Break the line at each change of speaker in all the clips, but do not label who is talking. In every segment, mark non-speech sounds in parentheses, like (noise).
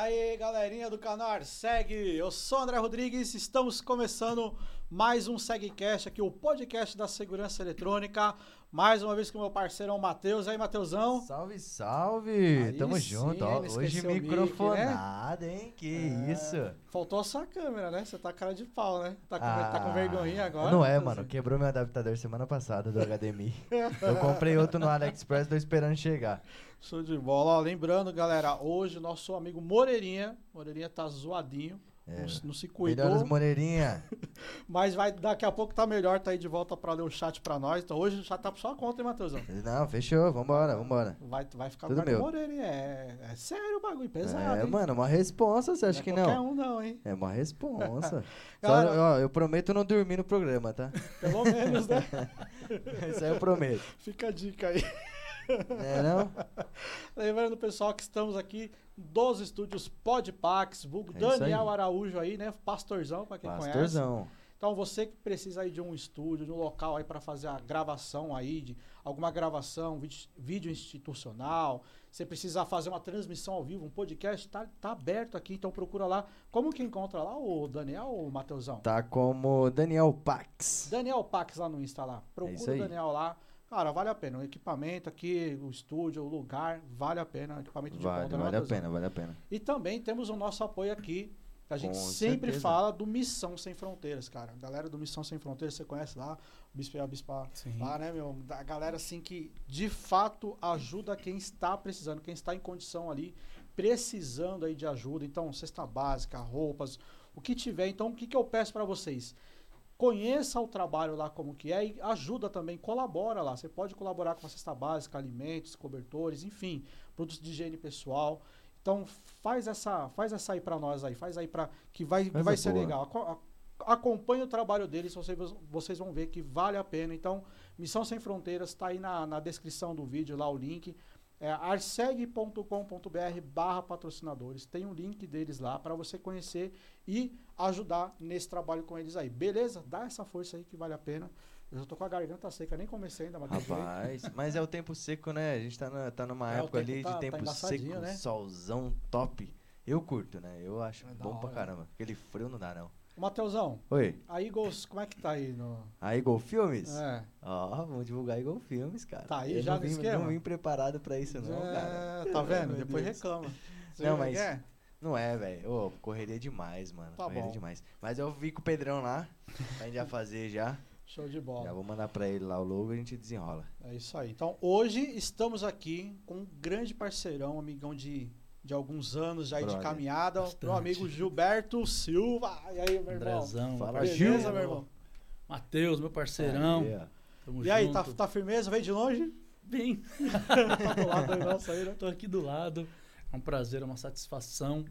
aí, galerinha do canal Segue, eu sou André Rodrigues, estamos começando mais um SegCast aqui, o podcast da segurança eletrônica. Mais uma vez com o meu parceirão Matheus. aí, Matheusão?
Salve, salve! Aí Tamo sim, junto, ó. Hoje microfonado, mic, né? hein? Que é, isso!
Faltou a sua câmera, né? Você tá cara de pau, né? Tá com, ah, tá com vergonhinha agora?
Não é, mano. Quebrou meu adaptador semana passada do HDMI. (laughs) Eu comprei outro no AliExpress, tô esperando chegar.
Show de bola. Ó, lembrando, galera, hoje nosso amigo Moreirinha, Moreirinha tá zoadinho. É. Não, não, se cuidou.
Melhoras, Moreirinha. (laughs)
Mas vai, daqui a pouco tá melhor, tá aí de volta pra ler o chat pra nós. Então hoje já tá por sua conta, hein, Matheusão? (laughs)
Não, fechou. Vambora, vambora.
Vai, vai ficar Tudo meu. Moreirinha. É, é sério o bagulho, pesado. É,
hein? mano, uma responsa, você acha não é que não?
Qualquer um não, hein?
É uma responsa. (laughs) Só, ó, eu prometo não dormir no programa, tá?
Pelo menos, né?
Isso aí eu prometo.
Fica a dica aí.
É, não?
Lembrando, pessoal, que estamos aqui dos estúdios Podpax, vulgo é Daniel aí. Araújo aí, né? Pastorzão, para quem Pastorzão. conhece. Então, você que precisa aí de um estúdio, de um local aí para fazer a gravação aí, de alguma gravação, vídeo, vídeo, institucional, você precisa fazer uma transmissão ao vivo, um podcast, tá, tá aberto aqui, então procura lá. Como que encontra lá o Daniel ou o Mateusão?
Tá como Daniel Pax.
Daniel Pax lá no Insta lá. Procura é o Daniel lá. Cara, vale a pena. O equipamento aqui, o estúdio, o lugar, vale a pena. O equipamento de
vale,
ponta.
Vale a pena, vale a pena.
E também temos o nosso apoio aqui. A gente Com sempre certeza. fala do Missão Sem Fronteiras, cara. A galera do Missão Sem Fronteiras, você conhece lá, o Bispo e a Bispa lá, né, meu? A galera, assim, que de fato ajuda quem está precisando, quem está em condição ali, precisando aí de ajuda. Então, cesta básica, roupas, o que tiver. Então, o que, que eu peço para vocês? Conheça o trabalho lá como que é e ajuda também, colabora lá. Você pode colaborar com a cesta básica, alimentos, cobertores, enfim, produtos de higiene pessoal. Então faz essa, faz essa aí para nós aí, faz aí para que vai, vai ser boa. legal. Acompanhe o trabalho deles, vocês, vocês vão ver que vale a pena. Então, Missão Sem Fronteiras está aí na, na descrição do vídeo lá o link é arseg.com.br barra patrocinadores. Tem um link deles lá para você conhecer e ajudar nesse trabalho com eles aí. Beleza? Dá essa força aí que vale a pena. Eu já tô com a garganta seca, nem comecei ainda,
mas Rapaz, mas é o tempo seco, né? A gente tá, na, tá numa é, época ali tá, de tempo tá seco, né? solzão top. Eu curto, né? Eu acho é bom pra caramba. Aquele frio não dá, não.
Matheusão.
Oi.
A Eagles, como é que tá aí? No...
A Eagle Filmes? É. Ó, oh, vamos divulgar a Eagle Filmes, cara.
Tá aí eu já
não vim,
esquema?
Não vim preparado pra isso, não, é, cara.
Tá vendo? (laughs) Depois Deus. reclama.
Você não, mas... É? Não é, velho. Oh, correria demais, mano. Tá correria bom. demais. Mas eu vi com o Pedrão lá, pra gente já fazer já.
Show de bola.
Já vou mandar pra ele lá o logo e a gente desenrola.
É isso aí. Então, hoje estamos aqui com um grande parceirão, amigão de de alguns anos já de caminhada. Bastante. Meu amigo Gilberto Silva. E aí, meu irmão?
Andrezão,
Fala, Gil. meu irmão?
Matheus, meu parceirão.
Tamo e aí, tá, tá firmeza? Veio de longe?
Vim. (laughs)
tá do lado aí, nossa, aí, né?
Tô aqui do lado. É um prazer, é uma satisfação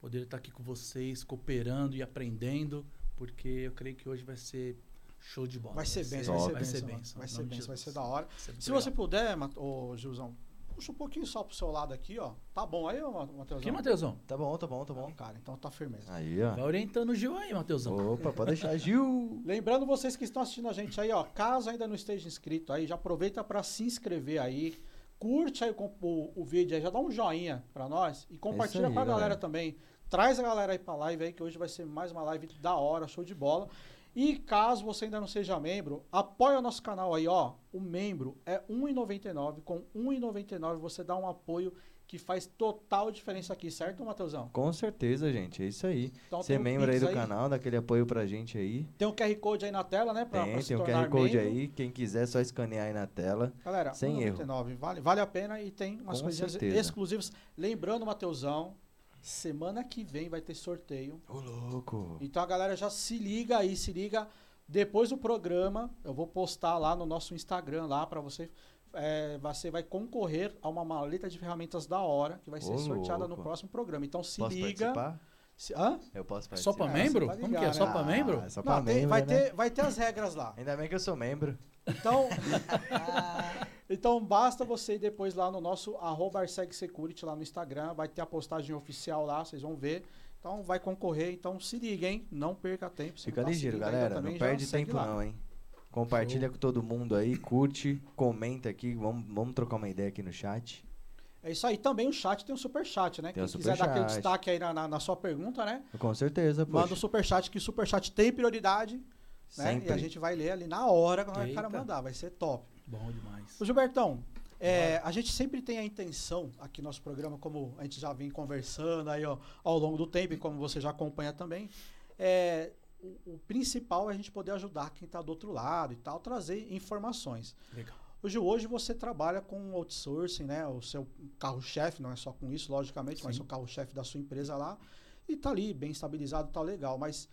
poder estar aqui com vocês, cooperando e aprendendo, porque eu creio que hoje vai ser show de bola.
Vai ser bem, vai ser bem. Vai ser bem, vai ser, da hora. Se você puder, ô Gilzão, puxa um pouquinho só pro seu lado aqui, ó. Tá bom aí, Matheusão?
Que, Matheusão?
Tá bom, tá bom, tá bom.
cara, então tá firmeza.
Aí, ó.
Vai orientando o Gil aí, Matheusão.
Opa, pode deixar, (laughs) Gil.
Lembrando vocês que estão assistindo a gente aí, ó. Caso ainda não esteja inscrito aí, já aproveita para se inscrever aí. Curte aí o, o, o, vídeo aí, já dá um joinha pra nós. E compartilha aí, com a galera, galera também. Traz a galera aí pra live aí, que hoje vai ser mais uma live da hora, show de bola. E caso você ainda não seja membro, apoia o nosso canal aí, ó. O membro é R$1,99. Com R$1,99 você dá um apoio que faz total diferença aqui, certo, Matheusão?
Com certeza, gente. É isso aí. Então, Ser membro aí do aí. canal, dá aquele apoio pra gente aí.
Tem um QR Code aí na tela, né?
Pra, tem, pra tem um QR Code membro. aí. Quem quiser, só escanear aí na tela.
Galera, sem erro. Vale, vale a pena e tem umas Com coisinhas certeza. exclusivas. Lembrando, Matheusão, Semana que vem vai ter sorteio.
Ô, louco!
Então a galera já se liga aí, se liga. Depois do programa, eu vou postar lá no nosso Instagram lá para você. É, você vai concorrer a uma maleta de ferramentas da hora que vai ser Ô, sorteada louco. no próximo programa. Então se
Posso
liga.
Participar?
Se, hã?
Eu posso participar.
Só para membro? Tá Como que é? Né? Só para membro?
Ah, só para membro.
vai,
né?
ter, vai ter as regras lá.
Ainda bem que eu sou membro.
Então, (laughs) então basta você ir depois lá no nosso arroba Security lá no Instagram, vai ter a postagem oficial lá, vocês vão ver. Então vai concorrer, então se liga, hein? Não perca tempo.
Fica tá ligeiro, galera. Também, não perde tempo não, hein? Compartilha Show. com todo mundo aí, curte, comenta aqui, vamos, vamos trocar uma ideia aqui no chat.
É isso aí. Também o chat tem o super chat, né? Tem Quem quiser dar aquele destaque aí na, na, na, sua pergunta, né?
Com certeza,
poxa. Manda o super chat, que o super chat tem prioridade. Né? E a gente vai ler ali na hora quando o cara mandar. Vai ser top.
Bom demais.
O Gilbertão, é, a gente sempre tem a intenção aqui no nosso programa, como a gente já vem conversando aí ó, ao longo do tempo, e como você já acompanha também, é, o, o principal é a gente poder ajudar quem está do outro lado e tal, trazer informações.
Legal.
Hoje, hoje você trabalha com outsourcing, né? O seu carro-chefe, não é só com isso, logicamente, Sim. mas o carro-chefe da sua empresa lá. E tá ali, bem estabilizado, tá legal. Mas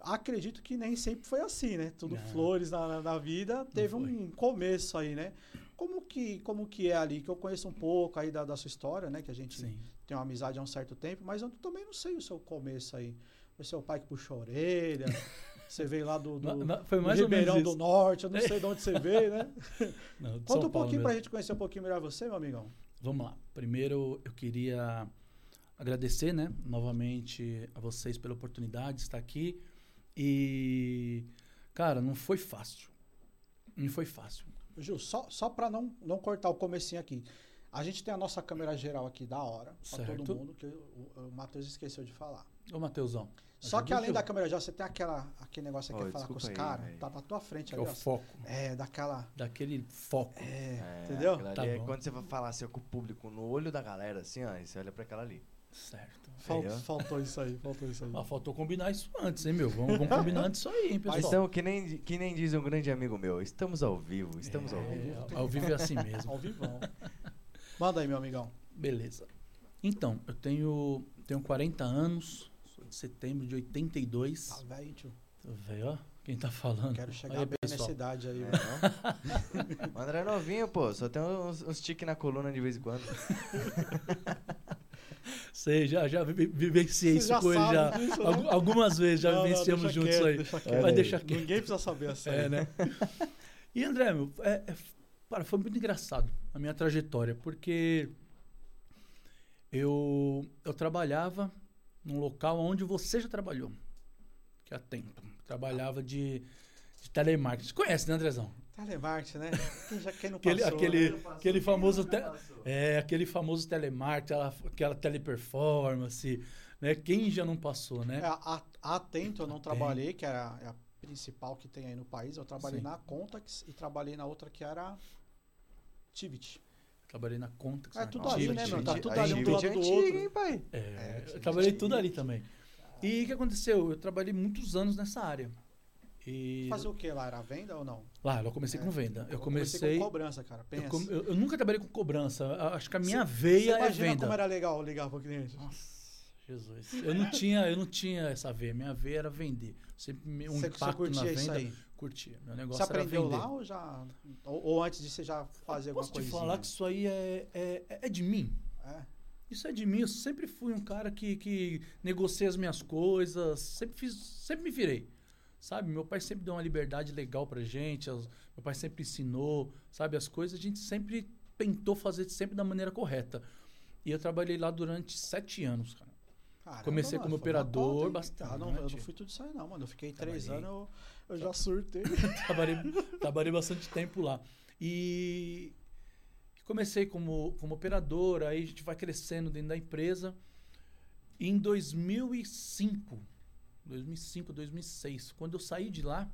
acredito que nem sempre foi assim, né? Tudo não. flores na, na vida. Teve um começo aí, né? Como que, como que é ali? Que eu conheço um pouco aí da, da sua história, né? Que a gente Sim. tem uma amizade há um certo tempo, mas eu também não sei o seu começo aí. Foi seu pai que puxou a orelha. (laughs) Você veio lá do, do,
foi mais
do Ribeirão do Norte, eu não sei de onde você veio, né? (laughs) Não, Conta São um pouquinho para a gente conhecer um pouquinho melhor você, meu amigão.
Vamos lá. Primeiro, eu queria agradecer, né, novamente a vocês pela oportunidade de estar aqui. E, cara, não foi fácil. Não foi fácil.
Gil, só, só para não, não cortar o comecinho aqui. A gente tem a nossa câmera geral aqui da hora, para todo mundo, que o, o Matheus esqueceu de falar.
Ô, Matheuzão.
Só que além da câmera geral, você tem aquela, aquele negócio que oh, quer falar com os caras, tá na tua frente
ali. É o foco.
É, daquela.
Daquele foco.
É, é entendeu?
Tá é quando você vai falar assim, com o público no olho da galera, assim, ó, você olha pra aquela ali.
Certo.
Fal, faltou isso aí, faltou isso aí.
Ah, faltou combinar isso antes, hein, meu? Vamos, vamos combinar antes isso aí, hein, pessoal?
Mas então, que nem, que nem diz um grande amigo meu, estamos ao vivo, estamos é, ao vivo.
Ao vivo é assim mesmo.
ao vivo. Manda aí, meu amigão.
Beleza. Então, eu tenho, tenho 40 anos, sou de setembro de 82.
Tá velho, tio.
Tá velho, ó. Quem tá falando?
Quero chegar aí, bem pessoal. nessa idade aí.
É, o André é novinho, pô. Só tem uns, uns tique na coluna de vez em quando. (laughs)
Sei, já, já vivenciei isso com ele já. Disso, né? Algumas vezes já não, vivenciamos não, juntos quieto, aí. Deixa quieto. Mas deixa quieto.
Ninguém precisa saber assim.
É, né? E André, meu, é, é, para, foi muito engraçado a minha trajetória, porque eu, eu trabalhava num local onde você já trabalhou, que a Tempo. Trabalhava de, de telemarketing. Você conhece, né, Andrezão?
Telemarketing, né? Quem, já, quem não
passou, aquele, aquele, né? aquele famoso te, é, aquele famoso telemarketing, aquela, aquela teleperformance, né? Quem já não passou, né? É,
a, a Atento eu não trabalhei, que era é a principal que tem aí no país. Eu trabalhei Sim. na Contax e trabalhei na outra que era Tivit.
Trabalhei na Contax.
É tudo ali, né, meu? Tá tudo ali um do lado do outro. Hein,
pai?
É, é eu trabalhei tudo ali também. E o que aconteceu? Eu trabalhei muitos anos nessa área.
E... Fazer o que lá? Era venda ou não?
Lá, eu comecei é. com venda. Eu, comecei, comecei,
com cobrança, cara. Pensa.
Eu, eu, eu, nunca trabalhei com cobrança. Acho que a minha cê, veia cê é venda.
como era legal ligar para o cliente?
Nossa, Jesus. Eu não tinha, eu não tinha essa veia. Minha veia era vender. Sempre um impacto na venda. Isso aí? Curtia. Meu negócio
você aprendeu lá ou já ou, ou, antes de você já fazer alguma coisa?
Posso te falar que isso aí é, é, é de mim.
É.
Isso é de mim. Eu sempre fui um cara que, que negocia as minhas coisas. Sempre fiz, sempre me virei. Sabe, meu pai sempre deu uma liberdade legal pra gente, as, meu pai sempre ensinou, sabe, as coisas, a gente sempre tentou fazer sempre da maneira correta. E eu trabalhei lá durante sete anos, cara. Caramba, Comecei mano, como operador, bastante.
Ah, não, eu não fui tudo isso aí, não, mano. Eu fiquei trabalhei. três anos, eu, eu já surtei. (laughs)
trabalhei, trabalhei bastante tempo lá. E comecei como, como operador, aí a gente vai crescendo dentro da empresa. E em 2005, 2005, 2006. Quando eu saí de lá,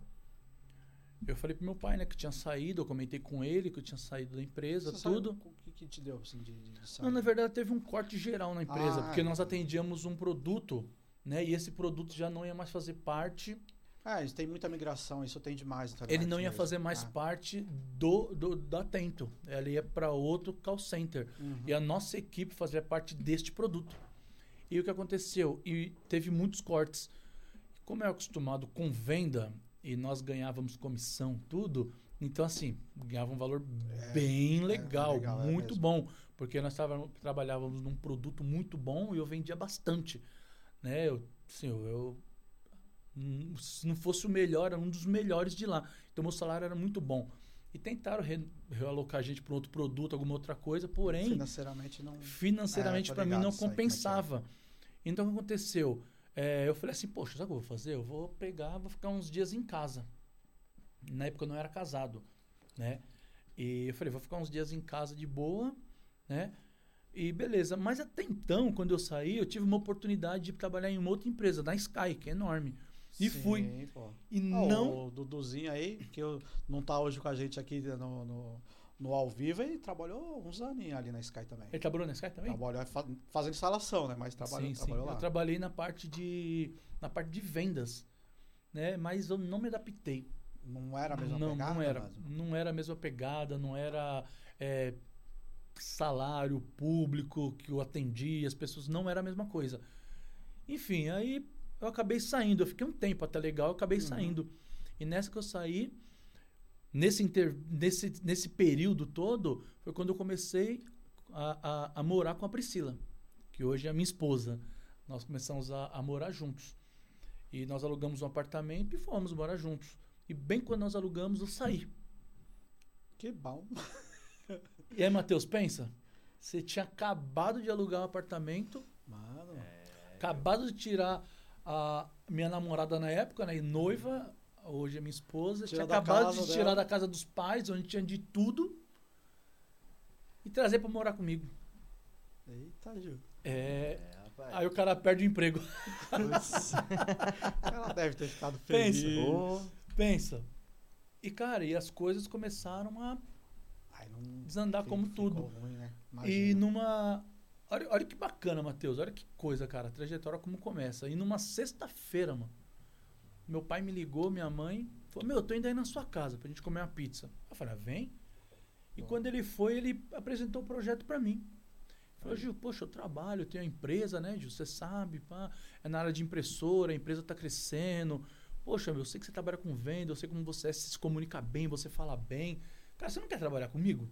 eu falei pro meu pai, né, que tinha saído, eu comentei com ele que eu tinha saído da empresa, Você tudo.
o que, que te deu, assim, de, de
Não, na verdade, teve um corte geral na empresa, ah, porque nós atendíamos um produto, né, e esse produto já não ia mais fazer parte...
Ah, isso tem muita migração, isso tem demais.
Ele não ia mesmo. fazer mais ah. parte do, do, do Atento. Ele ia para outro call center. Uhum. E a nossa equipe fazia parte deste produto. E o que aconteceu? E teve muitos cortes. Como é acostumado com venda e nós ganhávamos comissão, tudo, então assim, ganhava um valor é, bem legal, é legal é muito é bom, porque nós tava, trabalhávamos num produto muito bom e eu vendia bastante, né? Eu, assim, eu, eu se não fosse o melhor, era um dos melhores de lá. Então meu salário era muito bom. E tentaram re, realocar a gente para outro produto, alguma outra coisa, porém
financeiramente não
financeiramente é, para mim não é compensava. Então o que aconteceu? É, eu falei assim, poxa, sabe o que eu vou fazer? Eu vou pegar, vou ficar uns dias em casa. Na época eu não era casado, né? E eu falei, vou ficar uns dias em casa de boa, né? E beleza, mas até então, quando eu saí, eu tive uma oportunidade de trabalhar em uma outra empresa, da Sky, que é enorme. E Sim, fui. Pô. E
oh, não. O Duduzinho aí, que eu, não tá hoje com a gente aqui no, no, no ao vivo, ele trabalhou uns aninhos ali na Sky também.
Ele trabalhou na Sky também?
Trabalhou fazendo instalação, né? Mas trabalhou, sim, trabalhou sim. lá.
Eu trabalhei na parte de. na parte de vendas. Né? Mas eu não me adaptei.
Não era a mesma
não,
pegada?
Não era. Mesmo. Não era a mesma pegada, não era. É, salário público que eu atendia, as pessoas não era a mesma coisa. Enfim, aí eu acabei saindo. Eu fiquei um tempo até legal, eu acabei uhum. saindo. E nessa que eu saí, nesse, inter, nesse, nesse período todo, foi quando eu comecei a, a, a, morar com a Priscila, que hoje é a minha esposa. Nós começamos a, a morar juntos. E nós alugamos um apartamento e fomos morar juntos. E bem quando nós alugamos, eu saí.
Que bom. (laughs)
E aí, Matheus, pensa. Você tinha acabado de alugar um apartamento.
Mano. É...
Acabado de tirar a minha namorada na época, né? E noiva, hoje é minha esposa. Tira tinha acabado de tirar da casa dos pais, onde tinha de tudo. E trazer para morar comigo.
Eita, Ju.
É. é aí o cara perde o emprego. (laughs)
Ela deve ter ficado feliz.
Pensa. Oh. Pensa. E, cara, e as coisas começaram a desandar como tudo. Ruim, né? E numa. Olha, olha que bacana, Matheus. Olha que coisa, cara. A trajetória como começa. E numa sexta-feira, mano. Meu pai me ligou, minha mãe. Falou: Meu, eu tô indo aí na sua casa pra gente comer uma pizza. Eu falei: ah, Vem. E quando ele foi, ele apresentou o projeto para mim. Falou, Gil, poxa, eu trabalho, eu tenho a empresa, né, Gil? Você sabe, pá, é na área de impressora, a empresa está crescendo. Poxa, meu, eu sei que você trabalha com venda, eu sei como você é, se comunica bem, você fala bem. Cara, você não quer trabalhar comigo?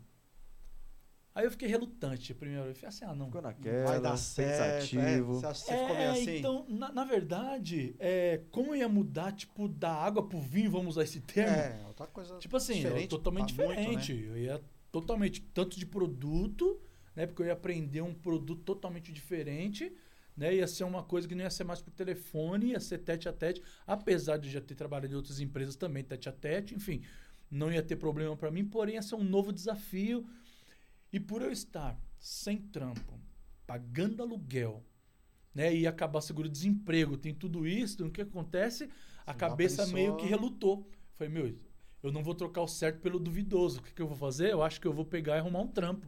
Aí eu fiquei relutante primeiro. Eu falei assim, ah, não.
Ficou naquela, vai dar pensativo.
É, você acha que você é, ficou meio assim? Então, na, na verdade, é, como ia mudar, tipo, da água pro vinho, vamos usar esse termo?
É, outra coisa
Tipo assim, totalmente diferente. Muito, né? Eu ia totalmente, tanto de produto, né? Porque eu ia aprender um produto totalmente diferente, né? Ia ser uma coisa que não ia ser mais por telefone, ia ser tete a tete. Apesar de já ter trabalhado em outras empresas também, tete a tete, enfim não ia ter problema para mim, porém ia ser um novo desafio. E por eu estar sem trampo, pagando aluguel, né, e acabar seguro-desemprego, tem tudo isso, o que acontece? A Você cabeça meio que relutou. Foi, meu, eu não vou trocar o certo pelo duvidoso. O que, que eu vou fazer? Eu acho que eu vou pegar e arrumar um trampo.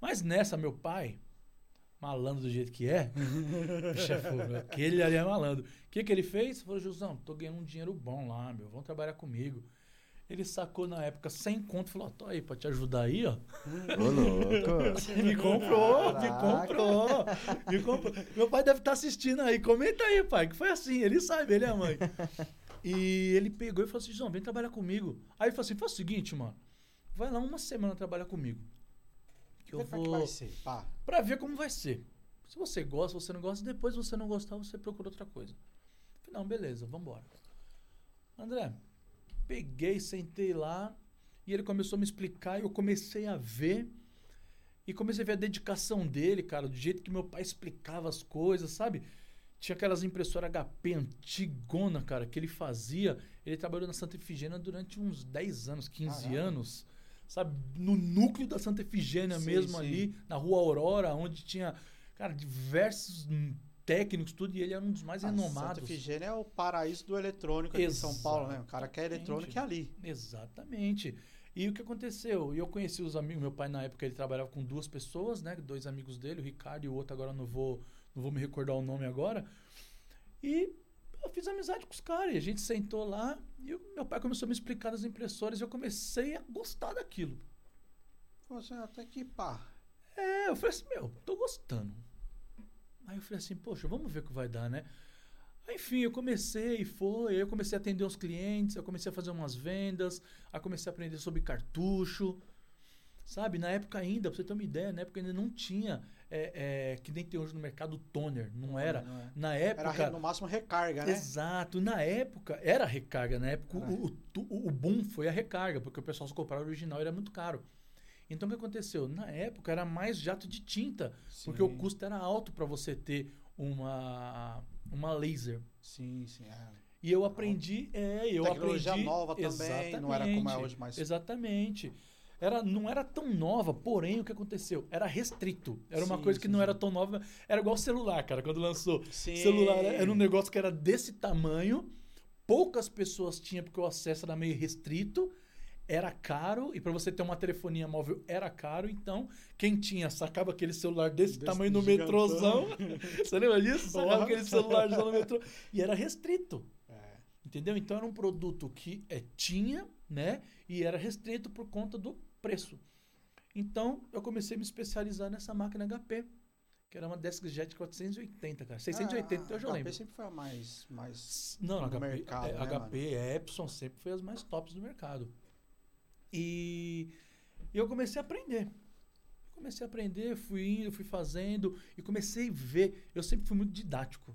Mas nessa, meu pai, malandro do jeito que é, (laughs) é aquele ali é malandro. O que, que ele fez? Falou, Jusão, tô ganhando um dinheiro bom lá, meu, vamos trabalhar comigo. Ele sacou na época 100 conto e falou: tô aí pra te ajudar aí, ó.
Ô, louco. (laughs)
me comprou, me comprou, me comprou. Meu pai deve estar tá assistindo aí. Comenta aí, pai, que foi assim. Ele sabe, ele é a mãe. E ele pegou e falou assim: João, vem trabalhar comigo. Aí ele falou assim: faz o seguinte, mano. Vai lá uma semana trabalhar comigo.
Que eu vou. Que vai ser, pá.
Pra ver como vai ser. Se você gosta, se você não gosta, depois se você não gostar, você procura outra coisa. Falei, não, beleza, vambora. André, Peguei, sentei lá e ele começou a me explicar e eu comecei a ver. E comecei a ver a dedicação dele, cara, do jeito que meu pai explicava as coisas, sabe? Tinha aquelas impressoras HP antigona, cara, que ele fazia. Ele trabalhou na Santa Efigênia durante uns 10 anos, 15 Caramba. anos. Sabe? No núcleo da Santa Efigênia sim, mesmo sim. ali, na rua Aurora, onde tinha, cara, diversos técnicos, tudo, e ele era um dos mais a renomados.
Santa Efigênia é o paraíso do eletrônico aqui em São Paulo, né? O cara quer eletrônico é ali.
Exatamente. E o que aconteceu? Eu conheci os amigos, meu pai na época ele trabalhava com duas pessoas, né? Dois amigos dele, o Ricardo e o outro, agora não vou, não vou me recordar o nome agora. E eu fiz amizade com os caras, e a gente sentou lá, e meu pai começou a me explicar das impressoras, e eu comecei a gostar daquilo.
Você até que pá.
É, eu falei assim, meu, tô gostando Aí eu falei assim, poxa, vamos ver o que vai dar, né? Aí, enfim, eu comecei, e foi, aí eu comecei a atender uns clientes, eu comecei a fazer umas vendas, aí comecei a aprender sobre cartucho, sabe? Na época ainda, pra você ter uma ideia, na época ainda não tinha, é, é, que nem tem hoje no mercado, toner, não era. Não é. Na época...
Era no máximo recarga, né?
Exato, na época, era recarga, na época o, o, o, boom foi a recarga, porque o pessoal só comprava o original era muito caro. Então o que aconteceu? Na época era mais jato de tinta, sim. porque o custo era alto para você ter uma uma laser.
Sim, sim. É.
E eu aprendi, é, eu
Tecnologia
aprendi
nova também, não era como é hoje mais.
Exatamente. era, não era tão nova, porém o que aconteceu? Era restrito. Era uma sim, coisa que sim, não era tão nova. Era igual celular, cara, quando lançou. Sim. Celular era um negócio que era desse tamanho, poucas pessoas tinham porque o acesso era meio restrito era caro e para você ter uma telefonia móvel era caro, então quem tinha sacava aquele celular desse, desse tamanho no metrôzão. (laughs) você lembra disso? Sacava aquele celular no metrô e era restrito. É. Entendeu? Então era um produto que é, tinha, né? E era restrito por conta do preço. Então eu comecei a me especializar nessa máquina HP. Que era uma Deskjet 480, cara. 680, ah, então eu já HP lembro.
HP sempre foi a mais, mais
Não, no HP, mercado, é, né, HP, mano? Epson sempre foi as mais tops do mercado. E eu comecei a aprender. Comecei a aprender, fui indo, fui fazendo e comecei a ver. Eu sempre fui muito didático,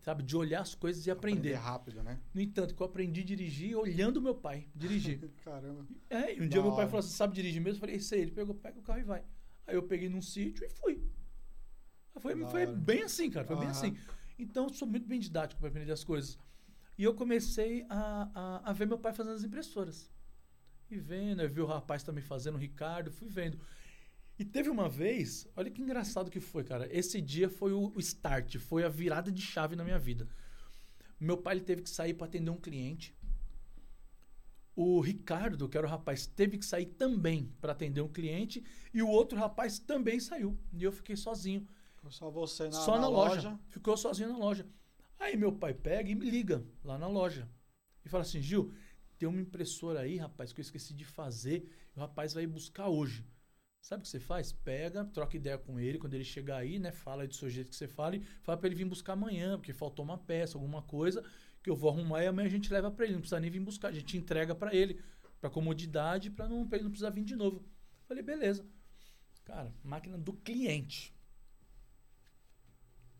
sabe? De olhar as coisas e aprender.
Aprender rápido, né?
No entanto, que eu aprendi a dirigir olhando meu pai dirigir. (laughs)
Caramba.
É, e um dia meu pai falou assim: sabe dirigir mesmo? Eu falei: isso aí. Ele pegou, pega o carro e vai. Aí eu peguei num sítio e fui. Foi, foi bem assim, cara. Foi bem assim. Então, eu sou muito bem didático para aprender as coisas. E eu comecei a, a, a ver meu pai fazendo as impressoras. E vendo, eu vi o rapaz também fazendo, o Ricardo, fui vendo. E teve uma vez, olha que engraçado que foi, cara. Esse dia foi o start, foi a virada de chave na minha vida. Meu pai ele teve que sair para atender um cliente. O Ricardo, que era o rapaz, teve que sair também para atender um cliente. E o outro rapaz também saiu. E eu fiquei sozinho.
Só você na,
só na, na loja. loja. Ficou sozinho na loja. Aí meu pai pega e me liga lá na loja. E fala assim, Gil, tem uma impressora aí, rapaz, que eu esqueci de fazer. o rapaz vai buscar hoje. Sabe o que você faz? Pega, troca ideia com ele. Quando ele chegar aí, né? Fala do seu jeito que você fala e fala para ele vir buscar amanhã, porque faltou uma peça, alguma coisa que eu vou arrumar e amanhã a gente leva para ele. Não precisa nem vir buscar, a gente entrega para ele, para comodidade, para não, pra ele não precisar vir de novo. Falei, beleza. Cara, máquina do cliente.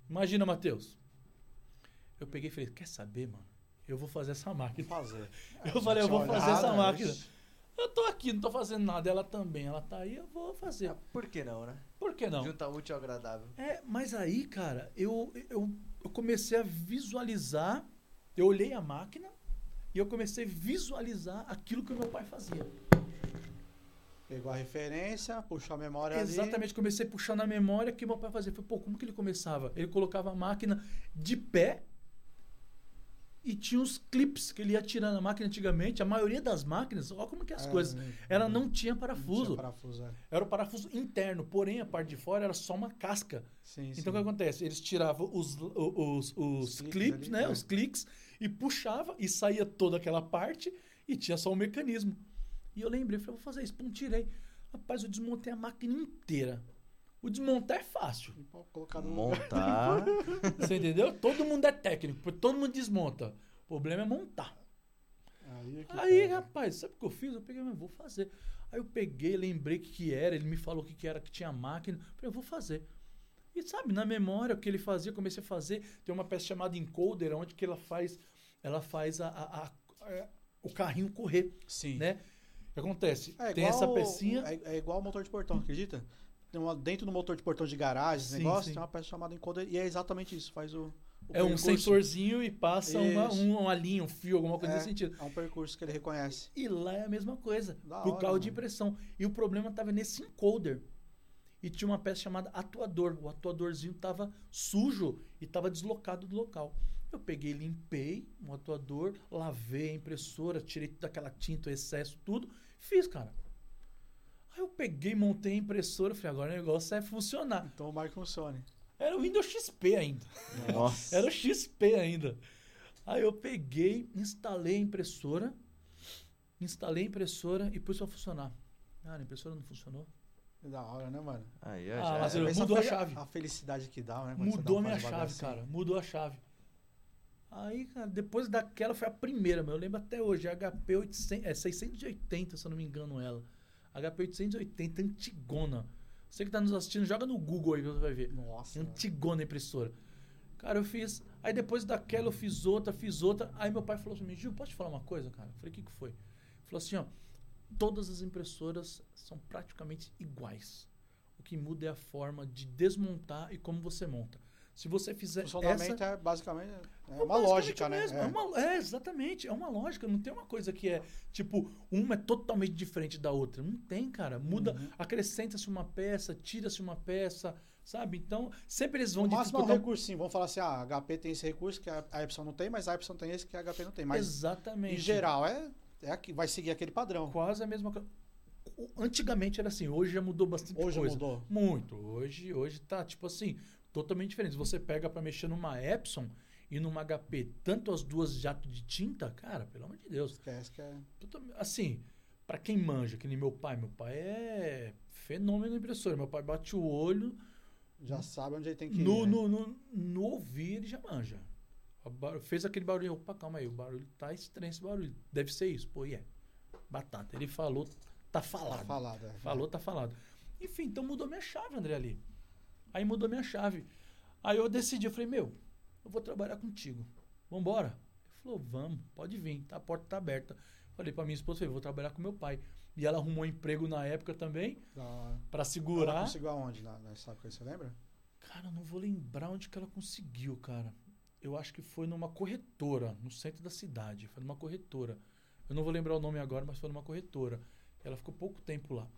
Imagina, Matheus. Eu peguei e falei, quer saber, mano? Eu vou fazer essa máquina.
Fazer. (laughs)
Eu falei, eu vou fazer essa máquina. Eu tô aqui, não tô fazendo nada. Ela também, ela tá aí, eu vou fazer. Ah,
por que não, né?
Por que não?
Juntar útil ao agradável.
É, mas aí, cara, eu, eu, eu comecei a visualizar. Eu olhei a máquina e eu comecei a visualizar aquilo que o meu pai fazia.
Pegou a referência, puxou a memória
Exatamente,
ali.
comecei a puxar na memória o que meu pai fazia. Falei, pô, como que ele começava? Ele colocava a máquina de pé e tinha os clips que ele ia tirando a máquina antigamente. A maioria das máquinas, olha como que é as é, coisas. É, ela não tinha parafuso. Não tinha
parafuso é.
Era o parafuso interno, porém a parte de fora era só uma casca. Sim, então sim. o que acontece? Eles tiravam os, os, os, os clips, ali, né? É. Os cliques, e puxava e saía toda aquela parte e tinha só o um mecanismo. E eu lembrei, falei, vou fazer isso. Pum, tirei. Rapaz, eu desmontei a máquina inteira. O desmontar é fácil.
Montar. (laughs)
Você entendeu? Todo mundo é técnico, todo mundo desmonta. O problema é montar. Aí, é Aí rapaz, sabe o que eu fiz? Eu peguei, mas vou fazer. Aí eu peguei, lembrei o que, que era, ele me falou o que, que era, que tinha máquina. Eu falei, eu vou fazer. E sabe, na memória, o que ele fazia, comecei a fazer. Tem uma peça chamada encoder, onde que ela faz, ela faz a, a, a, a o carrinho correr.
Sim.
Né? O que acontece? É Tem essa pecinha.
É, é igual o motor de portão, acredita? Uma, dentro do motor de portão de garagem, esse negócio, sim. tem uma peça chamada encoder, e é exatamente isso, faz o. o
é percurso. um sensorzinho e passa uma, um, uma linha, um fio, alguma coisa
é,
nesse sentido.
É um percurso que ele reconhece.
E lá é a mesma coisa, da pro hora, carro mano. de impressão. E o problema estava nesse encoder. E tinha uma peça chamada atuador. O atuadorzinho estava sujo e estava deslocado do local. Eu peguei, limpei o atuador, lavei a impressora, tirei toda aquela tinta, o excesso, tudo. Fiz, cara. Aí eu peguei, montei a impressora, falei, agora o negócio é funcionar.
Então o Marco funcione.
Era o Windows XP ainda. Nossa. Era o XP ainda. Aí eu peguei, instalei a impressora, instalei a impressora e pus pra funcionar. Ah, a impressora não funcionou.
Da hora, né, mano?
Aí, ah, mas é, mudou a chave.
A felicidade que dá, né?
Mudou a minha chave, assim. cara. Mudou a chave. Aí, cara, depois daquela foi a primeira, meu. Eu lembro até hoje, HP 800, é 680, se eu não me engano, ela. HP 880, antigona. Você que tá nos assistindo, joga no Google aí, você vai ver.
Nossa.
Antigona impressora. Cara, eu fiz. Aí depois daquela eu fiz outra, fiz outra. Aí meu pai falou assim: Gil, posso te falar uma coisa, cara? Eu falei: o que, que foi? Ele falou assim: ó, todas as impressoras são praticamente iguais. O que muda é a forma de desmontar e como você monta. Se você fizer.
Funcionamento
essa...
é basicamente é uma lógica, né?
É. É, uma, é. exatamente. É uma lógica. Não tem uma coisa que é, tipo, uma é totalmente diferente da outra. Não tem, cara. Muda, uhum. acrescenta-se uma peça, tira-se uma peça, sabe? Então, sempre eles vão
dificultar... é um recursinho. Vamos falar assim, ah, HP tem esse recurso que a Epson não tem, mas a Epson tem esse que a HP não tem. Mas,
exatamente.
Em geral, é, é aqui, vai seguir aquele padrão.
Quase a mesma coisa. Antigamente era assim, hoje já mudou bastante
hoje
coisa.
Hoje mudou?
Muito. Hoje, hoje tá, tipo assim, totalmente diferente. Você pega para mexer numa Epson e numa HP, tanto as duas jato de tinta, cara, pelo amor de Deus.
Esquece que é.
Assim, para quem manja, que nem meu pai, meu pai é fenômeno impressor. Meu pai bate o olho.
Já sabe onde ele tem que ir.
No, né? no, no, no ouvir, ele já manja. Fez aquele barulho. Opa, calma aí, o barulho tá estranho esse barulho. Deve ser isso. Pô, e é. Batata. Ele falou, tá falado. Tá
falado, é.
Falou, tá falado. Enfim, então mudou minha chave, André, ali. Aí mudou minha chave. Aí eu decidi, eu falei, meu, eu vou trabalhar contigo. Vambora? Ele falou, vamos, pode vir, tá, a porta tá aberta. Falei pra minha esposa, falei, vou trabalhar com meu pai. E ela arrumou um emprego na época também, para segurar. Ela
conseguiu aonde na, nessa época, você lembra?
Cara, eu não vou lembrar onde que ela conseguiu, cara. Eu acho que foi numa corretora, no centro da cidade. Foi numa corretora. Eu não vou lembrar o nome agora, mas foi numa corretora. Ela ficou pouco tempo lá.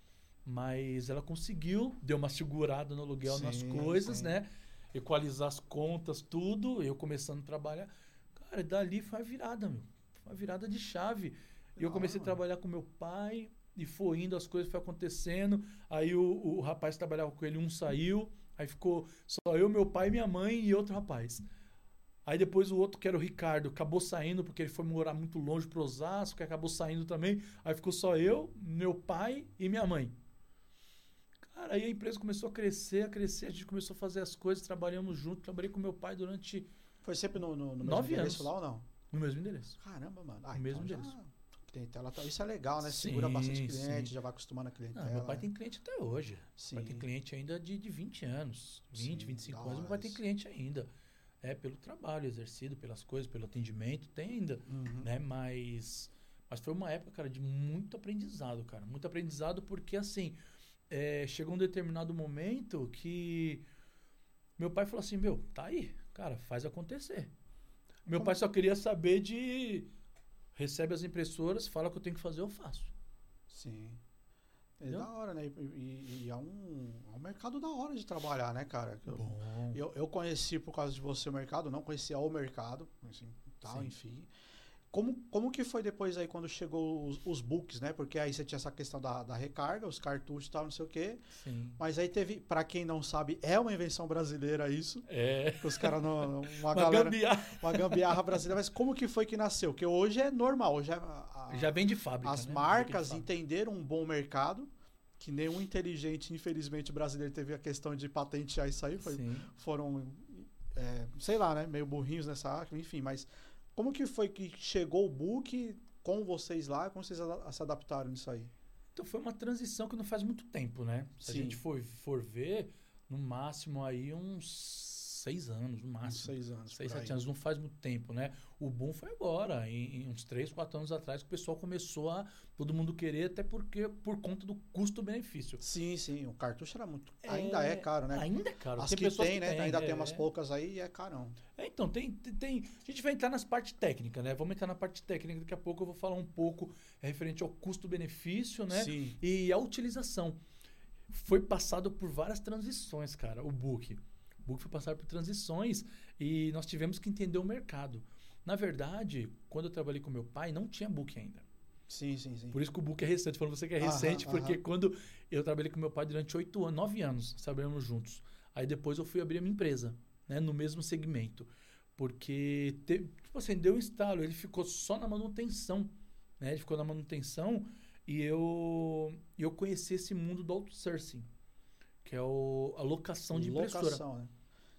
Mas ela conseguiu, deu uma segurada no aluguel sim, nas coisas, sim. né? Equalizar as contas, tudo. Eu começando a trabalhar. Cara, dali foi a virada, meu. Foi uma virada de chave. E eu comecei a trabalhar com meu pai, e foi indo, as coisas foram acontecendo. Aí o, o rapaz que trabalhava com ele, um saiu. Aí ficou só eu, meu pai, minha mãe e outro rapaz. Aí depois o outro, que era o Ricardo, acabou saindo porque ele foi morar muito longe pro Osasco, que acabou saindo também. Aí ficou só eu, meu pai e minha mãe. Cara, aí a empresa começou a crescer, a crescer, a gente começou a fazer as coisas, trabalhamos junto, trabalhei com meu pai durante.
Foi sempre no, no, no mesmo endereço anos. lá ou não?
No mesmo endereço.
Caramba, mano. Ah,
no mesmo então endereço.
Já... Clientela, tá, isso é legal, né? Sim, Segura bastante cliente, sim. já vai acostumando a clientela.
Não, meu pai tem cliente até hoje. Sim. Meu pai tem cliente ainda de, de 20 anos. 20, sim, 25 anos, meu pai tem cliente ainda. É, pelo trabalho exercido, pelas coisas, pelo atendimento, tem ainda. Uhum. Né? Mas, mas foi uma época, cara, de muito aprendizado, cara. Muito aprendizado porque, assim, é, chegou um determinado momento que meu pai falou assim, meu, tá aí, cara, faz acontecer. Meu Como? pai só queria saber de recebe as impressoras, fala o que eu tenho que fazer, eu faço.
Sim. É Entendeu? da hora, né? E, e, e, é, um, é um mercado da hora de trabalhar, né, cara? Eu, eu, eu, conheci por causa de você o mercado, não conhecia o mercado, assim, tal, enfim. Como, como que foi depois aí quando chegou os, os books, né? Porque aí você tinha essa questão da, da recarga, os cartuchos e tal, não sei o quê. Sim. Mas aí teve, para quem não sabe, é uma invenção brasileira isso.
É.
Os caras não. (laughs) Uma,
uma
galera,
gambiarra.
Uma gambiarra brasileira. Mas como que foi que nasceu? Porque hoje é normal. Hoje é, a,
Já vem de fábrica.
As
né?
marcas entenderam um bom mercado. Que nenhum inteligente, infelizmente, brasileiro teve a questão de patentear isso aí. Foi, foram, é, sei lá, né? Meio burrinhos nessa área, enfim, mas como que foi que chegou o book com vocês lá? Como vocês se adaptaram nisso aí?
Então foi uma transição que não faz muito tempo, né? Se Sim. a gente for, for ver, no máximo aí uns seis anos, no máximo.
Seis anos.
Seis, sete anos, não faz muito tempo, né? O boom foi agora, em, em, uns três, quatro anos atrás, que o pessoal começou a todo mundo querer, até porque por conta do custo-benefício.
Sim, sim. O cartucho era muito. É, ainda é caro, né?
Ainda é caro.
As tem que tem, que né? Tem, ainda é, tem umas poucas aí e é carão.
É, então, tem, tem. A gente vai entrar nas partes técnicas, né? Vamos entrar na parte técnica. Daqui a pouco eu vou falar um pouco referente ao custo-benefício, né?
Sim.
E a utilização. Foi passado por várias transições, cara, o book. O book foi passar por transições e nós tivemos que entender o mercado. Na verdade, quando eu trabalhei com meu pai, não tinha book ainda.
Sim, sim, sim.
Por isso que o book é recente. Falando você que é recente, aham, porque aham. quando eu trabalhei com meu pai durante oito anos, nove anos, trabalhamos juntos. Aí depois eu fui abrir a minha empresa, né, no mesmo segmento. Porque, te, tipo assim, deu um estalo. Ele ficou só na manutenção. Né? Ele ficou na manutenção e eu, eu conheci esse mundo do outsourcing que é o, a locação de impressora. Locação, né?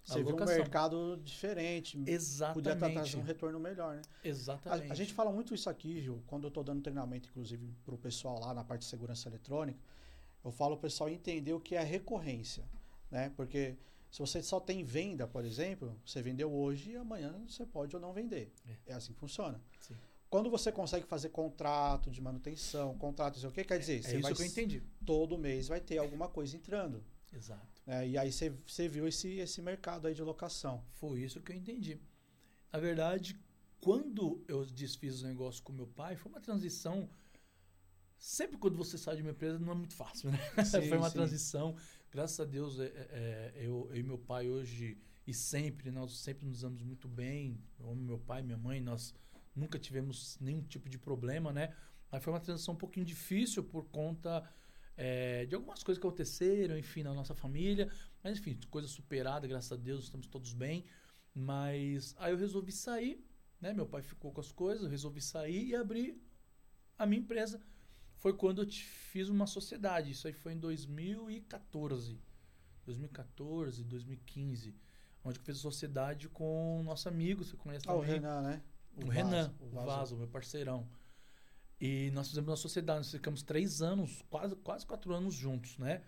Você viu um mercado diferente.
Exatamente.
Podia trazer um retorno melhor, né?
Exatamente.
A, a, gente fala muito isso aqui, Gil, quando eu estou dando treinamento, inclusive, para o pessoal lá na parte de segurança eletrônica, eu falo o pessoal entender o que é recorrência, né? Porque se você só tem venda, por exemplo, você vendeu hoje e amanhã você pode ou não vender. É, é assim que funciona. Sim. Quando você consegue fazer contrato de manutenção, contrato, não sei o que, quer dizer, é,
é isso
vai,
que eu entendi.
Todo mês vai ter alguma coisa entrando.
Exato.
É, e aí você viu esse, esse mercado aí de locação.
Foi isso que eu entendi. Na verdade, quando eu desfiz o negócio com meu pai, foi uma transição. Sempre quando você sai de uma empresa não é muito fácil, né? (laughs) Sim, foi uma sim. transição. Graças a Deus, é, é, eu, eu e meu pai hoje, e sempre, nós sempre nos damos muito bem. Eu amo meu pai, minha mãe, nós nunca tivemos nenhum tipo de problema, né? Mas foi uma transição um pouquinho difícil por conta é, de algumas coisas que aconteceram, enfim, na nossa família. Mas, enfim, coisa superada, graças a Deus, estamos todos bem. Mas aí eu resolvi sair né? Meu pai ficou com as coisas, eu resolvi sair e abrir a minha empresa. Foi quando eu fiz uma sociedade. Isso aí foi em 2014. 2014, 2015. Onde eu fiz a sociedade com o nosso amigo, você conhece
ah, também. o Renan, né?
O, o Renan, o Vaso. Vaso, meu parceirão. E nós fizemos uma sociedade, nós ficamos três anos, quase, quase quatro anos juntos, né?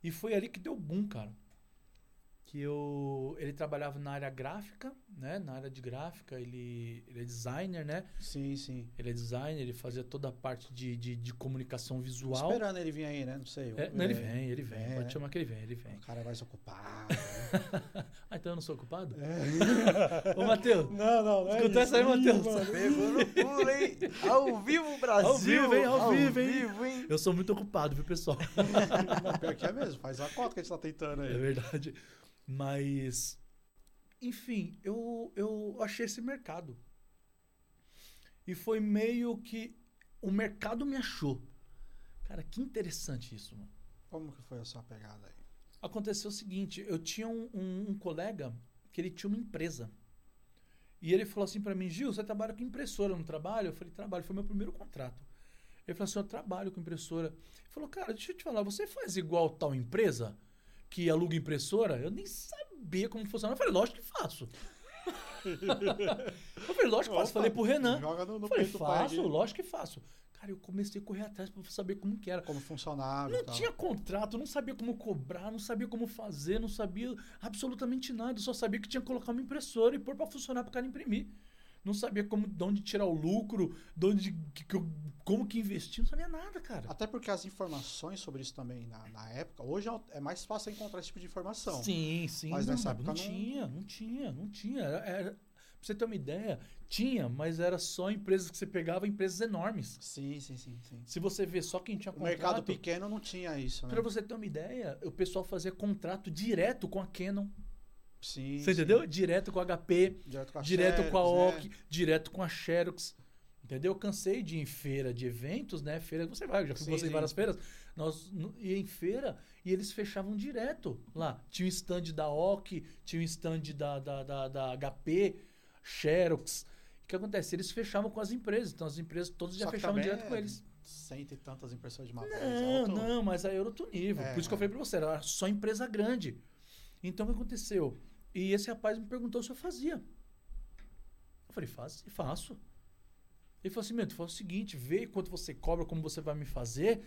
E foi ali que deu boom, cara que eu ele trabalhava na área gráfica, né? Na área de gráfica, ele, ele é designer, né?
Sim, sim.
Ele é designer, ele fazia toda a parte de, de, de comunicação visual. Tô
esperando ele vir aí, né? Não sei.
É, não, ele vem, ele vem. Pode né? chamar que ele vem, ele vem.
O cara vai se ocupar. (laughs) (laughs)
Ah, então eu não sou ocupado? É. (laughs) Ô, Matheus.
Não, não, não.
É Escuta essa aí, Matheus.
Pegou no pulo, hein? Ao vivo, Brasil.
Ao vivo, hein? Ao, Ao vivo, hein? vivo, hein? Eu sou muito ocupado, viu, pessoal?
não, pior que é mesmo. Faz a cota que a gente tá tentando aí.
É verdade. Mas, enfim, eu, eu achei esse mercado. E foi meio que o mercado me achou. Cara, que interessante isso, mano.
Como que foi a sua pegada aí?
Aconteceu o seguinte, eu tinha um, um, um colega que ele tinha uma empresa. E ele falou assim para mim, Gil, você trabalha com impressora, não trabalha? Eu falei, trabalho, foi meu primeiro contrato. Ele falou assim, eu trabalho com impressora. Ele falou, cara, deixa eu te falar, você faz igual tal empresa? que aluga impressora, eu nem sabia como funcionava. Eu falei, lógico que faço. (laughs) eu falei, lógico que faço. Falei pro Renan. Joga no, no falei, faço, lógico que faço. Cara, eu comecei a correr atrás para saber como que era.
Como funcionava.
Não tinha contrato, não sabia como cobrar, não sabia como fazer, não sabia absolutamente nada. Eu só sabia que tinha que colocar uma impressora e pôr para funcionar para o cara imprimir não sabia como, de onde tirar o lucro, de onde, que, como que investir, não sabia nada, cara.
Até porque as informações sobre isso também na, na época, hoje é, é mais fácil encontrar esse tipo de informação.
Sim, sim. Mas nessa época não, não, tinha, não tinha, não tinha. Era, era, você ter uma ideia, tinha, mas era só empresas que você pegava, empresas enormes.
Sim, sim, sim. sim.
Se você vê só quem tinha
contrato... O mercado pequeno não tinha isso, né?
Pra você ter uma ideia, o pessoal fazia contrato direto com a Canon.
Sim,
Você entendeu? Direto com a HP, direto com a, direto Xerox, com a OC, né? direto com a Xerox. Entendeu? Eu cansei de ir em feira de eventos, né? Feira você vai, eu já fui sim, você em várias feiras. Nós ia em feira e eles fechavam direto lá. Tinha um stand da OC, tinha um stand da, da, da, da HP, Xerox. O que acontece? Eles fechavam com as empresas. Então as empresas todas já fechavam direto é... com eles
cento e tantas impressoras de uma
não, vez. Não, não, mas aí era outro nível. É, Por isso que eu falei pra você, era só empresa grande. Então o que aconteceu? E esse rapaz me perguntou se eu fazia. Eu falei, faz, faço. Ele falou assim, meu, tu faz o seguinte, vê quanto você cobra, como você vai me fazer.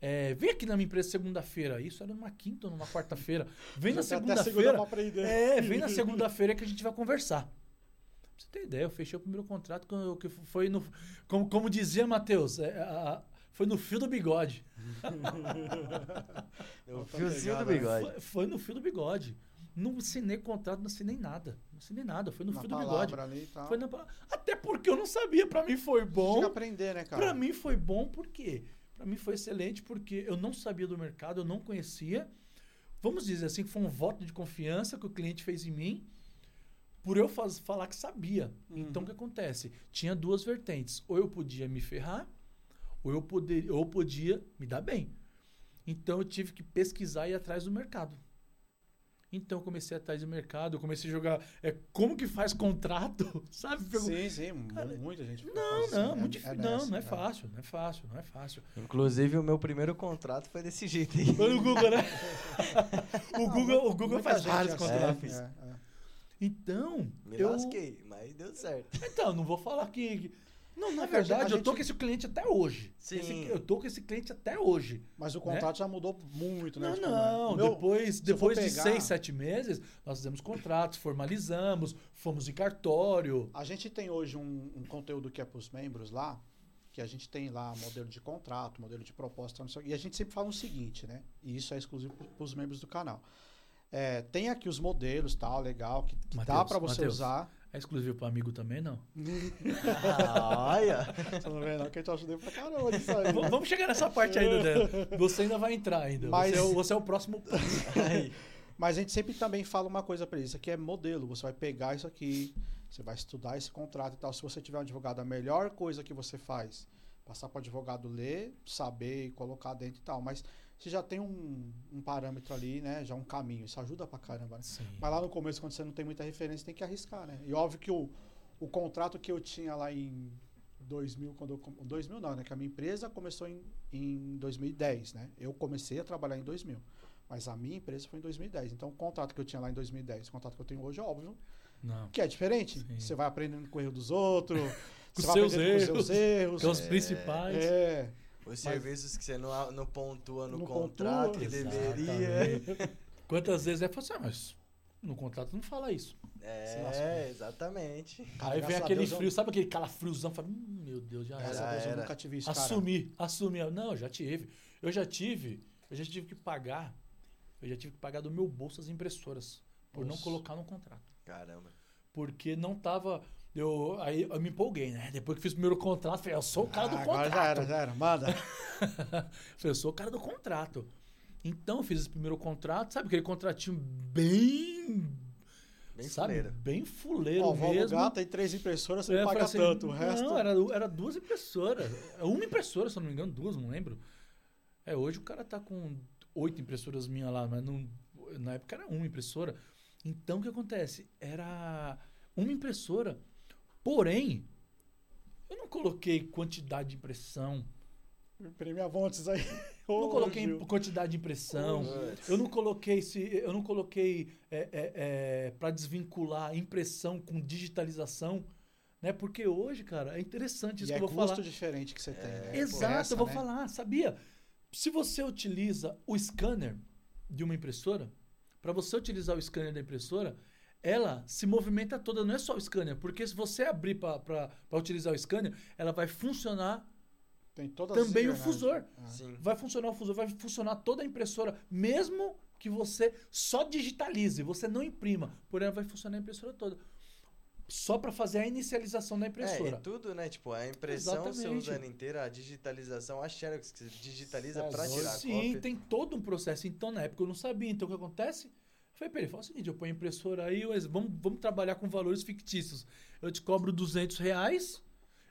É, vem aqui na minha empresa segunda-feira. Isso era numa quinta ou numa quarta-feira. Vem na segunda-feira. Segunda é, vem na segunda-feira que a gente vai conversar. Você ter ideia, eu fechei o primeiro contrato que foi no. Como, como dizia Matheus, é, a, foi no fio do bigode. (laughs)
o fiozinho do bigode.
Foi, foi no fio do bigode. Não assinei contrato, não assinei nada. Não assinei nada. Foi no na fio do bigode. Ali Foi na, até porque eu não sabia. Para mim foi bom. Tinha
aprender, né, cara?
Para mim foi bom porque para mim foi excelente porque eu não sabia do mercado, eu não conhecia. Vamos dizer assim, foi um voto de confiança que o cliente fez em mim por eu faz, falar que sabia. Uhum. Então o que acontece? Tinha duas vertentes. Ou eu podia me ferrar, ou eu poder, ou eu podia me dar bem. Então eu tive que pesquisar e ir atrás do mercado. Então eu comecei atrás do mercado, eu comecei a jogar. É, como que faz contrato? (laughs) Sabe?
Sim, sim, Cara, muita gente.
Não, não, muito é, é não, não é, é fácil, não é fácil, não é fácil.
Inclusive, o meu primeiro contrato foi desse jeito aí.
Foi no Google, né? (laughs) o Google, o Google faz vários contratos. É, então.
Me eu... lasquei, mas deu certo.
Então, não vou falar que não, na é verdade, gente... eu tô com esse cliente até hoje.
Sim.
Esse, eu tô com esse cliente até hoje.
Mas o né? contrato né? já mudou muito, né?
Não, tipo, não. Meu, depois depois de seis, sete meses, nós fizemos contratos, formalizamos, fomos em cartório.
A gente tem hoje um, um conteúdo que é para os membros lá, que a gente tem lá modelo de contrato, modelo de proposta, e a gente sempre fala o seguinte, né? E isso é exclusivo para os membros do canal. É, tem aqui os modelos, tal, legal, que, que Mateus, dá para você Mateus, usar.
É exclusivo para amigo também, não?
ah, olha! (laughs) Você não vê não, que eu te ajudei pra caramba nisso aí.
Né? Vamos chegar nessa parte ainda dela. Você ainda vai entrar ainda. Mas... Você, é o, você é o próximo (laughs)
Mas a gente sempre também fala uma coisa para isso. Isso aqui é modelo. Você vai pegar isso aqui, você vai estudar esse contrato e tal. Se você tiver um advogado, a melhor coisa que você faz, passar para o advogado ler, saber e colocar dentro e tal. Mas você já tem um, um, parâmetro ali, né? Já um caminho. Isso ajuda pra caramba, né? Mas lá no começo, quando você não tem muita referência, tem que arriscar, né? E óbvio que o, o contrato que eu tinha lá em 2000, quando eu, 2000 não, né? Que a minha empresa começou em, em 2010, né? Eu comecei a trabalhar em 2000. Mas a minha empresa foi em 2010. Então, o contrato que eu tinha lá em 2010, o contrato que eu tenho hoje, é óbvio, não. Que é diferente. Sim. Você vai aprendendo com o erro dos outros. (laughs)
com, seus erros, com seus erros. Com os é, principais.
É. Os serviços que você não, não pontua no não contrato pontua. que deveria. (laughs)
Quantas vezes é assim, ah, mas no contrato não fala isso.
É, exatamente.
Aí vem aquele Deus, frio, sabe aquele calafriozão? Fala, hum, meu Deus, já
era. Deus, eu nunca tive isso,
Assumi, assumi. Não, já tive. Eu já tive, eu já tive que pagar, eu já tive que pagar do meu bolso as impressoras, por Nossa. não colocar no contrato.
Caramba.
Porque não tava. Eu, aí eu me empolguei, né? Depois que fiz o primeiro contrato, falei, eu sou o cara ah, do contrato.
já era, já era, manda. (laughs)
falei, eu sou o cara do contrato. Então eu fiz esse primeiro contrato, sabe? Aquele contratinho bem. Bem sabe? fuleiro. Bem fuleiro Ó, mesmo.
Gato, tem três impressoras, você não paga assim, tanto. O resto...
Não, era, era duas impressoras. Uma impressora, se eu não me engano, duas, não lembro. É, hoje o cara tá com oito impressoras minhas lá, mas não, na época era uma impressora. Então o que acontece? Era uma impressora, porém, eu não coloquei quantidade de impressão.
Imprime avontes aí. (laughs)
não coloquei quantidade de impressão. eu não coloquei se eu não coloquei é, é, é, para desvincular impressão com digitalização. Né? Porque hoje, cara, é interessante isso e que
é
eu vou falar. É
custo diferente que você tem. Né?
Exato, essa, eu vou né? falar, sabia? Se você utiliza o scanner de uma impressora, para você utilizar o scanner da impressora, ela se movimenta toda, não é só o scanner, porque se você abrir para utilizar o scanner, ela vai funcionar também o fusor. Ah. Vai funcionar o fusor, vai funcionar toda a impressora, mesmo que você só digitalize, você não imprima, porém ela vai funcionar a impressora toda só para fazer a inicialização da impressora.
É, e tudo, né? Tipo, a impressão Exatamente. você usando inteira, a digitalização, a Xerox que você digitaliza para tirar
Sim, a cópia. tem todo um processo. Então, na época eu não sabia. Então, o que acontece? Eu falei para ele, fala o seguinte, eu ponho a impressora aí, vamos, vamos trabalhar com valores fictícios. Eu te cobro 200 reais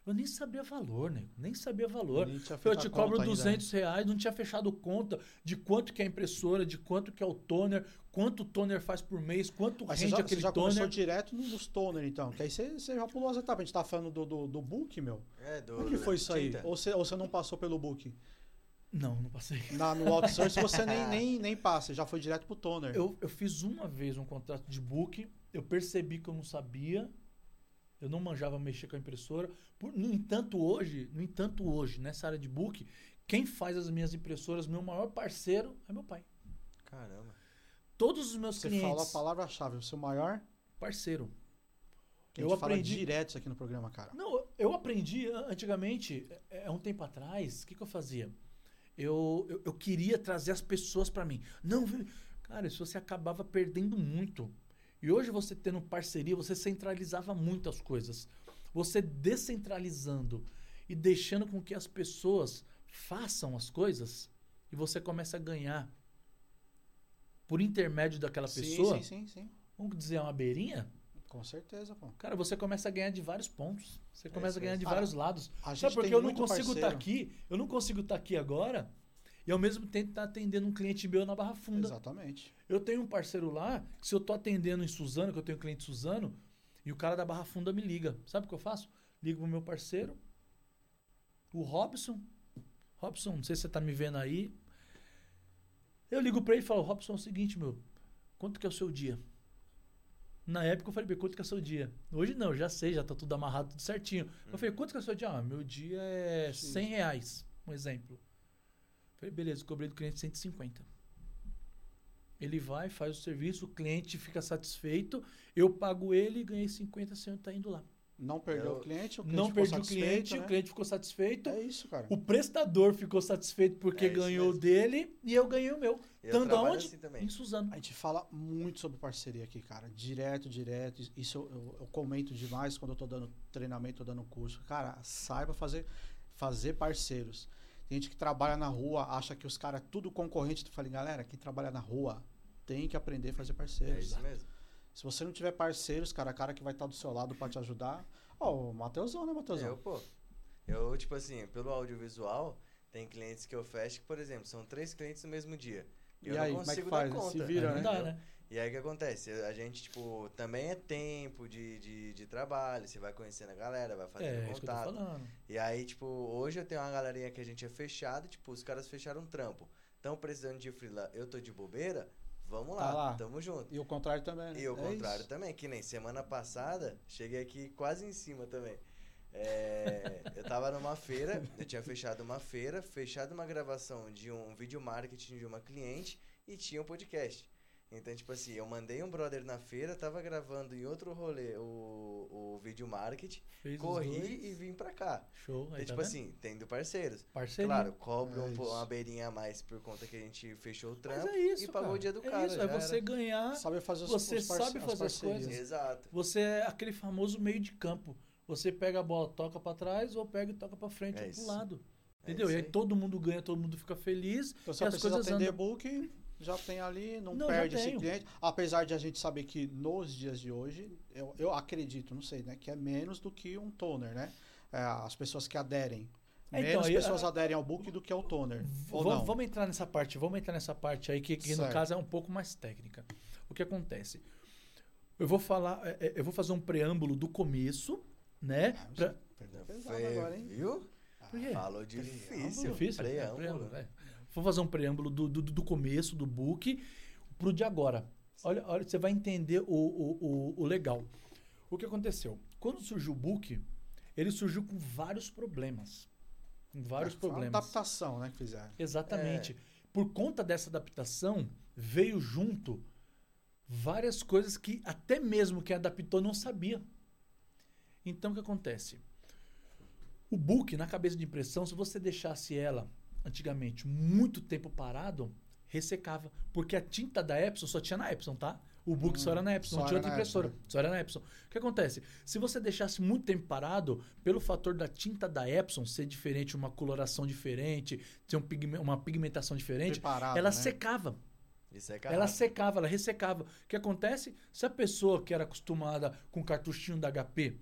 eu nem sabia valor, né? Nem sabia valor. Eu te cobro 200 ainda. reais, não tinha fechado conta de quanto que é a impressora, de quanto que é o toner, quanto o toner faz por mês, quanto Mas rende
você
já, aquele
você já
toner.
começou direto nos toner, então. Que aí você, você já pulou as etapas. A gente tá falando do, do, do book, meu.
É, do.
O que foi isso aí? Ou você, ou você não passou pelo book?
Não, não passei.
Na, no outsource (laughs) você nem, nem, nem passa, já foi direto pro toner.
Eu, eu fiz uma vez um contrato de book, eu percebi que eu não sabia, eu não manjava mexer com a impressora. Por, no entanto, hoje, no entanto, hoje, nessa área de book, quem faz as minhas impressoras, meu maior parceiro é meu pai.
Caramba.
Todos os meus
Você
clientes. Você
fala a palavra-chave, o seu maior
parceiro.
Que eu aprendi direto isso aqui no programa, cara.
Não, eu aprendi antigamente, é, é um tempo atrás, o que, que eu fazia? Eu, eu, eu queria trazer as pessoas para mim. Não, cara, isso você acabava perdendo muito. E hoje você tendo parceria, você centralizava muitas coisas. Você descentralizando e deixando com que as pessoas façam as coisas e você começa a ganhar por intermédio daquela
sim,
pessoa.
Sim, sim, sim.
Vamos dizer uma beirinha?
Com certeza, pô.
Cara, você começa a ganhar de vários pontos. Você é começa a ganhar de vários lados. Sabe porque eu não consigo estar tá aqui, eu não consigo estar tá aqui agora e ao mesmo tempo estar tá atendendo um cliente meu na Barra Funda.
Exatamente.
Eu tenho um parceiro lá, que se eu estou atendendo em Suzano, que eu tenho um cliente Suzano, e o cara da Barra Funda me liga. Sabe o que eu faço? Ligo pro meu parceiro, o Robson. Robson, não sei se você está me vendo aí. Eu ligo para ele e falo, Robson, é o seguinte, meu, quanto que é o seu dia? Na época eu falei, quanto que é seu dia? Hoje não, já sei, já tá tudo amarrado, tudo certinho. Hum. Eu falei, quanto que é o seu dia? Ah, meu dia é 100 reais, um exemplo. Falei, beleza, cobrei do cliente 150. Ele vai, faz o serviço, o cliente fica satisfeito, eu pago ele e ganhei 50, o senhor tá indo lá.
Não perdeu eu, o cliente, o
cliente não perdeu o cliente, né? o cliente ficou satisfeito.
É isso, cara.
O prestador ficou satisfeito porque é ganhou dele e eu ganhei o meu. Tanto aonde? Assim também. Em Suzano.
A gente fala muito sobre parceria aqui, cara. Direto, direto. Isso eu, eu, eu comento demais quando eu tô dando treinamento, tô dando curso. Cara, saiba fazer, fazer parceiros. Tem gente que trabalha na rua, acha que os caras é tudo concorrente. Tu fala, galera, quem trabalha na rua tem que aprender a fazer parceiros. É
isso mesmo.
Se você não tiver parceiros, cara, cara que vai estar do seu lado para te ajudar. Ó, oh, o Matheusão, né, Matheusão?
Eu, pô. Eu, tipo assim, pelo audiovisual, tem clientes que eu fecho que, por exemplo, são três clientes no mesmo dia.
E, e eu aí, não consigo como é que faz? dar conta. Se vira, né?
Dá, né?
E aí o que acontece? A gente, tipo, também é tempo de, de, de trabalho, você vai conhecendo a galera, vai fazendo é, contato. E aí, tipo, hoje eu tenho uma galerinha que a gente é fechado, tipo, os caras fecharam um trampo. Estão precisando de freela, eu tô de bobeira, Vamos lá, tá lá, tamo junto.
E o contrário também. Né?
E o é contrário isso. também, que nem semana passada, cheguei aqui quase em cima também. É, (laughs) eu tava numa feira, eu tinha fechado uma feira, fechado uma gravação de um vídeo marketing de uma cliente e tinha um podcast. Então, tipo assim, eu mandei um brother na feira, tava gravando em outro rolê o, o vídeo marketing, Fez corri e vim pra cá.
Show,
aí então, tipo tá assim, tendo parceiros.
Parceiro.
Claro, cobra é um, uma beirinha a mais por conta que a gente fechou o trampo
é isso,
e pagou
cara.
o dia do
é
cara.
Isso, é você
era.
ganhar.
Sabe fazer os,
Você
os
sabe fazer as, as coisas.
Exato.
Você é aquele famoso meio de campo. Você pega a bola, toca para trás ou pega e toca para frente é ou pro lado. É Entendeu? É e aí, aí todo mundo ganha, todo mundo fica feliz.
Então, e as coisas atender andam. book, já tem ali, não, não perde esse cliente. Apesar de a gente saber que nos dias de hoje, eu, eu acredito, não sei, né? Que é menos do que um toner, né? É, as pessoas que aderem. É, menos então, pessoas eu, aderem ao book do que ao toner.
Vamos, vamos entrar nessa parte, vamos entrar nessa parte aí, que, que no caso é um pouco mais técnica. O que acontece? Eu vou falar, é, é, eu vou fazer um preâmbulo do começo, né? Ah,
pra... Foi, agora, hein? Viu? Falou difícil.
Difícil? Preâmbulo. preâmbulo é. Vou fazer um preâmbulo do, do, do começo, do book, pro de agora. Olha, olha, você vai entender o, o, o, o legal. O que aconteceu? Quando surgiu o book, ele surgiu com vários problemas. Com vários é, problemas.
Adaptação, né, que fizeram.
Exatamente. É. Por conta dessa adaptação, veio junto várias coisas que até mesmo quem adaptou não sabia. Então, o que acontece? O book, na cabeça de impressão, se você deixasse ela antigamente, muito tempo parado, ressecava. Porque a tinta da Epson só tinha na Epson, tá? O book hum, só era na Epson, não tinha outra impressora. Epson, né? Só era na Epson. O que acontece? Se você deixasse muito tempo parado, pelo fator da tinta da Epson ser diferente, uma coloração diferente, ter um pigme uma pigmentação diferente, Preparado, ela né? secava. Ela secava, ela ressecava. O que acontece? Se a pessoa que era acostumada com cartuchinho da HP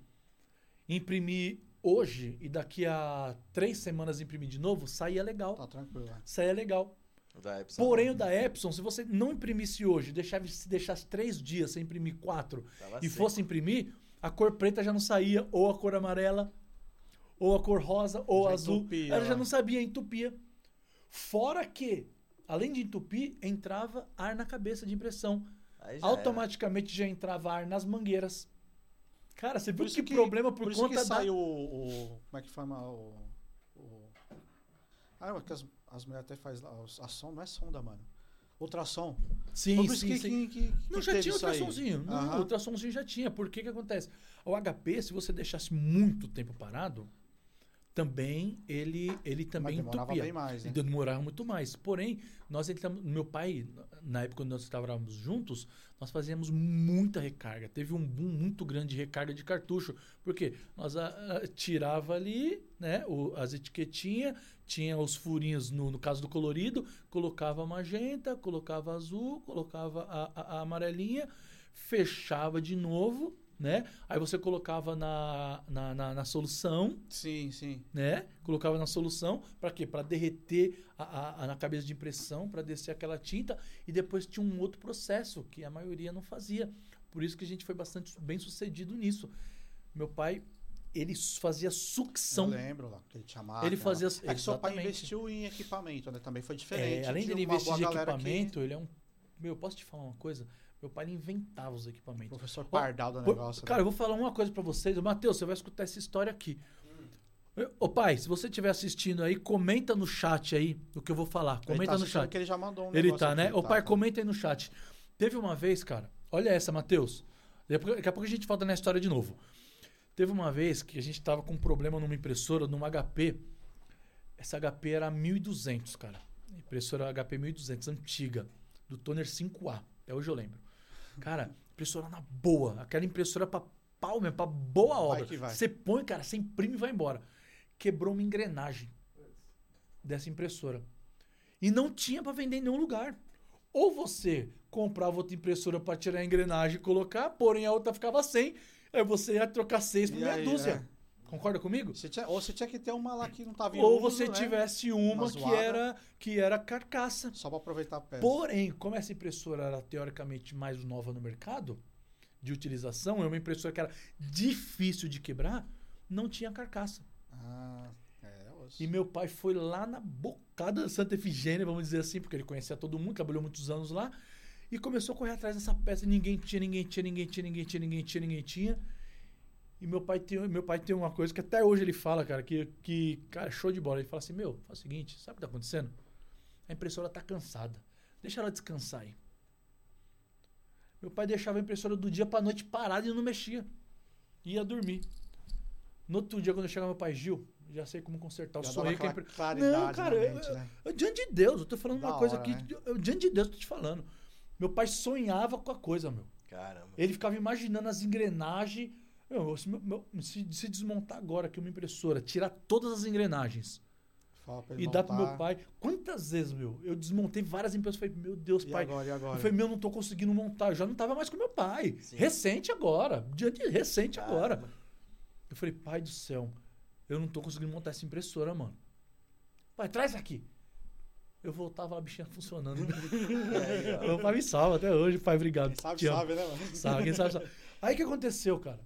imprimir hoje e daqui a três semanas imprimir de novo, saía legal.
Tá tranquilo.
Saía legal.
O Epson,
Porém, o da Epson, se você não imprimisse hoje, deixasse, se deixasse três dias sem imprimir quatro Tava e seco. fosse imprimir, a cor preta já não saía, ou a cor amarela, ou a cor rosa, ou já azul. Entupia, ela já não sabia, entupia. Fora que, além de entupir, entrava ar na cabeça de impressão. Já Automaticamente era. já entrava ar nas mangueiras. Cara, você viu que, que, problema por, por conta
isso que da... saiu o, o, Como é que chama o. o ah, que as, as mulheres até fazem lá. A som não é sonda, mano. Ultrassom.
Sim, sim, que, sim. Que, que, não, já tinha ultrassomzinho. Não, uhum. ultrassomzinho já tinha. Por que que acontece? O HP, se você deixasse muito tempo parado, também ele ele também Mas demorava entupia.
bem mais, né?
Demorava muito mais. Porém, nós entramos, meu pai, na época quando nós estávamos juntos, nós fazíamos muita recarga. Teve um boom muito grande de recarga de cartucho, porque nós a, a, tirava ali, né, o, as etiquetinhas, tinha os furinhos no, no caso do colorido, colocava magenta, colocava azul, colocava a, a amarelinha, fechava de novo né? Aí você colocava na, na, na, na, solução.
Sim, sim.
Né? Colocava na solução, para quê? Para derreter a, a, a, na cabeça de impressão, para descer aquela tinta. E depois tinha um outro processo, que a maioria não fazia. Por isso que a gente foi bastante bem sucedido nisso. Meu pai, ele fazia sucção. Eu
lembro lá, que ele chamava.
Ele fazia.
É que seu pai investiu em equipamento, né? Também foi diferente.
É, além de ele investir em equipamento, que... ele é um. Meu, posso te falar uma coisa? Meu pai inventava os equipamentos.
Professor Pardal do negócio.
Cara, né? eu vou falar uma coisa para vocês. Matheus, você vai escutar essa história aqui. Hum. Ô pai, se você estiver assistindo aí, comenta no chat aí o que eu vou falar. Comenta
tá
no chat.
Ele já mandou um
Ele tá, né? Ô tá, pai, tá. comenta aí no chat. Teve uma vez, cara. Olha essa, Matheus. Daqui a pouco a gente volta na história de novo. Teve uma vez que a gente tava com um problema numa impressora, numa HP. Essa HP era 1200, cara. Impressora HP 1200, antiga, do toner 5A. Até hoje eu lembro. Cara, impressora na boa. Aquela impressora pra pau mesmo, pra boa obra. Você põe, cara, você imprime e vai embora. Quebrou uma engrenagem dessa impressora. E não tinha para vender em nenhum lugar. Ou você comprava outra impressora para tirar a engrenagem e colocar, porém a outra ficava sem, aí você ia trocar seis por meia dúzia. É. Concorda comigo?
Você tinha, ou você tinha que ter uma lá que não estava em
Ou você né? tivesse uma, uma que era que era carcaça.
Só para aproveitar a peça.
Porém, como essa impressora era teoricamente mais nova no mercado de utilização, é uma impressora que era difícil de quebrar, não tinha carcaça.
Ah.
E meu pai foi lá na bocada da Santa Efigênia, vamos dizer assim, porque ele conhecia todo mundo, trabalhou muitos anos lá, e começou a correr atrás dessa peça. Ninguém tinha, ninguém tinha, ninguém tinha, ninguém tinha, ninguém tinha, ninguém tinha. E meu pai tem, meu pai tem uma coisa que até hoje ele fala, cara, que, que cara, show de bola. Ele fala assim: Meu, faz o seguinte, sabe o que tá acontecendo? A impressora tá cansada. Deixa ela descansar aí. Meu pai deixava a impressora do dia pra noite parada e não mexia. Ia dormir. No outro dia, quando eu chegava, meu pai, Gil, já sei como consertar. Já sonho que
claridade Não, cara, mente,
eu, né? eu, diante de Deus, eu tô falando da uma coisa hora, aqui, né? eu, diante de Deus, eu tô te falando. Meu pai sonhava com a coisa, meu.
Caramba.
Ele ficava imaginando as engrenagens. Meu, se, meu, se, se, desmontar agora aqui uma impressora, tirar todas as engrenagens e dar pro meu pai. Quantas vezes, meu? Eu desmontei várias empresas. Falei, meu Deus, e pai.
Agora, e agora?
Eu falei, meu, não tô conseguindo montar. Eu já não tava mais com meu pai. Sim. Recente agora. Diante recente Caramba. agora. Eu falei, pai do céu. Eu não tô conseguindo montar essa impressora, mano. Pai, traz aqui. Eu voltava a bichinha funcionando. (laughs) é, Meu pai me salva até hoje, pai, obrigado.
Quem sabe, sabe, né, mano?
Sabe, quem sabe, sabe. Aí o que aconteceu, cara?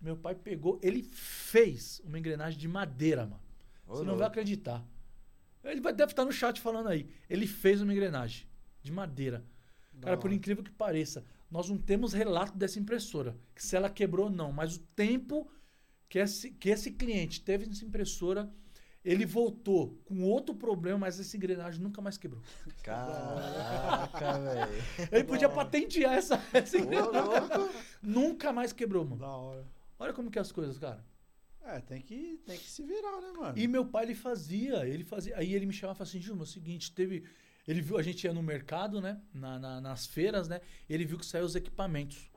Meu pai pegou, ele fez uma engrenagem de madeira, mano. Ô, Você não vai acreditar. Ele deve estar no chat falando aí. Ele fez uma engrenagem de madeira. Cara, por incrível que pareça, nós não temos relato dessa impressora. Que se ela quebrou, não. Mas o tempo que esse, que esse cliente teve nessa impressora, ele voltou com outro problema, mas essa engrenagem nunca mais quebrou.
Caraca, (laughs) velho.
Ele podia patentear essa, essa engrenagem. nunca mais quebrou, mano.
Da hora.
Olha como que é as coisas, cara.
É, tem que, tem que se virar, né, mano?
E meu pai, ele fazia, ele fazia. Aí ele me chamava e falava assim, é o seguinte, teve. Ele viu, a gente ia no mercado, né? Na, na, nas feiras, né? Ele viu que saiu os equipamentos.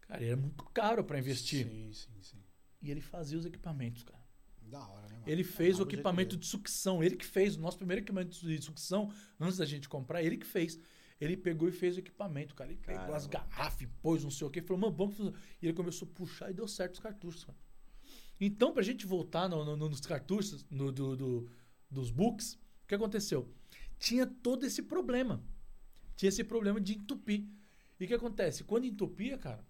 Cara, era muito caro para investir.
Sim, sim, sim.
E ele fazia os equipamentos, cara.
Da hora, né, mano?
Ele fez é, o equipamento de sucção. Ele que fez o nosso primeiro equipamento de sucção, antes da gente comprar, ele que fez. Ele pegou e fez o equipamento, cara. Ele Caramba. pegou as garrafas, pôs não sei o quê, falou, mano, vamos fazer. E ele começou a puxar e deu certo os cartuchos, cara. Então, pra gente voltar no, no, nos cartuchos, no, do, do, dos books, o que aconteceu? Tinha todo esse problema. Tinha esse problema de entupir. E o que acontece? Quando entupia, cara,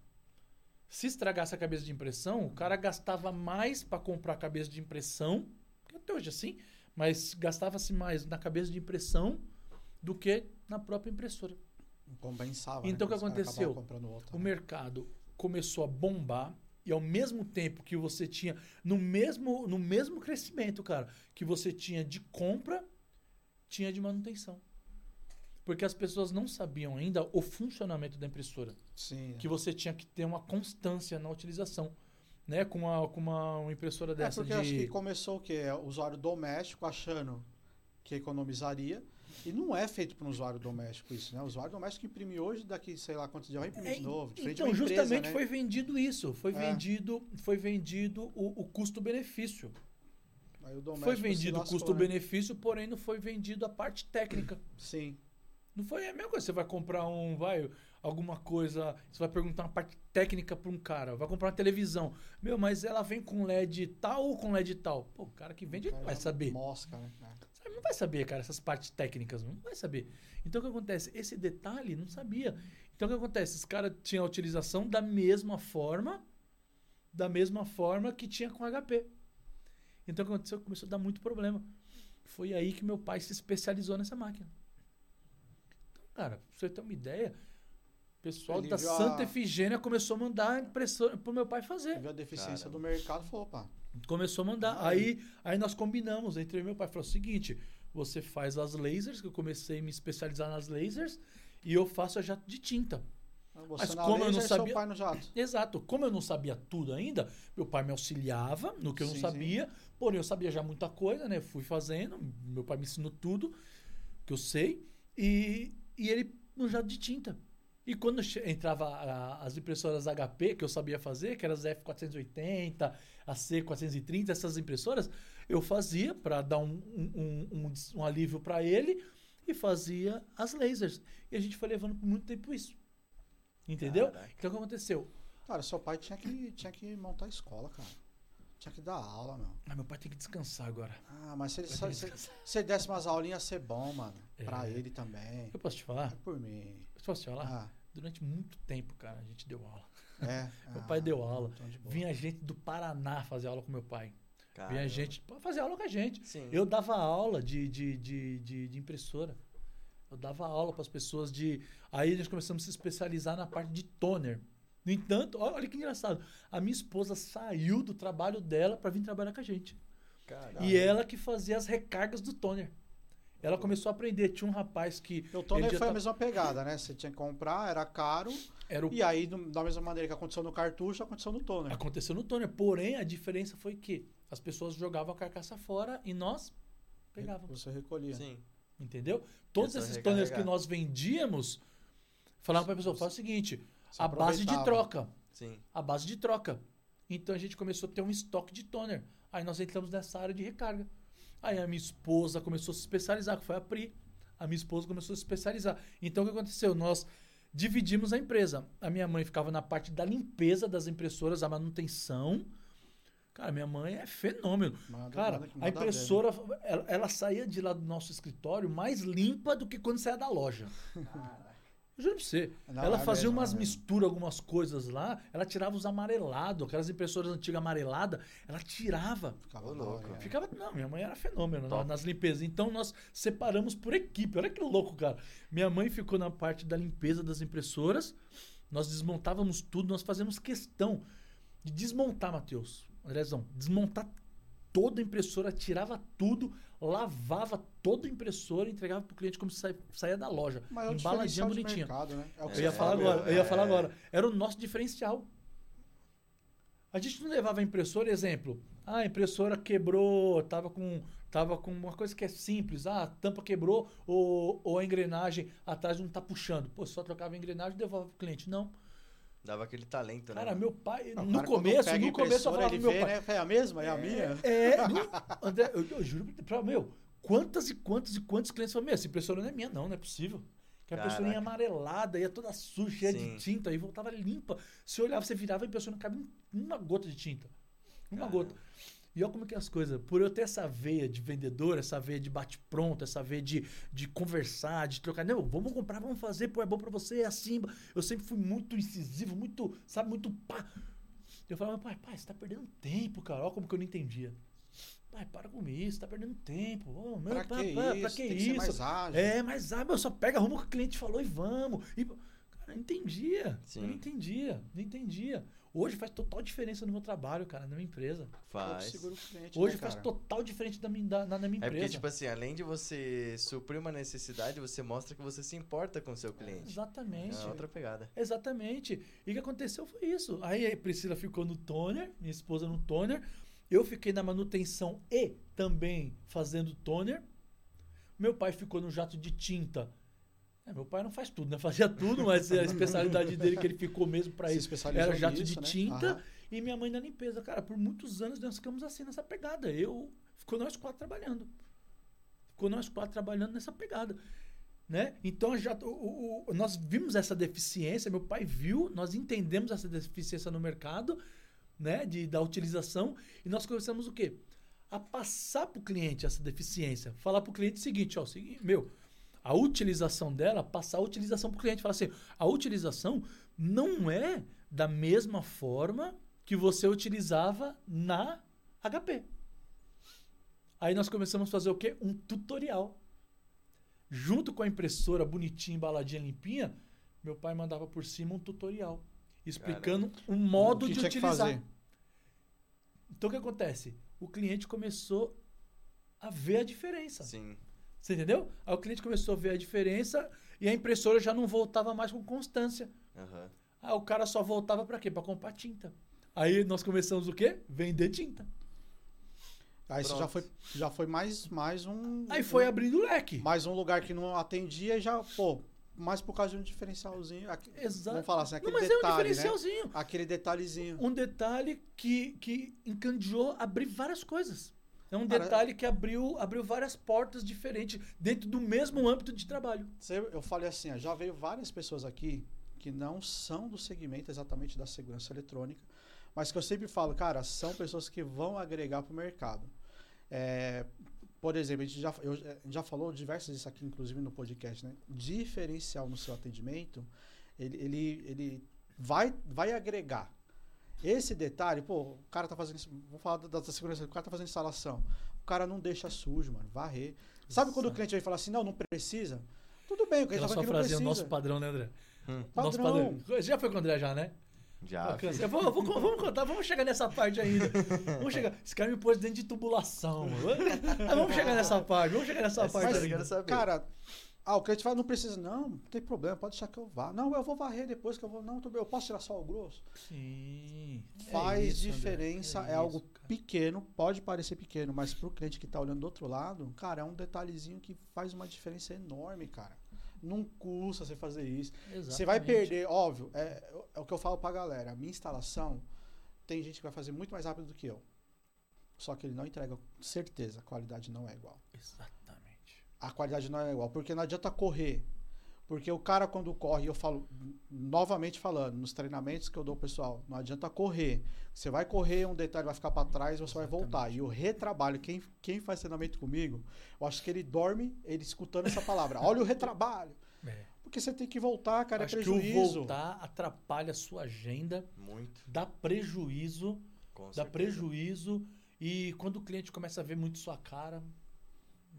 se estragasse a cabeça de impressão, o cara gastava mais para comprar a cabeça de impressão, que até hoje é assim, mas gastava-se mais na cabeça de impressão do que na própria impressora.
Compensava.
Então
né?
o que aconteceu? o né? mercado começou a bombar e ao mesmo tempo que você tinha no mesmo no mesmo crescimento, cara, que você tinha de compra, tinha de manutenção. Porque as pessoas não sabiam ainda o funcionamento da impressora.
Sim.
Que você tinha que ter uma constância na utilização. Né? Com, uma, com uma, impressora dessa.
É porque
de...
acho que começou o quê? O usuário doméstico achando que economizaria. E não é feito para um usuário doméstico isso, né? O usuário doméstico imprime hoje, daqui, sei lá quantos dias, vai imprimir é, de novo.
então, justamente né? foi vendido isso. Foi é. vendido, foi vendido o, o custo-benefício. Foi vendido o custo-benefício, né? porém não foi vendido a parte técnica.
Sim.
Não foi a mesma coisa. Você vai comprar um, vai, alguma coisa, você vai perguntar uma parte técnica para um cara, vai comprar uma televisão. Meu, mas ela vem com LED tal ou com LED tal? Pô, o cara que vende não vai saber.
Mosca, né?
Sabe, não vai saber, cara, essas partes técnicas, não vai saber. Então o que acontece? Esse detalhe não sabia. Então o que acontece? Esse cara tinha a utilização da mesma forma, da mesma forma que tinha com HP. Então o que aconteceu? Começou a dar muito problema. Foi aí que meu pai se especializou nessa máquina. Cara, pra você ter uma ideia, o pessoal Ele da Santa a... Efigênia começou a mandar impressora pro meu pai fazer.
Viu a deficiência Caramba. do mercado falou, pá.
Começou a mandar. Aí, aí nós combinamos entre eu meu pai. Falou o seguinte: você faz as lasers, que eu comecei a me especializar nas lasers, e eu faço a jato de tinta.
Você Mas como eu não sabia, pai no jato.
Exato. Como eu não sabia tudo ainda, meu pai me auxiliava no que eu sim, não sabia. Sim. Porém, eu sabia já muita coisa, né? Fui fazendo. Meu pai me ensinou tudo que eu sei. E, e ele no jato de tinta. E quando entrava a, as impressoras HP, que eu sabia fazer, que eram as F480, a C430, essas impressoras, eu fazia para dar um, um, um, um alívio para ele e fazia as lasers. E a gente foi levando por muito tempo isso. Entendeu? Caraca. Então o que aconteceu?
Cara, seu pai tinha que, tinha que montar a escola, cara. Tinha que dar aula, meu.
Mas meu pai tem que descansar agora.
Ah, mas se ele, se, se, se ele desse umas aulinhas, ia ser bom, mano. É. Pra ele também.
Eu posso te falar?
É por mim.
Eu posso te falar? Ah. Durante muito tempo, cara, a gente deu aula.
É? (laughs)
meu ah, pai deu aula. Vinha gente do Paraná fazer aula com meu pai. Caramba. Vinha gente fazer aula com a gente. Sim. Eu dava aula de, de, de, de, de impressora. Eu dava aula para as pessoas de. Aí nós começamos a se especializar na parte de toner. No entanto, olha que engraçado. A minha esposa saiu do trabalho dela para vir trabalhar com a gente. E ela que fazia as recargas do toner. Ela começou a aprender. Tinha um rapaz que.
O toner foi tá... a mesma pegada, né? Você tinha que comprar, era caro. Era o... E aí, da mesma maneira que aconteceu no cartucho, aconteceu no toner.
Aconteceu no toner. Porém, a diferença foi que as pessoas jogavam a carcaça fora e nós pegávamos.
Você recolhia.
Sim. Entendeu? Todos esses toners que nós vendíamos, falavam para a pessoa: faz o seguinte, a base de troca.
Sim.
A base de troca. Então a gente começou a ter um estoque de toner. Aí nós entramos nessa área de recarga. Aí a minha esposa começou a se especializar, que foi a Pri. A minha esposa começou a se especializar. Então o que aconteceu? Nós dividimos a empresa. A minha mãe ficava na parte da limpeza das impressoras, a manutenção. Cara, minha mãe é fenômeno. Manda, Cara, manda, a impressora, ela, ela, saía de lá do nosso escritório mais limpa do que quando saía da loja. (laughs) juro pra você. Não, ela é fazia mesmo, umas é misturas, algumas coisas lá, ela tirava os amarelados, aquelas impressoras antigas amareladas, ela tirava.
Ficava louco.
É. Ficava, não, minha mãe era fenômeno Top. nas limpezas. Então nós separamos por equipe. Olha que louco, cara. Minha mãe ficou na parte da limpeza das impressoras, nós desmontávamos tudo, nós fazemos questão de desmontar, Matheus. Andrezão, desmontar toda a impressora, tirava tudo, lavava toda a impressora e entregava para o cliente como se saia, saia da loja.
Mas é embaladinha bonitinha. Mercado, né?
é eu ia falar agora, eu ia falar é. agora. Era o nosso diferencial. A gente não levava a impressora, exemplo. Ah, a impressora quebrou, tava com, tava com uma coisa que é simples. Ah, a tampa quebrou ou, ou a engrenagem atrás não está puxando. Pô, só trocava a engrenagem e devolve para o cliente. Não.
Dava aquele talento,
né? Cara, meu pai, não, no cara, começo, no começo eu falava
ele
meu
vê,
pai.
Né? É a mesma? É, é a minha?
É, André, eu, eu juro pra meu, quantas e quantos e quantos clientes falaram, meu, essa impressora não é minha não, não é possível. Que a impressora ia amarelada, ia toda suja, cheia de tinta, aí voltava limpa. Se olhava, você virava, a impressora não cabe uma gota de tinta. Uma Caramba. gota. E olha como que é as coisas. Por eu ter essa veia de vendedor, essa veia de bate-pronto, essa veia de, de conversar, de trocar. Não, vamos comprar, vamos fazer, pô, é bom pra você, é assim. Eu sempre fui muito incisivo, muito, sabe, muito pá. Eu falava, pai, pai, você tá perdendo tempo, cara. Olha como que eu não entendia. Pai, para com isso, tá perdendo tempo. Oh, meu,
pra, pá, que pá, isso? pra que Tem isso? Que mais ágil.
É, mais ágil, só pega, arruma o que o cliente falou e vamos. E, cara, eu entendia. Sim. Eu não entendia, não entendia. Hoje faz total diferença no meu trabalho, cara, na minha empresa.
Faz.
Cliente, Hoje né, faz total diferença da minha, da, na minha empresa. É porque,
tipo assim, além de você suprir uma necessidade, você mostra que você se importa com o seu cliente.
É, exatamente.
É outra pegada.
Exatamente. E o que aconteceu foi isso. Aí a Priscila ficou no toner, minha esposa no toner. Eu fiquei na manutenção e também fazendo toner. Meu pai ficou no jato de tinta é, meu pai não faz tudo, né? (laughs) Fazia tudo, mas a especialidade dele que ele ficou mesmo para isso era jato nisso, de né? tinta né? e minha mãe na limpeza. Cara, por muitos anos nós ficamos assim nessa pegada. Eu ficou nós quatro trabalhando. Ficou nós quatro trabalhando nessa pegada. Né? Então já o, o, nós vimos essa deficiência, meu pai viu, nós entendemos essa deficiência no mercado, né, de da utilização e nós começamos o quê? A passar para o cliente essa deficiência, falar para o cliente o seguinte, ó, meu, a utilização dela, passar a utilização para o cliente. Falar assim, a utilização não é da mesma forma que você utilizava na HP. Aí nós começamos a fazer o quê? Um tutorial. Junto com a impressora bonitinha, embaladinha, limpinha, meu pai mandava por cima um tutorial explicando Caramba. um modo de utilizar. Então o que acontece? O cliente começou a ver a diferença.
Sim.
Você entendeu? Aí o cliente começou a ver a diferença e a impressora já não voltava mais com constância. Uhum. Aí o cara só voltava para quê? Para comprar tinta. Aí nós começamos o quê? Vender tinta.
Aí isso já foi, já foi mais, mais um.
Aí foi um, abrindo o leque.
Mais um lugar que não atendia e já, pô, mais por causa de um diferencialzinho.
Exato.
Vamos falar assim, aquele não, mas detalhe, é um né? diferencialzinho. Né? Aquele detalhezinho.
Um detalhe que, que encandeou abrir várias coisas. É um Cara, detalhe que abriu, abriu várias portas diferentes dentro do mesmo âmbito de trabalho.
Eu falei assim, já veio várias pessoas aqui que não são do segmento exatamente da segurança eletrônica, mas que eu sempre falo, cara, são pessoas que vão agregar para o mercado. É, por exemplo, a gente, já, eu, gente já falou diversas vezes aqui, inclusive no podcast, né? Diferencial no seu atendimento, ele, ele, ele vai, vai agregar. Esse detalhe, pô, o cara tá fazendo. Vamos falar da, da segurança, o cara tá fazendo instalação. O cara não deixa sujo, mano, varrer. Sabe quando o cliente vai falar assim, não, não precisa? Tudo bem, o
cliente vai falar que não precisa. nosso padrão, né, André? Hum. Padrão. Nosso padrão. Já foi com o André já, né?
Já.
Vou, vou, vamos contar, vamos chegar nessa parte ainda. Vamos chegar. Esse cara me pôs dentro de tubulação. vamos chegar nessa parte, vamos chegar nessa parte.
Mas, quero saber. Cara, ah, o cliente fala, não precisa, não, não tem problema, pode deixar que eu vá. Não, eu vou varrer depois que eu vou. Não, eu posso tirar só o grosso?
Sim.
Faz é isso, diferença, é, é, algo pequeno, pode parecer pequeno, mas pro cliente que tá olhando do outro lado, cara, é um detalhezinho que faz uma diferença enorme, cara. Não custa você fazer isso. Exatamente. Você vai perder, óbvio, é, é o que eu falo pra galera. A minha instalação, tem gente que vai fazer muito mais rápido do que eu. Só que ele não entrega, certeza, a qualidade não é igual.
Exatamente.
A qualidade não é igual. Porque não adianta correr. Porque o cara, quando corre, eu falo, novamente falando, nos treinamentos que eu dou ao pessoal, não adianta correr. Você vai correr, um detalhe vai ficar para trás, você Exatamente. vai voltar. E o retrabalho, quem, quem faz treinamento comigo, eu acho que ele dorme, ele escutando essa palavra. (laughs) Olha o retrabalho. É. Porque você tem que voltar, cara, é acho é prejuízo. Que o
voltar atrapalha a sua agenda.
Muito.
Dá prejuízo. Com dá certeza. prejuízo. E quando o cliente começa a ver muito sua cara,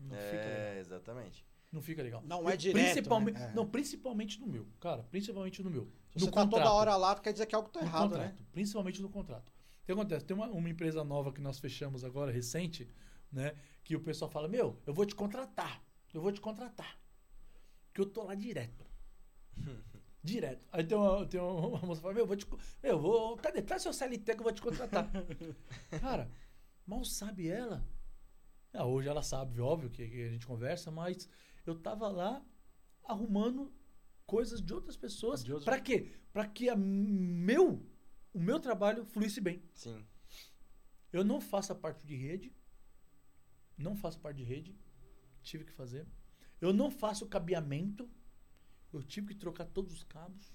não é, fica legal. exatamente.
Não fica legal.
Não é direto.
Principalmente, né? é. Não, principalmente no meu. Cara, principalmente no meu.
Se no você contrato, tá toda hora lá, quer dizer que algo tá errado,
contrato,
né?
Principalmente no contrato. O que acontece? Tem uma, uma empresa nova que nós fechamos agora, recente, né? Que o pessoal fala, meu, eu vou te contratar. Eu vou te contratar. Que eu tô lá direto. (laughs) direto. Aí tem uma, tem uma moça que fala, meu, eu vou te. Meu, vou. Cadê? Traz seu CLT que eu vou te contratar. (laughs) Cara, mal sabe ela. Ah, hoje ela sabe, óbvio, que, que a gente conversa, mas eu tava lá arrumando coisas de outras pessoas. De Para quê? Para que a meu, o meu trabalho fluísse bem.
Sim.
Eu não faço a parte de rede. Não faço parte de rede. Tive que fazer. Eu não faço cabeamento. Eu tive que trocar todos os cabos.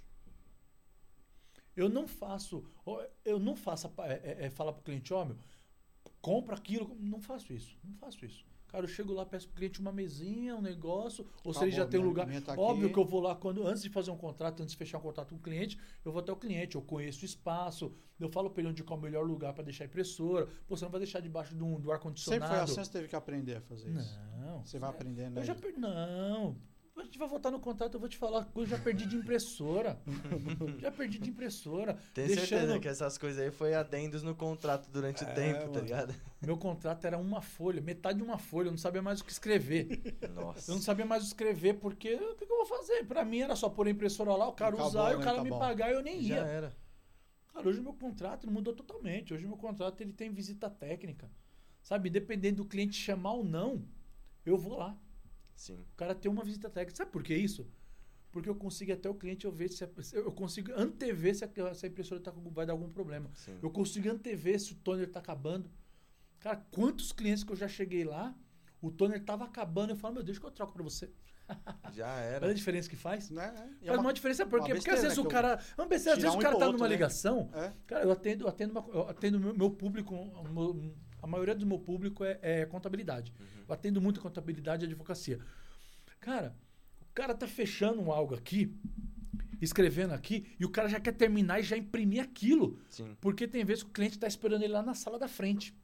Eu não faço. Eu não faço. É, é, é, falar para o cliente, ó, oh, meu, compra aquilo. Não faço isso. Não faço isso. Cara, eu chego lá, peço pro cliente uma mesinha, um negócio, ou tá se ele já tem um lugar. Tá Óbvio que eu vou lá quando, antes de fazer um contrato, antes de fechar um contrato com o cliente, eu vou até o cliente, eu conheço o espaço, eu falo para ele onde é o melhor lugar para deixar a impressora. Pô, você não vai deixar debaixo do, do ar-condicionado.
Sempre foi assim, você teve que aprender a fazer isso. Não. Você vai aprendendo.
Eu já, não, a gente vai voltar no contrato, eu vou te falar eu já perdi de impressora. (laughs) já perdi de impressora.
Tem deixando... certeza que essas coisas aí foi adendos no contrato durante é, o tempo, tá mano. tá ligado?
Meu contrato era uma folha, metade de uma folha, eu não sabia mais o que escrever. Nossa. Eu não sabia mais o que escrever, porque o que, que eu vou fazer? Pra mim era só pôr a impressora lá, o cara Acabou, usar e o né? cara tá me bom. pagar e eu nem ia.
Já era.
Cara, hoje o meu contrato mudou totalmente. Hoje o meu contrato ele tem visita técnica. Sabe, dependendo do cliente chamar ou não, eu vou lá.
Sim.
O cara tem uma visita técnica. Sabe por que isso? Porque eu consigo até o cliente eu ver se eu consigo antever se a, se a impressora tá, vai dar algum problema. Sim. Eu consigo antever se o toner está acabando. Cara, quantos clientes que eu já cheguei lá, o toner estava acabando, eu falo, meu Deus, que eu troco para você. (laughs)
Já era.
Olha a diferença que faz. Né? É faz uma, uma diferença porque, porque às vezes né, o cara. Vamos pensar, às vezes um o cara tá outro, numa né? ligação. É? Cara, eu atendo, eu atendo, uma, eu atendo meu, meu público, meu, a maioria do meu público é, é contabilidade. Uhum. Eu atendo muito contabilidade e advocacia. Cara, o cara tá fechando algo aqui, escrevendo aqui, e o cara já quer terminar e já imprimir aquilo.
Sim.
Porque tem vezes que o cliente tá esperando ele lá na sala da frente.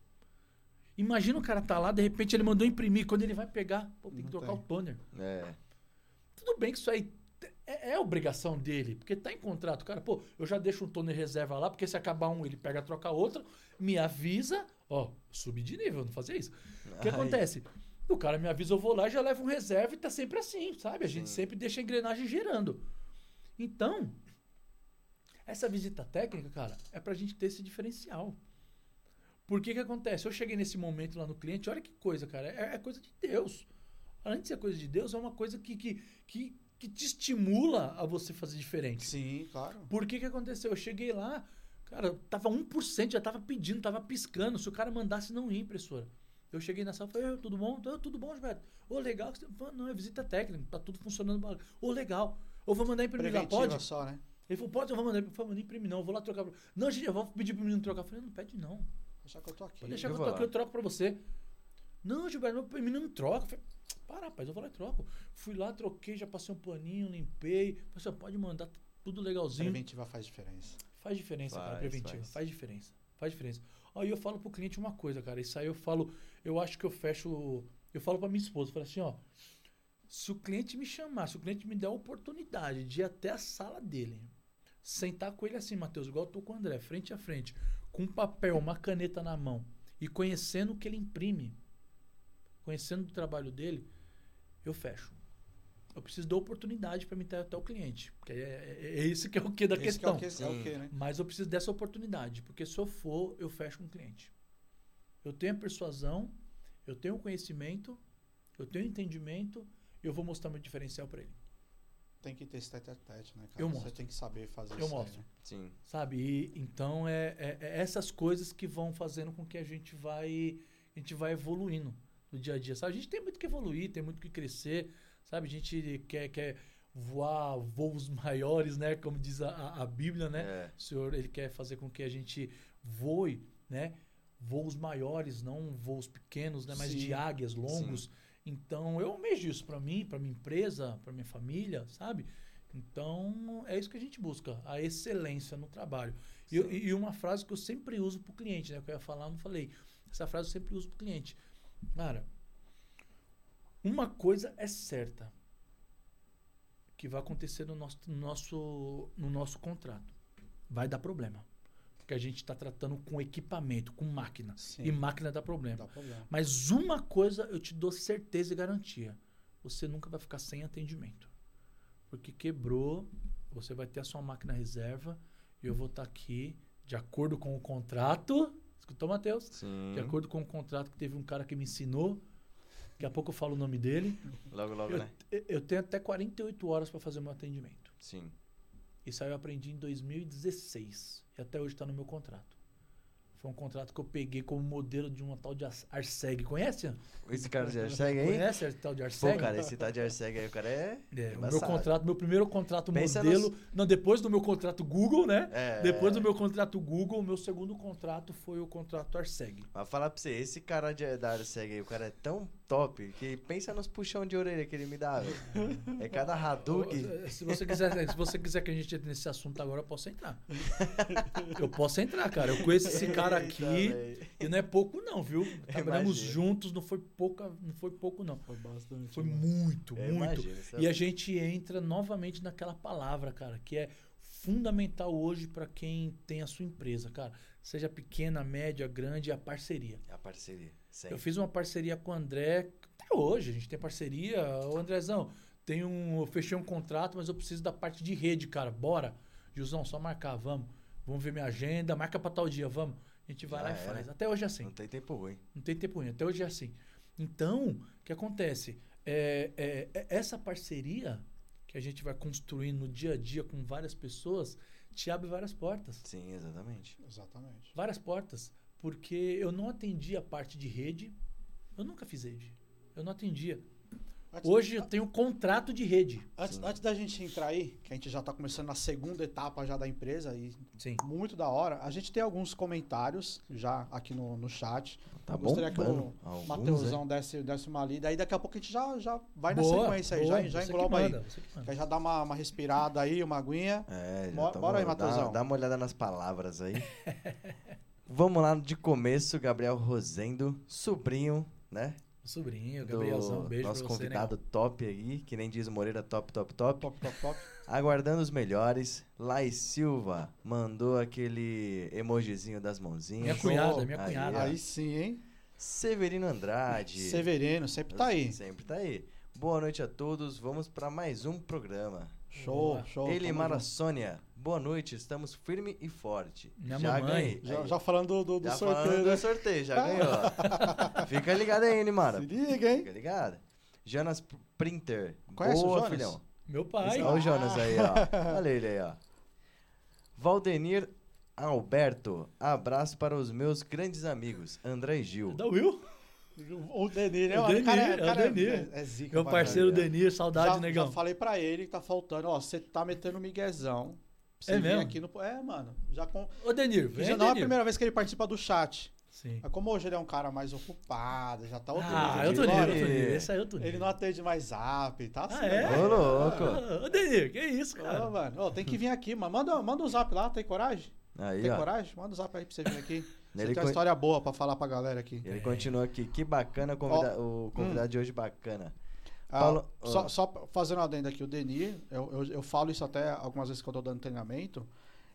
Imagina o cara tá lá, de repente ele mandou imprimir. Quando ele vai pegar, pô, tem que trocar tem. o toner.
É.
Tudo bem que isso aí é, é, obrigação dele, porque tá em contrato. Cara, pô, eu já deixo um toner reserva lá, porque se acabar um, ele pega, troca outro, me avisa, ó, subi de nível, não fazer isso. O que acontece? O cara me avisa, eu vou lá, já levo um reserva e tá sempre assim, sabe? A gente Sim. sempre deixa a engrenagem girando. Então, Essa visita técnica, cara, é pra gente ter esse diferencial. Por que que acontece? Eu cheguei nesse momento lá no cliente, olha que coisa, cara, é, é coisa de Deus. Além de ser coisa de Deus, é uma coisa que, que, que, que te estimula a você fazer diferente.
Sim, claro.
Por que que aconteceu? Eu cheguei lá, cara, tava 1%, já tava pedindo, tava piscando. Se o cara mandasse, não ia impressora. Eu cheguei na sala e falei, tudo bom? Tudo bom, Gilberto? Ô, legal. Não, é visita técnica, tá tudo funcionando. Ô, legal. Ou vou mandar imprimir lá, pode?
só, né?
Ele falou, pode, eu vou mandar. Eu falei, imprimir não, eu vou lá trocar. Não, gente, eu vou pedir pro menino trocar. Eu falei, não pede não.
Deixa que eu tô aqui.
Pode deixar eu que eu tô aqui, eu troco pra você. Não, Gilberto, meu menino não troca. Eu falei, para, rapaz, eu vou lá e troco. Fui lá, troquei, já passei um paninho, limpei. Você assim, pode mandar tudo legalzinho.
Preventiva faz diferença.
Faz diferença, faz, cara, preventiva. Faz. faz. diferença. Faz diferença. Aí eu falo pro cliente uma coisa, cara. Isso aí eu falo, eu acho que eu fecho. Eu falo pra minha esposa, eu falo assim, ó. Se o cliente me chamar, se o cliente me der a oportunidade de ir até a sala dele, sentar com ele assim, Matheus, igual eu tô com o André, frente a frente, com um papel, uma caneta na mão e conhecendo o que ele imprime, conhecendo o trabalho dele, eu fecho. Eu preciso da oportunidade para me ter até o cliente. Porque é, é, é esse que é o que da esse questão. Que é o que, é o que, né? Mas eu preciso dessa oportunidade. Porque se eu for, eu fecho com o cliente. Eu tenho a persuasão, eu tenho o conhecimento, eu tenho o entendimento, e eu vou mostrar meu diferencial para ele.
Tem que ter esse tete a tete, né,
cara? Eu mostro.
Você tem que saber fazer
eu
isso.
Eu mostro. Aí,
né?
Sim.
Sabe? E, então, é, é, é, essas coisas que vão fazendo com que a gente vai, a gente vai evoluindo no dia a dia, sabe? A gente tem muito que evoluir, tem muito que crescer, sabe? A gente quer, quer voar voos (laughs) maiores, né? Como diz a, a Bíblia, né? É. O Senhor, ele quer fazer com que a gente voe, né? Voos maiores, não voos pequenos, né? Mas Sim. de águias longos. Sim. Então, eu almejo isso para mim, para minha empresa, para minha família, sabe? Então, é isso que a gente busca, a excelência no trabalho. E, e, uma frase que eu sempre uso para o cliente, né? Que eu ia falar, não falei. Essa frase eu sempre uso para o cliente. Cara, uma coisa é certa que vai acontecer no nosso, no nosso, no nosso contrato. Vai dar problema que a gente está tratando com equipamento, com máquina. Sim. E máquina dá problema. dá problema. Mas uma coisa eu te dou certeza e garantia: você nunca vai ficar sem atendimento. Porque quebrou, você vai ter a sua máquina reserva e eu vou estar tá aqui de acordo com o contrato. Escutou, Matheus?
Sim.
De acordo com o contrato que teve um cara que me ensinou. Daqui a pouco eu falo o nome dele.
Logo, logo,
eu,
né?
Eu tenho até 48 horas para fazer meu atendimento.
Sim.
Isso aí eu aprendi em 2016 e até hoje está no meu contrato. Foi um contrato que eu peguei como modelo de uma tal de Arseg. Conhece?
Esse cara de (laughs) Arseg aí?
Conhece esse tal de Arseg?
Pô, cara, esse tal de Arseg aí, o cara é.
é o meu contrato, meu primeiro contrato Pensa modelo. Nos... Não, depois do meu contrato Google, né?
É.
Depois do meu contrato Google, o meu segundo contrato foi o contrato Arseg.
Mas falar pra você, esse cara de, da Arseg aí, o cara é tão top que pensa nos puxão de orelha que ele me dá. É cada Hadug.
Se você quiser, se você quiser que a gente entre nesse assunto agora, eu posso entrar. Eu posso entrar, cara. Eu conheço esse cara aqui e não é pouco não, viu? (laughs) Trabalhamos juntos, não foi pouca, não foi pouco não.
Foi bastante.
Foi muito, muito. Imagino, e a gente entra novamente naquela palavra, cara, que é fundamental hoje para quem tem a sua empresa, cara. Seja pequena, média, grande, é a parceria.
É a parceria.
Eu fiz uma parceria com o André, até hoje a gente tem parceria. O Andrezão, tem um, eu fechei um contrato, mas eu preciso da parte de rede, cara. Bora. Gilzão, só marcar, vamos. Vamos ver minha agenda, marca para tal dia, vamos. A gente vai Já lá e faz. Até hoje é assim.
Não tem tempo ruim.
Não tem tempo ruim, até hoje é assim. Então, o que acontece? É, é, é essa parceria que a gente vai construindo no dia a dia com várias pessoas te abre várias portas.
Sim, exatamente.
Exatamente.
Várias portas porque eu não atendia a parte de rede. Eu nunca fiz rede. Eu não atendia. Antes Hoje eu tenho um contrato de rede.
Antes, antes, da gente entrar aí, que a gente já está começando na segunda etapa já da empresa, e
Sim.
muito da hora, a gente tem alguns comentários já aqui no, no chat.
Tá
bom. Gostaria que o Mateusão é? desse, desse uma lida. Aí daqui a pouco a gente já, já vai boa, na sequência aí, boa, já, já engloba manda, aí. Quer já dar uma, uma respirada aí, uma aguinha.
É,
já Bora aí, Mateusão.
Dá, dá uma olhada nas palavras aí. (laughs) Vamos lá de começo, Gabriel Rosendo, sobrinho, né?
Sobrinho, Gabrielzão, beijo
Nosso
pra
você, convidado
né?
top aí, que nem diz o Moreira, top, top, top.
Top, top, top.
Aguardando os melhores. Lai Silva mandou aquele emojizinho das mãozinhas.
Minha cunhada, minha cunhada.
Aí sim, hein?
Severino Andrade.
Severino, sempre tá aí.
Sempre tá aí. Boa noite a todos. Vamos para mais um programa.
Show, show.
Elimara Sônia. Boa noite, estamos firme e forte.
Minha
já
mamãe.
ganhei.
Já, já falando do, do,
já
sorteio.
falando
né?
do sorteio, já ganhou. (laughs) Fica ligado aí, Elimara.
Se liga, hein?
Fica ligado. Jonas Printer.
Conhece o
Boa,
Jonas?
filhão.
Meu pai.
Olha o Jonas aí, ó. (laughs) Olha ele aí, ó. Valdenir Alberto. Abraço para os meus grandes amigos, André e Gil.
Da Will.
O Denir, né?
O? Denir,
cara,
é o
cara
Denir.
É, é zica,
Meu parceiro
caralho.
Denir, saudade,
já,
negão.
Já falei pra ele que tá faltando, ó, você tá metendo miguezão. Você
É
vir
mesmo?
aqui no. É, mano. Já com.
Ô, Denir, vem,
já não é a primeira vez que ele participa do chat.
Sim.
Mas como hoje ele é um cara mais ocupado, já tá outro
Ah,
nível
eu
de
tô nível, tô nível. Esse aí eu tô nível.
Ele não atende mais zap, tá
Ah,
assim.
é?
Ô, louco.
Ah, Ô, Denir, que isso,
Ô,
cara?
mano, Ô, tem que vir aqui, mano. Manda, manda um zap lá, tem coragem?
Aí,
Tem
ó.
coragem? Manda um zap aí pra você vir aqui. (laughs) Você
Ele
tem uma história boa pra falar pra galera aqui.
Ele continua aqui. Que bacana, convida- o convidado de hoje bacana.
Ah,
Paulo-
só,
ó.
só fazendo uma adenda aqui, o Denir, eu, eu, eu falo isso até algumas vezes que eu tô dando treinamento,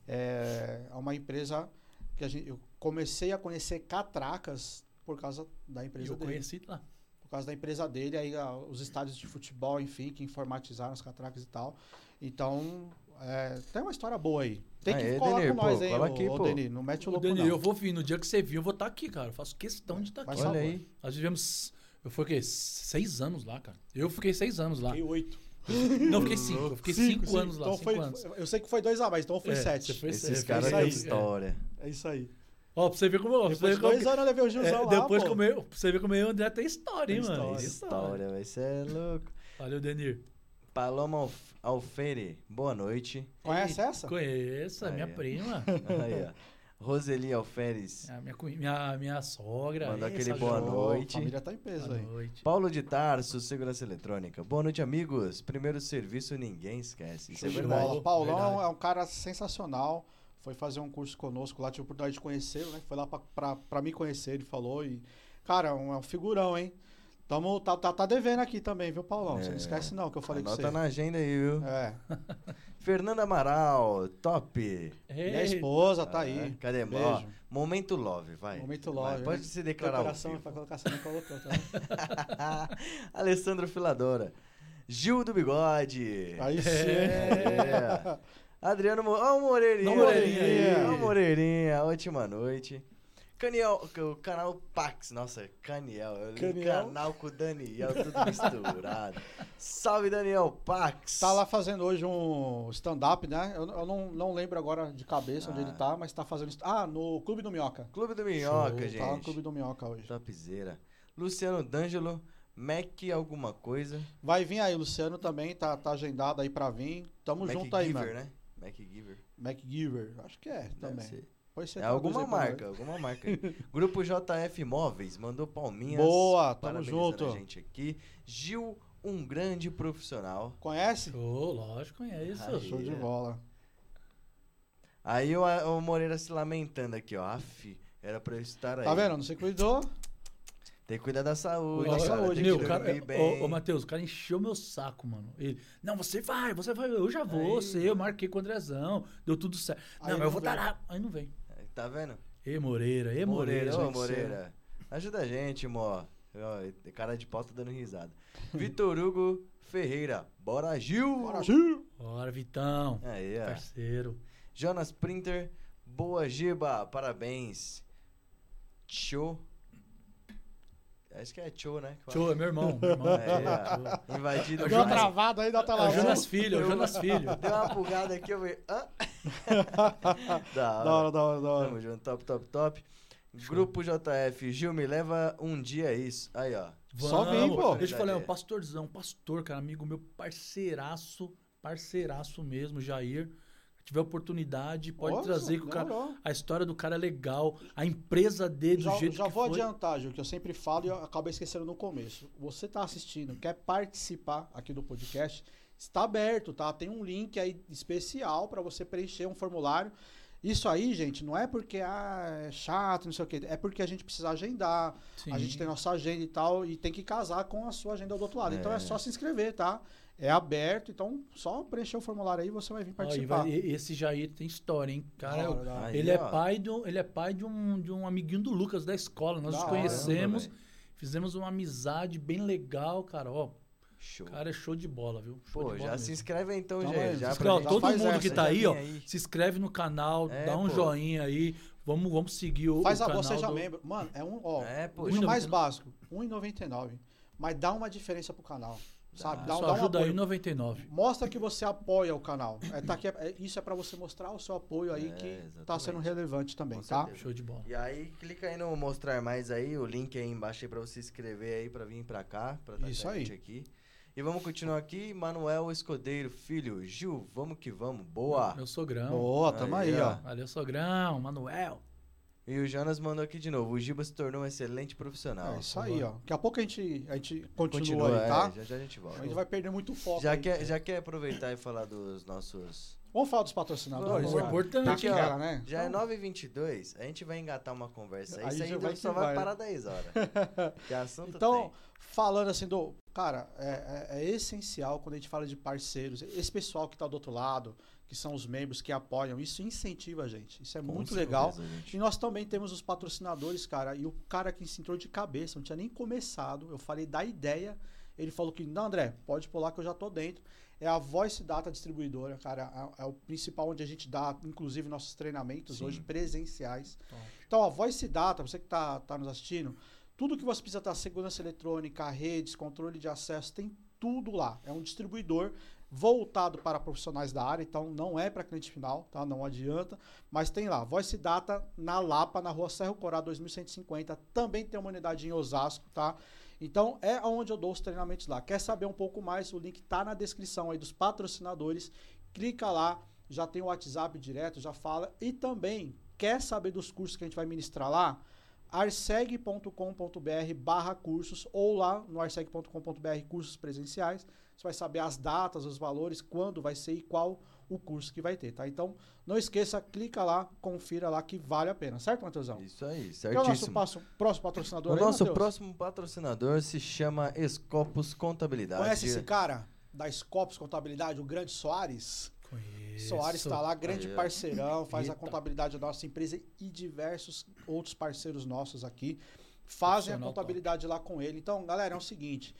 é é uma empresa que a gente, eu comecei a conhecer catracas por causa da empresa
eu
dele.
conheci lá.
Por causa da empresa dele, aí ah, os estádios de futebol, enfim, que informatizaram as catracas e tal. Então, é, tem uma história boa aí. Tem que colar
Denir,
com nós,
pô,
hein,
cola
ô,
aqui, pô.
Denir. Não mete o louco,
Denir,
não.
eu vou vir. No dia que você vir, eu vou estar aqui, cara. Eu faço questão de estar
Vai
aqui.
só-
Olha aí.
Nós vivemos. Eu fui o quê? Seis anos lá, cara. Eu fiquei seis anos lá.
Fiquei oito.
Não, fiquei cinco. Eu fiquei cinco, anos lá.
Então
cinco
foi,
anos.
eu sei que foi dois a mais, então foi
É,
sete.
você foi-
Esses
é,
caras
aí.
história.
É isso aí.
Ó, pra você ver como. Você
Depois
ver
de
como
dois anos eu levei o
é,
Gilzão lá,
depois
pô.
que eu meio, pra você ver como eu e o André tem história, hein,
Tem
mano?
história.
História, vai ser louco.
Valeu, Denir.
Paloma Alf- Alfere, boa noite.
Conhece essa?
Conheço, é
Aí,
minha
ó.
prima. (laughs)
Aí, ó. Roseli Alferes.
É a minha, minha, minha sogra.
Mandou
Ih,
aquele boa
jo-
noite.
A família tá em peso
Boa
aí.
noite.
Paulo de Tarso, Segurança Eletrônica. Boa noite, amigos. Primeiro serviço ninguém esquece. Isso é verdade.
Paulão
verdade.
é um cara sensacional. Foi fazer um curso conosco lá, tive a oportunidade de conhecê-lo, né? Foi lá pra, pra, pra me conhecer, ele falou. E, cara, é um, é um figurão, hein? Tamo, tá, tá, tá devendo aqui também, viu, Paulão? Você
É.
não esquece não que eu falei
Anota
com você.
na agenda aí, viu?
É. (laughs)
Fernanda Amaral, top.
Minha
Ei,
esposa tá
Ah,
aí.
Cadê?
Beijo.
Ó, momento love, vai.
Momento
Vai,
love.
Pode
né?
se declarar. vivo.
pra colocar você não colocou, tá? (laughs)
Alessandro Filadora. Gil do Bigode.
Aí sim.
É. Adriano Mo... Ó, o Moreirinha.
Ó o Moreirinha
o Moreirinha. Ótima noite. Caniel, o canal Pax, nossa, Caniel, eu li
Caniel.
canal com o Daniel, tudo misturado. Salve Daniel Pax.
Tá lá fazendo hoje um stand-up, né? Eu, eu não, não lembro agora de cabeça onde
Ah.
ele tá, mas tá fazendo. Ah, no Clube do Minhoca.
Clube do Minhoca,
Show,
gente.
Tá no Clube do Minhoca hoje.
Topzera. Luciano D'Angelo, Mac alguma coisa.
Vai vir aí, Luciano também, tá, tá agendado aí pra vir. Tamo
Mac
junto aí,
Giver,
mano.
né? Mac Giver.
MacGyver, acho que é
Deve
também.
ser.
Você
É alguma
aí pra
marca, alguma marca. aí. (laughs) Grupo JF Móveis mandou palminhas.
Boa, tamo junto.
a gente aqui. Gil, um grande profissional.
Conhece?
Show, lógico, é isso.
Aí.
Show de bola.
Aí o, o Moreira se lamentando aqui, ó. Aff, era pra eu estar aí.
Tá vendo? Não se cuidou.
Tem que cuidar da saúde,
Cuida da
cara.
saúde,
Tem
Meu,
que
cara, ô, ô, Matheus, o cara encheu meu saco, mano. Ele, não, você vai, você vai, eu já vou,
Aí.
você, eu marquei com o Andrezão, deu tudo certo.
Aí
não, mas eu vou
vem.
lá. Aí não vem.
Tá vendo?
Ê, Moreira, ê, Moreira.
Moreira, ô. Moreira. Ajuda a gente, mó. Ó, Cara de pau tá dando risada. Vitor Hugo Ferreira. Bora, Gil!
Bora, Gil!
Bora, Vitão.
Aí, ó.
Parceiro.
Jonas Printer. Boa, Giba. Parabéns. Tchô. Acho que é Tchô, né?
Show, é meu irmão. Meu irmão.
Aí, ó. Invadido.
É o
Deu uma travada aí da
É
tela
o
azul.
Jonas Filho, é o Jonas Filho.
Deu uma bugada aqui, eu falei. Hã? (laughs) da
Da hora, da hora, da hora.
Tamo junto, top, top, top. Grupo JF, Gil, me leva um dia isso. Aí, ó.
Só
Vamos.
vem, pô.
Deixa eu falar, é um
É.
pastorzão, pastor, cara, amigo meu, parceiraço, parceiraço mesmo, Jair. Se tiver oportunidade, pode
Nossa,
trazer que o cara. A história do cara é legal, a empresa dele do
Já,
jeito
já
que
vou
foi.
adiantar, Gil, que eu sempre falo e eu acabo esquecendo no começo. Você tá assistindo, quer participar aqui do podcast, está aberto, tá? Tem um link aí especial para você preencher um formulário. Isso aí, gente, não é porque ah, é chato, não sei o quê. É porque a gente precisa agendar.
Sim.
A gente tem nossa agenda e tal, e tem que casar com a sua agenda do outro lado. Então
É.
é só se inscrever, tá? É aberto, então só preencher o formulário aí e você vai vir participar.
vai- esse Jair tem história, hein? Cara,
da hora.
Aí,
ele, é
ó.
pai do, ele é pai de um, de um amiguinho do Lucas da escola. Nós
Da
nos conhecemos, fizemos uma amizade bem legal, cara. Ó, Show. Cara, é show de bola, viu?
Show
pô,
já se inscreve aí então,
então
já.
É, já todo mundo que tá aí, ó, aí. se inscreve no canal, é, dá um pô. joinha aí. Vamos, vamos seguir o,
Faz
o
agora, seja do... membro. Mano, é um, ó, é, pô, o mais básico, R$1,99. Mas dá uma diferença pro canal. Sabe?
Dá, Só dá ajuda aí 99.
Mostra que você apoia o canal. É, tá aqui, é, isso é para você mostrar o seu apoio aí é, que exatamente. tá sendo relevante também, Com tá? Certeza.
Show de bola.
E aí clica aí no mostrar mais aí, o link aí embaixo aí para você se inscrever aí para vir para cá, para estar
isso
aí.
aqui.
E vamos continuar aqui, Manuel Escodeiro, filho. Gil, vamos que vamos. Boa.
Meu sogrão.
Boa, tamo aí, aí ó.
Valeu, sogrão, Manuel.
E o Jonas mandou aqui de novo. O Giba se tornou um excelente profissional.
É isso aí, ó. Daqui a pouco a gente, a gente continua, continua aí, tá?
É, já, já a gente volta.
A gente vai perder muito foco.
Já, quer, já quer aproveitar e falar dos nossos.
Vamos falar dos patrocinadores?
É importante.
Porque, ó, né? Já é 9h22, a gente vai engatar uma conversa aí. Isso ainda vai só vai, vai parar 10 horas. (laughs) que assunto
então,
tem.
falando assim do. Cara, é, é, é, essencial quando a gente fala de parceiros. Esse pessoal que tá do outro lado, que são os membros que apoiam. Isso incentiva a gente. Isso é Com muito certeza, legal. Gente. E nós também temos os patrocinadores, cara. E o cara que se entrou de cabeça, não tinha nem começado. Eu falei da ideia. Ele falou que, não, André, pode pular que eu já tô dentro. É a Voice Data Distribuidora, cara. É, o principal onde a gente dá, inclusive, nossos treinamentos Sim. hoje presenciais. Top. Então, a Voice Data, você que tá, tá nos assistindo, tudo que você precisa estar, segurança eletrônica, redes, controle de acesso, tem tudo lá. É um distribuidor voltado para profissionais da área, então não é para cliente final, tá? Não adianta, mas tem lá, Voice Data na Lapa, na Rua Serro Corá 2150, também tem uma unidade em Osasco, tá? Então é onde eu dou os treinamentos lá. Quer saber um pouco mais? O link tá na descrição aí dos patrocinadores. Clica lá, já tem o WhatsApp direto, já fala e também quer saber dos cursos que a gente vai ministrar lá? arseg.com.br barra cursos ou lá no arseg.com.br cursos presenciais você vai saber as datas, os valores, quando vai ser e qual o curso que vai ter, tá? Então, não esqueça, clica lá, confira lá que vale a pena, certo, Matheusão?
Isso aí, certíssimo. Qual é o nosso
passo, próximo patrocinador
O
aí,
nosso
Mateus?
próximo patrocinador se chama Escopus Contabilidade.
Conhece esse cara da Scopus Contabilidade, o grande Soares?
Conheço.
Soares está lá, grande parceirão, faz Eita. a contabilidade da nossa empresa e diversos outros parceiros nossos aqui fazem a contabilidade top. lá com ele. Então, galera, é o seguinte,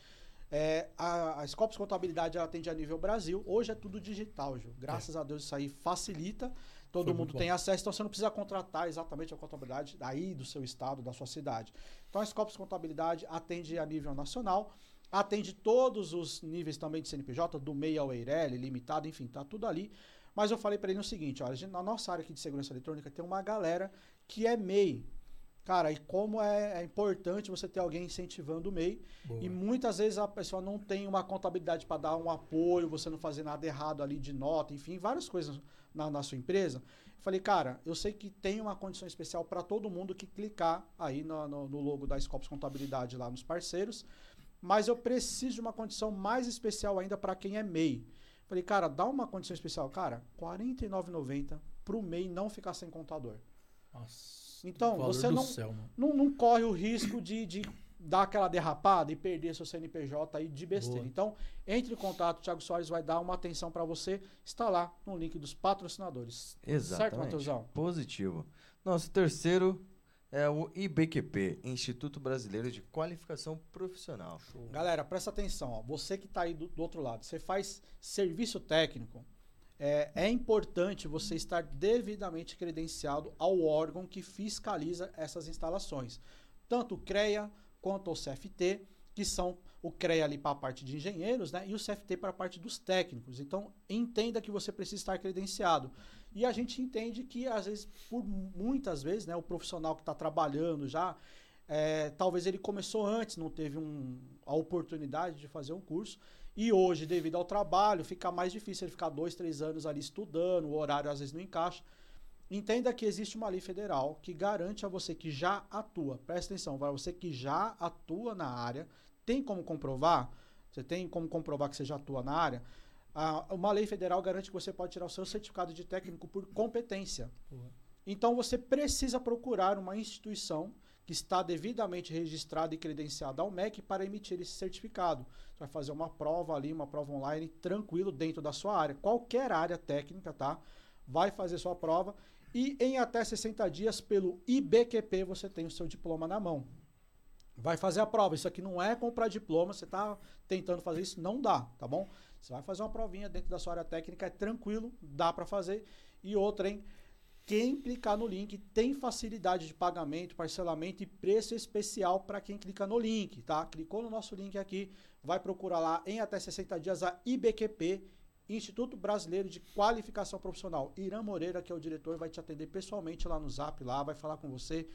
é, a, a Scopus Contabilidade ela atende a nível Brasil. Hoje é tudo digital, Gil. Graças é. a Deus isso aí facilita. Todo Foi mundo tem acesso, então você não precisa contratar exatamente a contabilidade aí do seu estado, da sua cidade. Então a Scopus Contabilidade atende a nível nacional, atende todos os níveis também de CNPJ, do MEI ao EIRELI, limitado, enfim, tá tudo ali. Mas eu falei para ele o seguinte, olha, na nossa área aqui de segurança eletrônica tem uma galera que é MEI, Cara, e como é, é, importante você ter alguém incentivando o MEI. Boa. E muitas vezes a pessoa não tem uma contabilidade para dar um apoio, você não fazer nada errado ali de nota, enfim, várias coisas na, na sua empresa. Eu falei, cara, eu sei que tem uma condição especial para todo mundo que clicar aí no, no, no logo da Scopus Contabilidade lá nos parceiros, mas eu preciso de uma condição mais especial ainda para quem é MEI. Falei, cara, dá uma condição especial. Cara, R$ 49,90 para o MEI não ficar sem contador.
Nossa.
Então, você não, céu, não, não, corre o risco de, de dar aquela derrapada e perder seu CNPJ aí de besteira. Boa. Então, entre em contato, o Thiago Soares vai dar uma atenção para você. Está lá no link dos patrocinadores.
Exatamente. Certo, Matheusão? Positivo. Nosso terceiro é o IBQP, Instituto Brasileiro de Qualificação Profissional.
Show. Galera, presta atenção. Ó. Você que está aí do, do outro lado, você faz serviço técnico, é, é, importante você estar devidamente credenciado ao órgão que fiscaliza essas instalações. Tanto o CREA quanto o CFT, que são o CREA ali para a parte de engenheiros, né? E o CFT para a parte dos técnicos. Então, entenda que você precisa estar credenciado. E a gente entende que, às vezes, por muitas vezes, né, o profissional que está trabalhando já, é, talvez ele começou antes, não teve um, a oportunidade de fazer um curso. E hoje, devido ao trabalho, fica mais difícil ele ficar dois, três anos ali estudando, o horário às vezes não encaixa. Entenda que existe uma lei federal que garante a você que já atua, presta atenção, para você que já atua na área, tem como comprovar, você tem como comprovar que você já atua na área, uma lei federal garante que você pode tirar o seu certificado de técnico por competência. Uhum. Então você precisa procurar uma instituição que está devidamente registrado e credenciado ao MEC para emitir esse certificado. Você vai fazer uma prova ali, uma prova online, tranquilo, dentro da sua área. Qualquer área técnica, tá? Vai fazer sua prova e em até 60 dias, pelo IBQP, você tem o seu diploma na mão. Vai fazer a prova. Isso aqui não é comprar diploma, você está tentando fazer isso, não dá, tá bom? Você vai fazer uma provinha dentro da sua área técnica, é tranquilo, dá para fazer. E outra, hein? Quem clicar no link tem facilidade de pagamento, parcelamento e preço especial para quem clica no link, tá? Clicou no nosso link aqui, vai procurar lá em até 60 dias a IBQP, Instituto Brasileiro de Qualificação Profissional. Irã Moreira, que é o diretor, vai te atender pessoalmente lá no Zap, lá, vai falar com você.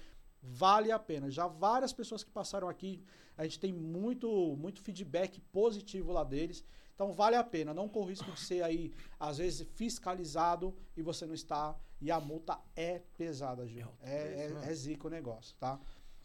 Vale a pena. Já várias pessoas que passaram aqui, a gente tem muito, muito feedback positivo lá deles. Então vale a pena. Não corre risco de ser aí, às vezes, fiscalizado e você não está e a multa é pesada, Gil. É, é, é, é zica o negócio, tá?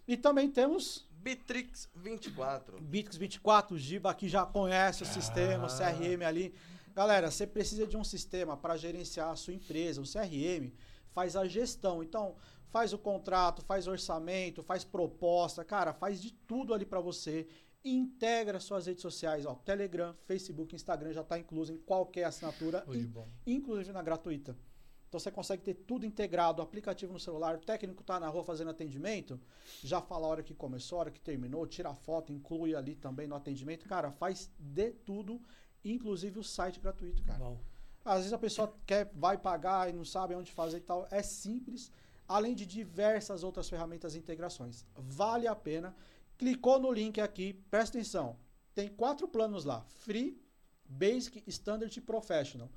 E também temos.
Bitrix 24.
Bitrix 24, o Giba aqui já conhece o ah. sistema, o CRM ali. Galera, você precisa de um sistema para gerenciar a sua empresa. O CRM faz a gestão. Então, faz o contrato, faz orçamento, faz proposta, cara, faz de tudo ali para você. Integra suas redes sociais, ó, Telegram, Facebook, Instagram já está incluso em qualquer assinatura, in, inclusive na gratuita. Então você consegue ter tudo integrado, aplicativo no celular, o técnico está na rua fazendo atendimento, já fala a hora que começou, a hora que terminou, tira a foto, inclui ali também no atendimento. Cara, faz de tudo, inclusive o site gratuito, cara. Uau. Às vezes a pessoa quer, vai pagar e não sabe onde fazer e tal. É simples, além de diversas outras ferramentas e integrações. Vale a pena. Clicou no link aqui, presta atenção. Tem quatro planos lá: Free, Basic, Standard e Professional.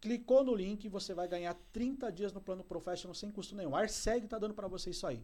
Clicou no link, você vai ganhar 30 dias no plano Professional sem custo nenhum. A Arseg está dando para você isso aí.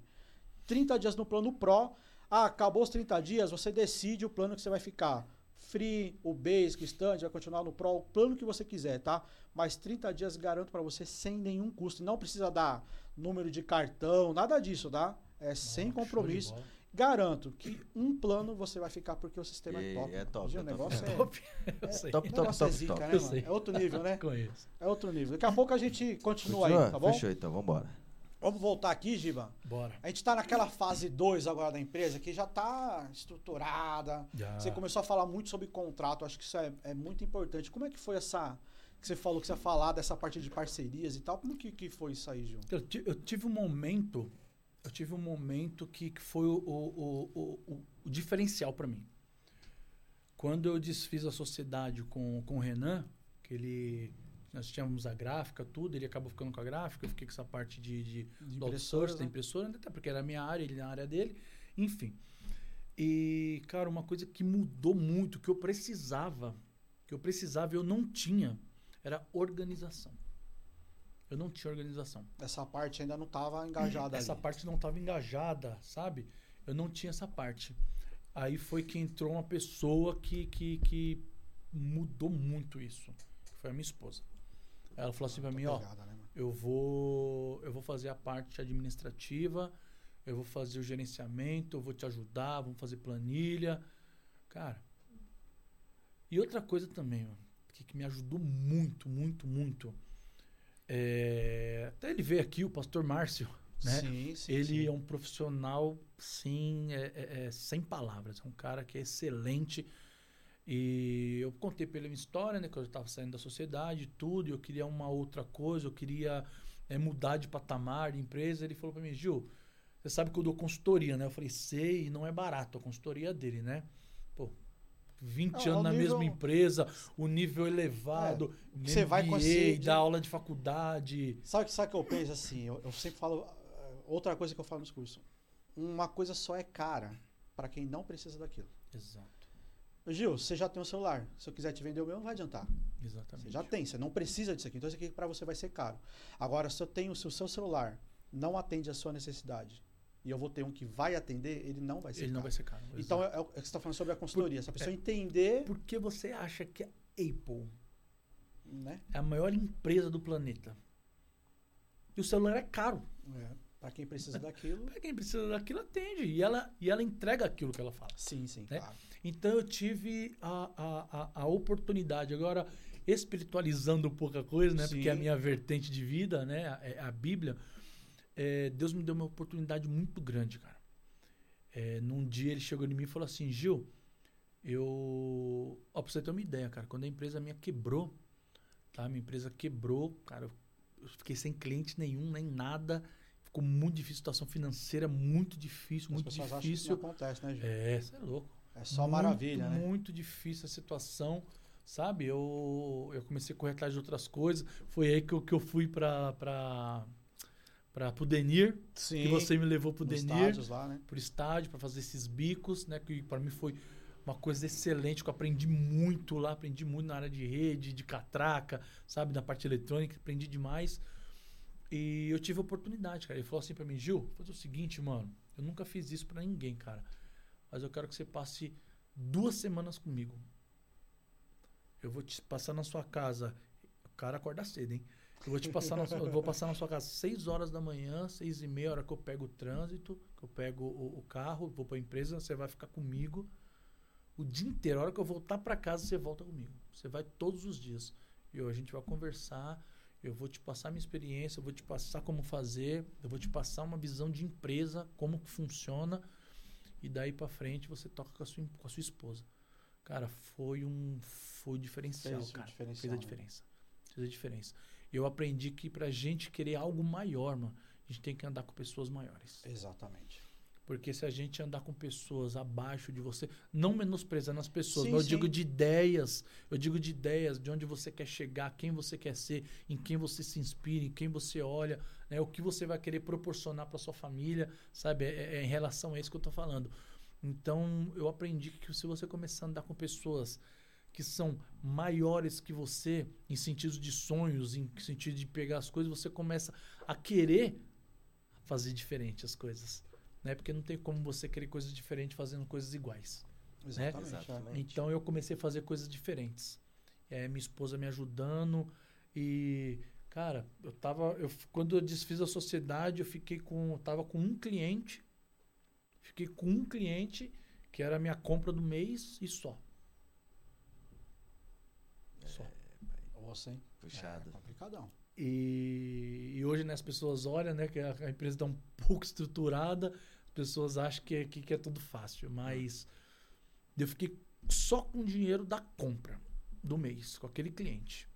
30 dias no plano Pro. Ah, acabou os 30 dias, você decide o plano que você vai ficar. Free, o Basic, o Stand, vai continuar no Pro, o plano que você quiser, tá? Mas 30 dias garanto para você sem nenhum custo. Não precisa dar número de cartão, nada disso, tá? É sem compromisso. Garanto que um plano você vai ficar porque o sistema é e é top.
É top.
o negócio
é, top.
É, é, top, top, top, é zica, top. Né, é outro nível, né? (laughs)
Conheço.
É outro nível. Daqui a pouco a gente continua, continua? aí, tá bom?
Fechou então, vambora.
Vamos voltar aqui, Giba?
Bora.
A gente está naquela fase 2 agora da empresa que já está estruturada. Já. Você começou a falar muito sobre contrato, acho que isso é, é, muito importante. Como é que foi essa. Que você falou que você ia falar dessa parte de parcerias e tal. Como que, que foi isso aí, Gil?
Eu, eu tive um momento eu tive um momento que, que foi o, o, o, o diferencial para mim. Quando eu desfiz a sociedade com, com o Renan, que ele nós tínhamos a gráfica, tudo, ele acabou ficando com a gráfica, eu fiquei com essa parte de, de, de outsourcing, né? da impressora, até porque era a minha área, ele na área dele, enfim. E, cara, uma coisa que mudou muito, que eu precisava, que eu precisava e eu não tinha, era organização. Eu não tinha organização.
Essa parte ainda não estava engajada.
Essa
ali.
parte não estava engajada, sabe? Eu não tinha essa parte. Aí foi que entrou uma pessoa que, que, que mudou muito isso. Que foi a minha esposa. Ela falou assim para mim, ó, né, eu vou eu vou fazer a parte administrativa, eu vou fazer o gerenciamento, eu vou te ajudar, vamos fazer planilha. Cara. E outra coisa também, mano, que, que me ajudou muito, muito, muito é, até ele veio aqui, o pastor Márcio. Né? Sim, sim, ele sim. é um profissional, sim, é, é, é, sem palavras. É um cara que é excelente. E eu contei para ele a minha história, né? Que eu estava saindo da sociedade tudo. E eu queria uma outra coisa. Eu queria é, mudar de patamar de empresa. Ele falou para mim, Gil, você sabe que eu dou consultoria, né? Eu falei, sei, não é barato a consultoria dele, né? Pô, 20 não, anos na nível... mesma empresa, o nível elevado,
é, você vai conseguir
dar aula de faculdade.
Sabe, sabe que eu penso assim? Eu, eu, sempre falo. Eh, outra coisa que eu falo nos cursos. Uma coisa só é cara para quem não precisa daquilo.
Exato.
Gil, você já tem um celular. Se eu quiser te vender o meu, não vai adiantar.
Exatamente.
Você já tem, você não precisa disso aqui. Então isso aqui para você vai ser caro. Agora, se eu tenho, se o seu celular não atende a sua necessidade, e eu vou ter um que vai atender, ele não vai ser
ele caro. não vai ser caro.
Então, é, é, o que você está falando sobre a consultoria. Por, Se a pessoa é, entender...
Por que você acha que a Apple né? é a maior empresa do planeta? E o celular é caro.
É. Para quem precisa daquilo. (laughs)
Para quem precisa daquilo, atende. E ela, e ela entrega aquilo que ela fala.
Sim, sim,
né? claro. Então eu tive a, a, a, oportunidade. Agora, espiritualizando um pouco a coisa, né? Sim. Porque é a minha vertente de vida, né? A, a Bíblia é, Deus me deu uma oportunidade muito grande, cara. É, num dia ele chegou em mim e falou assim, Gil, eu... Ó, pra você ter uma ideia, cara, quando a empresa minha quebrou, tá? Minha empresa quebrou, cara, eu fiquei sem cliente nenhum, nem nada. ficou muito difícil, situação financeira muito difícil, muito difícil. Acham que
não acontece, né, Gil?
É, você é louco.
É só muito, maravilha,
né? Muito difícil a situação, sabe? Eu, eu comecei a correr atrás de outras coisas. Foi aí que eu, que eu fui para para o Denir, Sim, que você me levou para o Denir,
estádios lá, né?
pro estádio para fazer esses bicos, né? Que para mim foi uma coisa excelente, que eu aprendi muito lá, aprendi muito na área de rede, de catraca, sabe, na parte eletrônica, aprendi demais. E eu tive a oportunidade, cara. Ele falou assim para mim, Gil, faz o seguinte, mano, eu nunca fiz isso para ninguém, cara. Mas eu quero que você passe duas semanas comigo. Eu vou te passar na sua casa. O cara acorda cedo, hein? Eu vou te passar na, vou passar na sua casa 6 horas da manhã, 6 e meia, hora que eu pego o trânsito, que eu pego o, o carro, vou para a empresa, você vai ficar comigo o dia inteiro. A hora que eu voltar para casa, você volta comigo. Você vai todos os dias. E a gente vai conversar. Eu vou te passar minha experiência, eu vou te passar como fazer, eu vou te passar uma visão de empresa, como que funciona. E daí para frente você toca com a sua, com a sua esposa. Cara, foi um foi diferencial, Fez cara. Diferencial, Fez a né? diferença. Fez a diferença. Eu aprendi que pra gente querer algo maior, mano, a gente tem que andar com pessoas maiores.
Exatamente.
Porque se a gente andar com pessoas abaixo de você, não menosprezando as pessoas, sim, mas eu sim. digo de ideias, eu digo de ideias, de onde você quer chegar, quem você quer ser, em quem você se inspira, em quem você olha, né, o que você vai querer proporcionar para sua família, sabe? É, é, é, em relação a isso que eu estou falando. Então, eu aprendi que se você começar a andar com pessoas que são maiores que você, em sentido de sonhos, em sentido de pegar as coisas, você começa a querer fazer diferente as coisas né? Porque não tem como você querer coisas diferentes fazendo coisas iguais. Né? Exatamente. Né? Então eu comecei a fazer coisas diferentes. É, minha esposa me ajudando e cara, eu tava eu quando eu desfiz a sociedade, eu fiquei com eu tava com um cliente. Fiquei com um cliente que era a minha compra do mês e só.
É, só. Nossa, hein?
Puxado.
É, complicadão.
E, e, hoje né, as pessoas olham, né, que a, a empresa está um (laughs) pouco estruturada, pessoas acham que, é, que, que é tudo fácil, mas eu fiquei só com o dinheiro da compra do mês, com aquele cliente.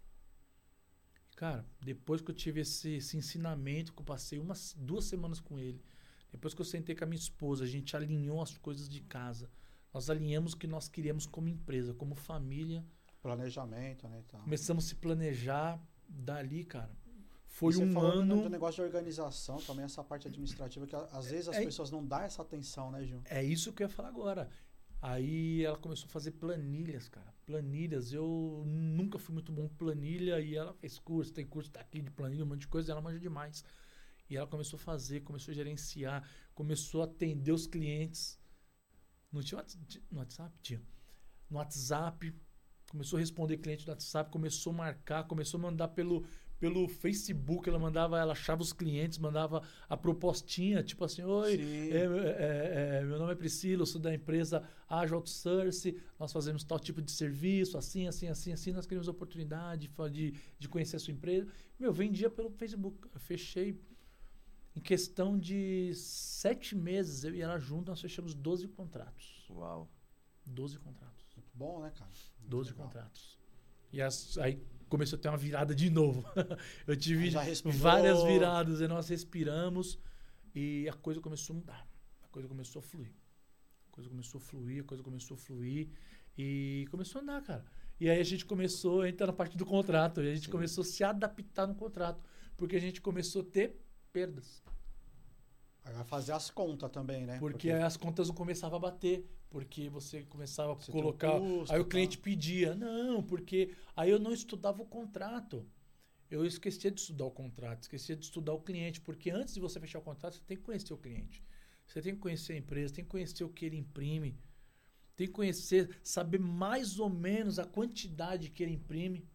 Cara, depois que eu tive esse, esse ensinamento, que eu passei umas duas semanas com ele, depois que eu sentei com a minha esposa, a gente alinhou as coisas de casa. Nós alinhamos o que nós queríamos como empresa, como família.
Planejamento, né?
Então. Começamos a se planejar. Dali, cara, foi você um falou ano.
do negócio de organização, também essa parte administrativa, que às vezes as é, pessoas não dão essa atenção, né, Gil?
É isso que eu ia falar agora. Aí ela começou a fazer planilhas, cara. Planilhas. Eu nunca fui muito bom com planilha e ela fez curso, tem curso daqui de planilha, um monte de coisa, e ela manja demais. E ela começou a fazer, começou a gerenciar, começou a atender os clientes. Não tinha no WhatsApp? Tinha. No WhatsApp, começou a responder cliente no WhatsApp, começou a marcar, começou a mandar pelo, pelo Facebook, ela mandava, ela achava os clientes, mandava a propostinha, tipo assim, oi, é, é, é, meu nome é Priscila, eu sou da empresa Agile Outsource, nós fazemos tal tipo de serviço, assim, assim, assim, assim, nós queremos oportunidade de, de conhecer a sua empresa. Meu, vendia pelo Facebook, eu fechei em questão de sete meses, eu e ela junto, nós fechamos 12 contratos.
Uau.
12 contratos.
Muito bom, né, cara?
Muito 12 legal. contratos. E as, aí começou a ter uma virada de novo. (laughs) eu tive várias viradas e nós respiramos e a coisa começou a mudar. A coisa começou a fluir. A coisa começou a fluir, a coisa começou a fluir e começou a andar, cara. E aí a gente começou a entrar na parte do contrato, e a gente Sim. começou a se adaptar no contrato, porque a gente começou a ter perdas.
Fazer as contas também, né?
Porque, porque... as contas não começavam a bater porque você começava você a colocar. custo, aí o cliente tá. pedia, não, porque aí eu não estudava o contrato. Eu esquecia de estudar o contrato, esquecia de estudar o cliente, porque antes de você fechar o contrato, você tem que conhecer o cliente. Você tem que conhecer a empresa, tem que conhecer o que ele imprime, tem que conhecer, saber mais ou menos a quantidade que ele imprime.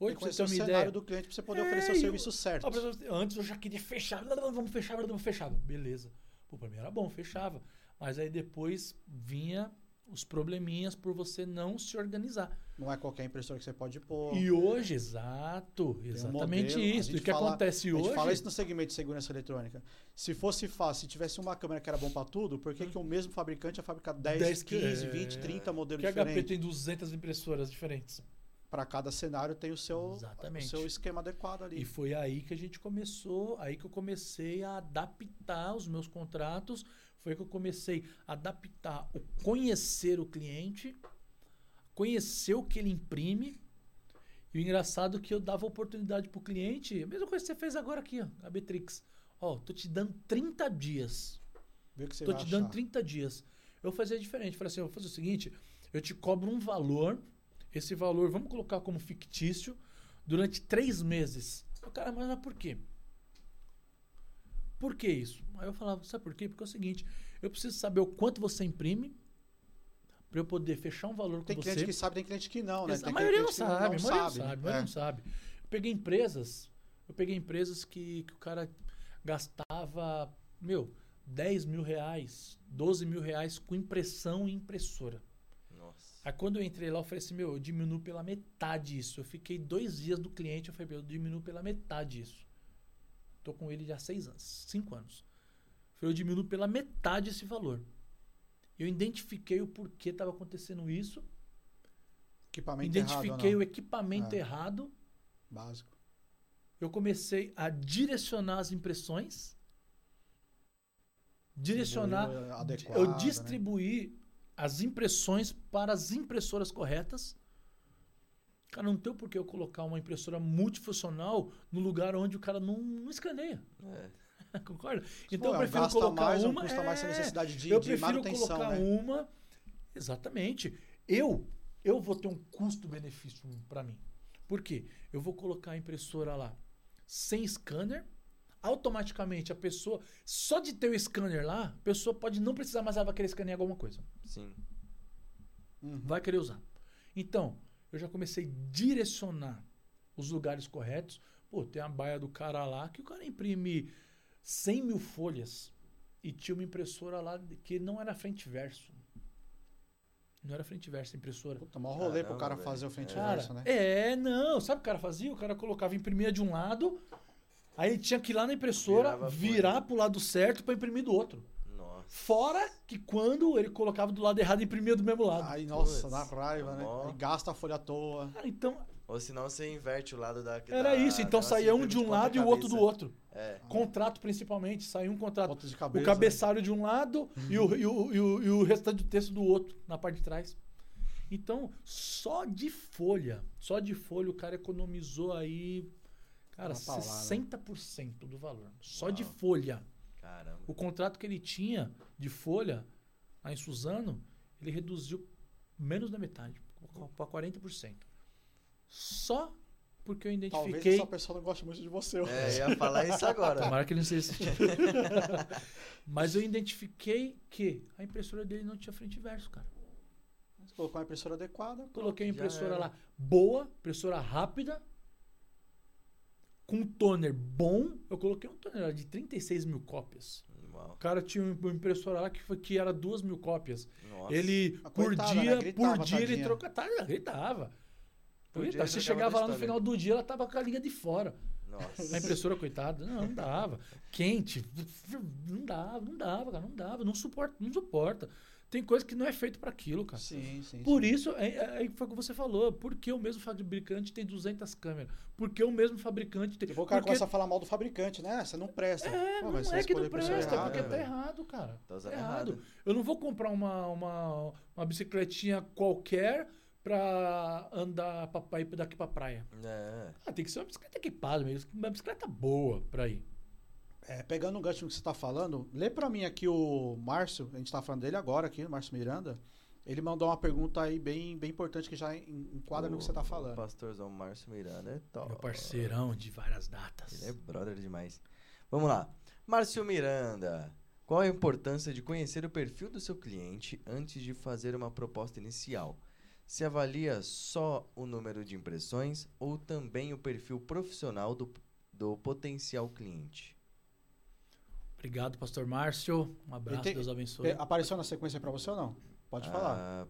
Hoje, tem que conhecer o cenário ideia. do cliente para você poder é, oferecer o serviço certo.
Antes eu já queria fechar, não, não, vamos fechar, vamos fechar. Beleza. Pô, para mim era bom, fechava. Mas aí depois vinha os probleminhas por você não se organizar.
Não é qualquer impressora que você pode pôr.
E hoje, exato, exatamente um isso. O que fala, acontece hoje? A gente
fala isso no segmento de segurança eletrônica. Se fosse fácil, se tivesse uma câmera que era bom para tudo, por que, hum. que o mesmo fabricante ia fabricar 10, 10 15, é... 20, 30 modelos
que
diferentes?
Que a HP tem 200 impressoras diferentes.
Para cada cenário tem o seu, Exatamente. o seu esquema adequado ali.
E foi aí que a gente começou, aí que eu comecei a adaptar os meus contratos, foi que eu comecei a adaptar o conhecer o cliente, conhecer o que ele imprime. E o engraçado é que eu dava oportunidade para o cliente, a mesma coisa que você fez agora aqui, ó, a Betrix. Ó, tô te dando 30 dias. Vê que você tô te achar. dando 30 dias. Eu fazia diferente, falei assim, eu vou fazer o seguinte, eu te cobro um valor esse valor, vamos colocar como fictício, durante três meses. O cara, mas, mas por quê? Por que isso? Aí eu falava, sabe por quê? Porque é o seguinte, eu preciso saber o quanto você imprime para eu poder fechar um valor
tem
com
você. Tem cliente que sabe, tem cliente que não, né?
a maioria não sabe, a maioria não sabe, a maioria não sabe. Eu peguei empresas, eu peguei empresas que, que o cara gastava, meu, 10 mil reais, 12 mil reais com impressão e impressora. Aí quando eu entrei lá, eu falei assim, meu, eu diminuo pela metade isso. Eu fiquei dois dias do cliente, eu falei, meu, eu diminuo pela metade isso. Tô com ele já há seis anos, cinco anos. Eu falei, eu diminuo pela metade esse valor. Eu identifiquei o porquê estava acontecendo isso.
Equipamento
identifiquei
errado,
o equipamento é. errado.
Básico.
Eu comecei a direcionar as impressões. Direcionar. Adequado, eu distribuí né? As impressões para as impressoras corretas. Cara, não tem por que eu colocar uma impressora multifuncional no lugar onde o cara não, não escaneia. É. (laughs) Concorda? Então Pô, eu prefiro colocar
mais,
uma.
Custa é, mais a necessidade de,
eu
de
prefiro colocar né? uma. Exatamente. Eu, eu vou ter um custo-benefício para mim. Por quê? Eu vou colocar a impressora lá sem scanner automaticamente a pessoa, só de ter o scanner lá, a pessoa pode não precisar mais, ela vai querer escanear alguma coisa.
Sim.
Uhum. Vai querer usar. Então, eu já comecei a direcionar os lugares corretos. Pô, tem a baia do cara lá que o cara imprime 100 mil folhas e tinha uma impressora lá que não era frente verso. Não era frente verso a impressora.
Puta, maior rolê Caramba, pro cara fazer o frente verso, né?
É, não. Sabe o que o cara fazia? O cara colocava, imprimia de um lado, Aí ele tinha que ir lá na impressora, Virava virar pro lado certo para imprimir do outro.
Nossa.
Fora que quando ele colocava do lado errado, imprimia do mesmo lado.
Aí, nossa, Puts, dá raiva, né? Aí gasta a folha à toa.
Cara, então.
Ou senão você inverte o lado da.
Era
da,
isso, então saía um de um lado e o outro do outro. É. Contrato, principalmente, saía um contrato.
Cabeça,
o cabeçalho né? de um lado hum. e, o, e, o, e, o, e o restante do texto do outro, na parte de trás. Então, só de folha, só de folha o cara economizou aí Cara, 60% do valor. Só Uau. de folha.
Caramba.
O contrato que ele tinha de folha, lá em Suzano, ele reduziu menos da metade, para 40%. Só porque eu identifiquei. Talvez
essa pessoa não goste muito de você.
É, ia falar isso agora.
Tomara que ele não seja (laughs) Mas eu identifiquei que a impressora dele não tinha frente e verso, cara.
Você colocou uma impressora adequada.
Coloquei a impressora lá boa, impressora rápida, com um toner bom, eu coloquei um toner de 36 mil cópias. Uau. O cara tinha uma impressora lá que, foi, que era 2 mil cópias. Nossa. Ele, a por coitada, dia, né? por dia, ele trocava. Tá, gritava. Por dia, você chegava lá no final do dia, ela tava com a linha de fora.
Nossa.
A impressora, coitada, não, não dava. Quente, não dava, não dava, cara, não dava, não suporta, não suporta. Tem coisa que não é feito para aquilo, cara.
Sim, sim.
Por
sim.
isso, é, é, é, foi o que você falou. Por que o mesmo fabricante tem 200 câmeras? Por que o mesmo fabricante tem.
Depois o cara começa a falar mal do fabricante, né? Você não presta.
É, Pô, não é que não presta, errado, porque tá errado, cara.
Tá tá errado. errado.
Eu não vou comprar uma, uma, uma bicicletinha qualquer pra andar pra, pra ir daqui pra praia.
É.
Ah, tem que ser uma bicicleta equipada mesmo. Uma bicicleta boa pra ir.
É, pegando o gancho que você está falando, lê para mim aqui o Márcio, a gente está falando dele agora aqui, o Márcio Miranda. Ele mandou uma pergunta aí bem, bem importante que já enquadra o, no que você está falando. O
pastorzão Márcio Miranda é top.
Meu parceirão de várias datas.
Ele é brother demais. Vamos lá. Márcio Miranda, qual a importância de conhecer o perfil do seu cliente antes de fazer uma proposta inicial? Se avalia só o número de impressões ou também o perfil profissional do, do potencial cliente?
Obrigado, pastor Márcio. Um abraço, tem, Deus abençoe.
Apareceu na sequência para você ou não? Pode falar.
Ah,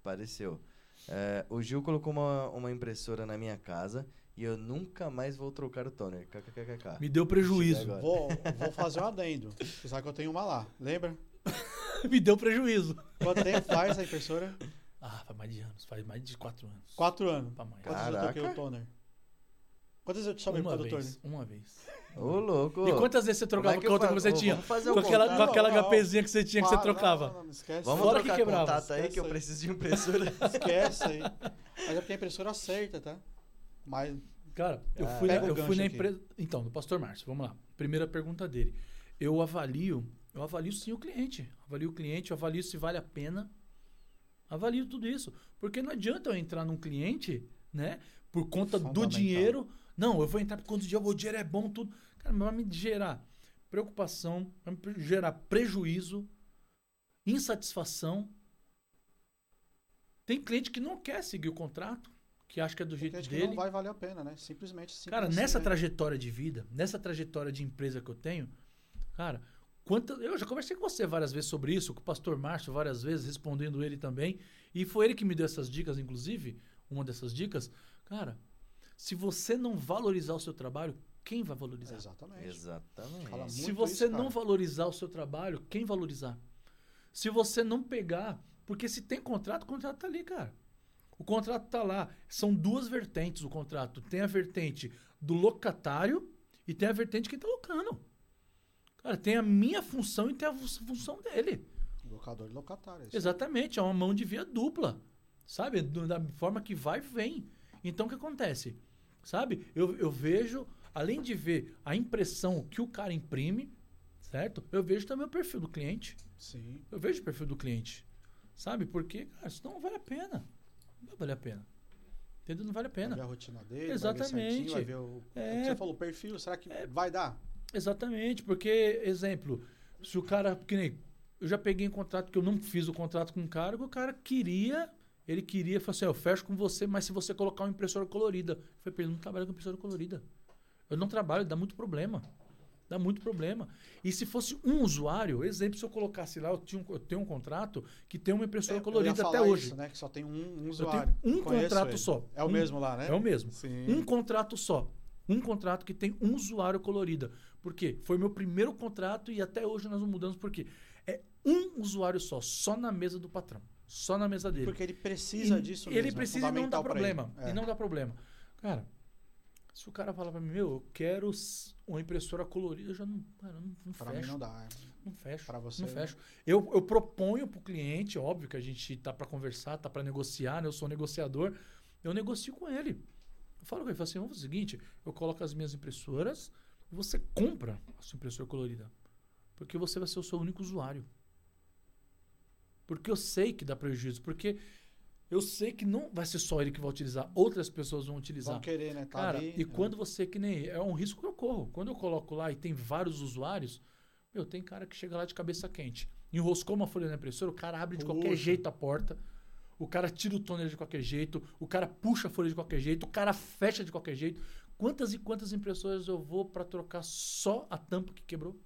apareceu. É, o Gil colocou uma, uma impressora na minha casa e eu nunca mais vou trocar o toner. KKKK.
Me deu prejuízo.
Vou, (laughs) vou fazer um adendo. Você sabe que eu tenho uma lá, lembra? (laughs)
Me deu prejuízo.
Quanto tempo faz a impressora?
Ah, mais de anos, faz mais de quatro anos.
Quatro anos.
Pra mais.
Quantas vezes eu toquei o toner? Quantas vezes eu te chamei
Uma vez,
toner?
uma vez.
Ô, louco.
E quantas vezes você trocava
Como é que
com a outra
eu
que você tinha?
Vamos fazer
Com aquela,
contato.
com aquela
Não,
HPzinha que você tinha que você trocava.
Não, não, esquece.
Vamos
Fora que
trocar
quebrava.
contato aí que eu
Esquece aí.
preciso de impressora. (laughs)
Esquece aí. Mas é porque a impressora acerta, tá? Mas
Cara, eu
Ah,
fui, na, eu fui na empresa. Então, do Pastor Márcio, vamos lá. Primeira pergunta dele. Eu avalio, eu avalio sim o cliente. Avalio o cliente, eu avalio se vale a pena. Avalio tudo isso. Porque não adianta eu entrar num cliente, né? Por conta do dinheiro. Não, eu vou entrar por conta do dinheiro, o dinheiro é bom, tudo. Cara, vai me gerar preocupação, vai me gerar prejuízo, insatisfação. Tem cliente que não quer seguir o contrato, que acha que é do
tem
jeito
gente que
dele.
não vai valer a pena, né? Simplesmente. simples
Cara, nessa trajetória de vida, nessa trajetória de empresa que eu tenho, cara, quanta, eu já conversei com você várias vezes sobre isso, com o pastor Márcio várias vezes, respondendo ele também, e foi ele que me deu essas dicas, inclusive, uma dessas dicas. Cara, se você não valorizar o seu trabalho, quem vai valorizar?
Exatamente.
Exatamente.
Fala
Se você
isso,
não valorizar o seu trabalho, quem valorizar? Se você não pegar, porque se tem contrato, o contrato tá ali, cara. O contrato tá lá. São duas vertentes o contrato. Tem a vertente do locatário e tem a vertente de quem tá locando. Cara, tem a minha função e tem a fu- função dele.
Locador e locatário. é.
Exatamente, é uma mão de via dupla. Sabe? Da forma que vai, vem. Então o que acontece? Sabe? Eu, eu vejo, além de ver a impressão que o cara imprime, certo? Eu vejo também o perfil do cliente.
Sim.
Eu vejo o perfil do cliente. Sabe? Porque, cara, isso não vale a pena. Não vai valer a pena. Entendeu? Não vale a
Vai ver
pena.
a rotina dele,
Exatamente.
vai ver certinho, vai ver o...
É.
Você falou perfil, será que vai dar?
Exatamente, porque, exemplo, se o cara, que nem, eu já peguei em contrato que eu não fiz o contrato com o cara, que o cara queria, ele queria, falou assim, eu fecho com você, mas se você colocar uma impressora colorida. Eu falei, pra ele, não trabalho com impressora colorida. Eu não trabalho, dá muito problema. Dá muito problema. E se fosse um usuário, exemplo, se eu colocasse lá, eu, tinha um, eu tenho um contrato que tem uma impressora
É, eu
colorida até hoje.
Isso, né? Que só tem um, um
Eu
usuário.
tenho um
Conheço
contrato
ele.
só.
É o
Um-
mesmo lá, né?
É o mesmo.
Sim.
Um contrato só. Um contrato que tem um usuário colorida. Por quê? Foi meu primeiro contrato e até hoje nós não mudamos porque é um usuário só, só na mesa do patrão, só na mesa dele.
Porque ele precisa
E
disso
Ele
mesmo, é
precisa e não dá problema.
É.
E não dá problema. Cara, se o cara falar pra mim, meu, eu quero uma impressora colorida, eu já não, cara, não, não
Pra
fecho.
mim não dá. é.
Não fecho.
Pra você,
Não fecho. Eu, eu proponho pro cliente, óbvio que a gente tá para conversar, tá para negociar, né? Eu sou negociador. Eu negocio com ele. Eu falo com ele, falo assim, vamos fazer o seguinte, eu coloco as minhas impressoras e você compra a sua impressora colorida. Porque você vai ser o seu único usuário. Porque eu sei que dá prejuízo. Porque eu sei que não vai ser só ele que vai utilizar, outras pessoas vão utilizar.
Vão querer, né? Tá
Cara,
ali,
e
né?
quando você, que nem. É um risco que eu corro. Quando eu coloco lá e tem vários usuários, meu, tem cara que chega lá de cabeça quente. Enroscou uma folha na impressora, o cara abre de qualquer jeito a porta. O cara tira o toner de qualquer jeito. O cara puxa a folha de qualquer jeito. O cara fecha de qualquer jeito. Quantas e quantas impressoras eu vou para trocar só a tampa que quebrou?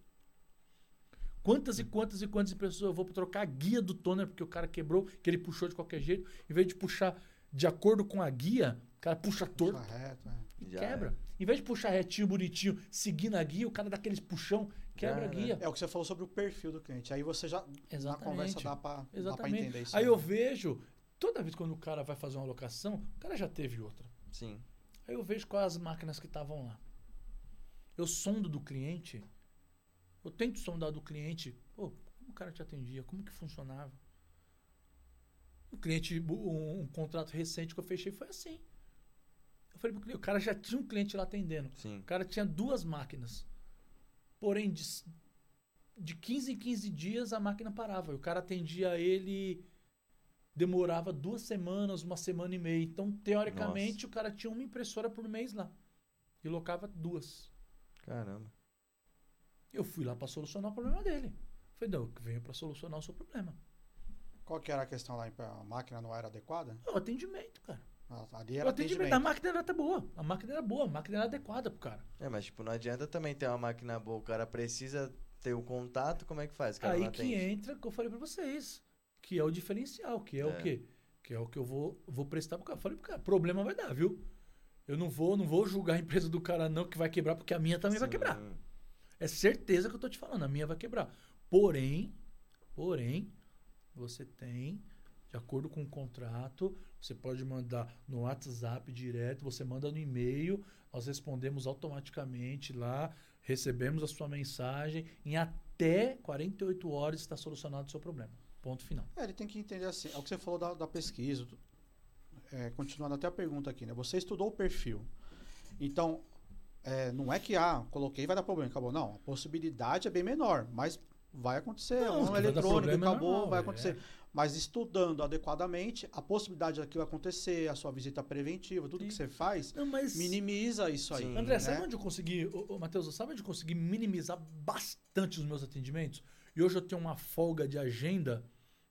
Quantas e quantas e quantas impressoras eu vou trocar a guia do toner porque o cara quebrou, que ele puxou de qualquer jeito. Em vez de puxar de acordo com a guia, o cara puxa torto.
Puxa reto, é.
E
Já
quebra. Em vez de puxar retinho, bonitinho, seguindo a guia, o cara dá aqueles puxão, quebra a guia.
É o que você falou sobre o perfil do cliente. Aí você já, na
Exatamente.
conversa, dá pra, dá pra
Exatamente.
entender isso.
Aí
né?
eu vejo, toda vez quando o cara vai fazer uma locação, o cara já teve outra.
Sim.
Aí eu vejo quais as máquinas que estavam lá. Eu sondo do cliente, eu tento sondar do cliente, pô, como o cara te atendia, como que funcionava. O cliente, um, um contrato recente que eu fechei foi assim. Eu falei pro cliente, o cara já tinha um cliente lá atendendo.
Sim.
O cara tinha duas máquinas. Porém, de, de 15 em 15 dias a máquina parava. O cara atendia ele. Demorava duas semanas, uma semana e meia. Então, teoricamente, o cara tinha uma impressora por mês lá. E locava duas.
Caramba.
Eu fui lá para solucionar o problema dele. Falei, não, eu venho para solucionar o seu problema.
Qual que era a questão lá? A máquina não era adequada?
É o atendimento, cara.
Ah, Ali
O
era
atendimento.
atendimento.
A máquina era até boa. A máquina era boa, a máquina era adequada pro cara.
É, mas tipo, não adianta também ter uma máquina boa. O cara precisa ter o contato, como é que faz? O cara
Aí que
atende.
entra o que eu falei pra vocês. Que é o diferencial, que é,
É.
o quê? Que é o que eu vou, vou prestar pro cara. Falei pro cara, problema vai dar, viu? Eu não vou, não vou julgar a empresa do cara não que vai quebrar, porque a minha também vai
Sim.
quebrar. É certeza que eu tô te falando, a minha vai quebrar. Porém, porém, você tem De acordo com o contrato, você pode mandar no WhatsApp direto, você manda no e-mail, nós respondemos automaticamente lá, recebemos a sua mensagem, em até 48 horas está solucionado o seu problema. Ponto final.
É, ele tem que entender assim, é o que você falou da, da pesquisa, é, continuando até a pergunta aqui, né? Você estudou o perfil. Então, é, não é que, ah, coloquei vai dar problema, acabou. Não, a possibilidade é bem menor, mas vai acontecer. Não, um eletrônico, acabou, normal, vai acontecer. É. Mas estudando adequadamente, a possibilade daquilo acontecer, a sua visita preventiva, tudo Sim. que você faz, Não, mas... minimiza isso aí.
André, né? sabe onde eu consegui, ô, ô, Matheus, sabe onde eu consegui minimizar bastante os meus atendimentos? E hoje eu tenho uma folga de agenda,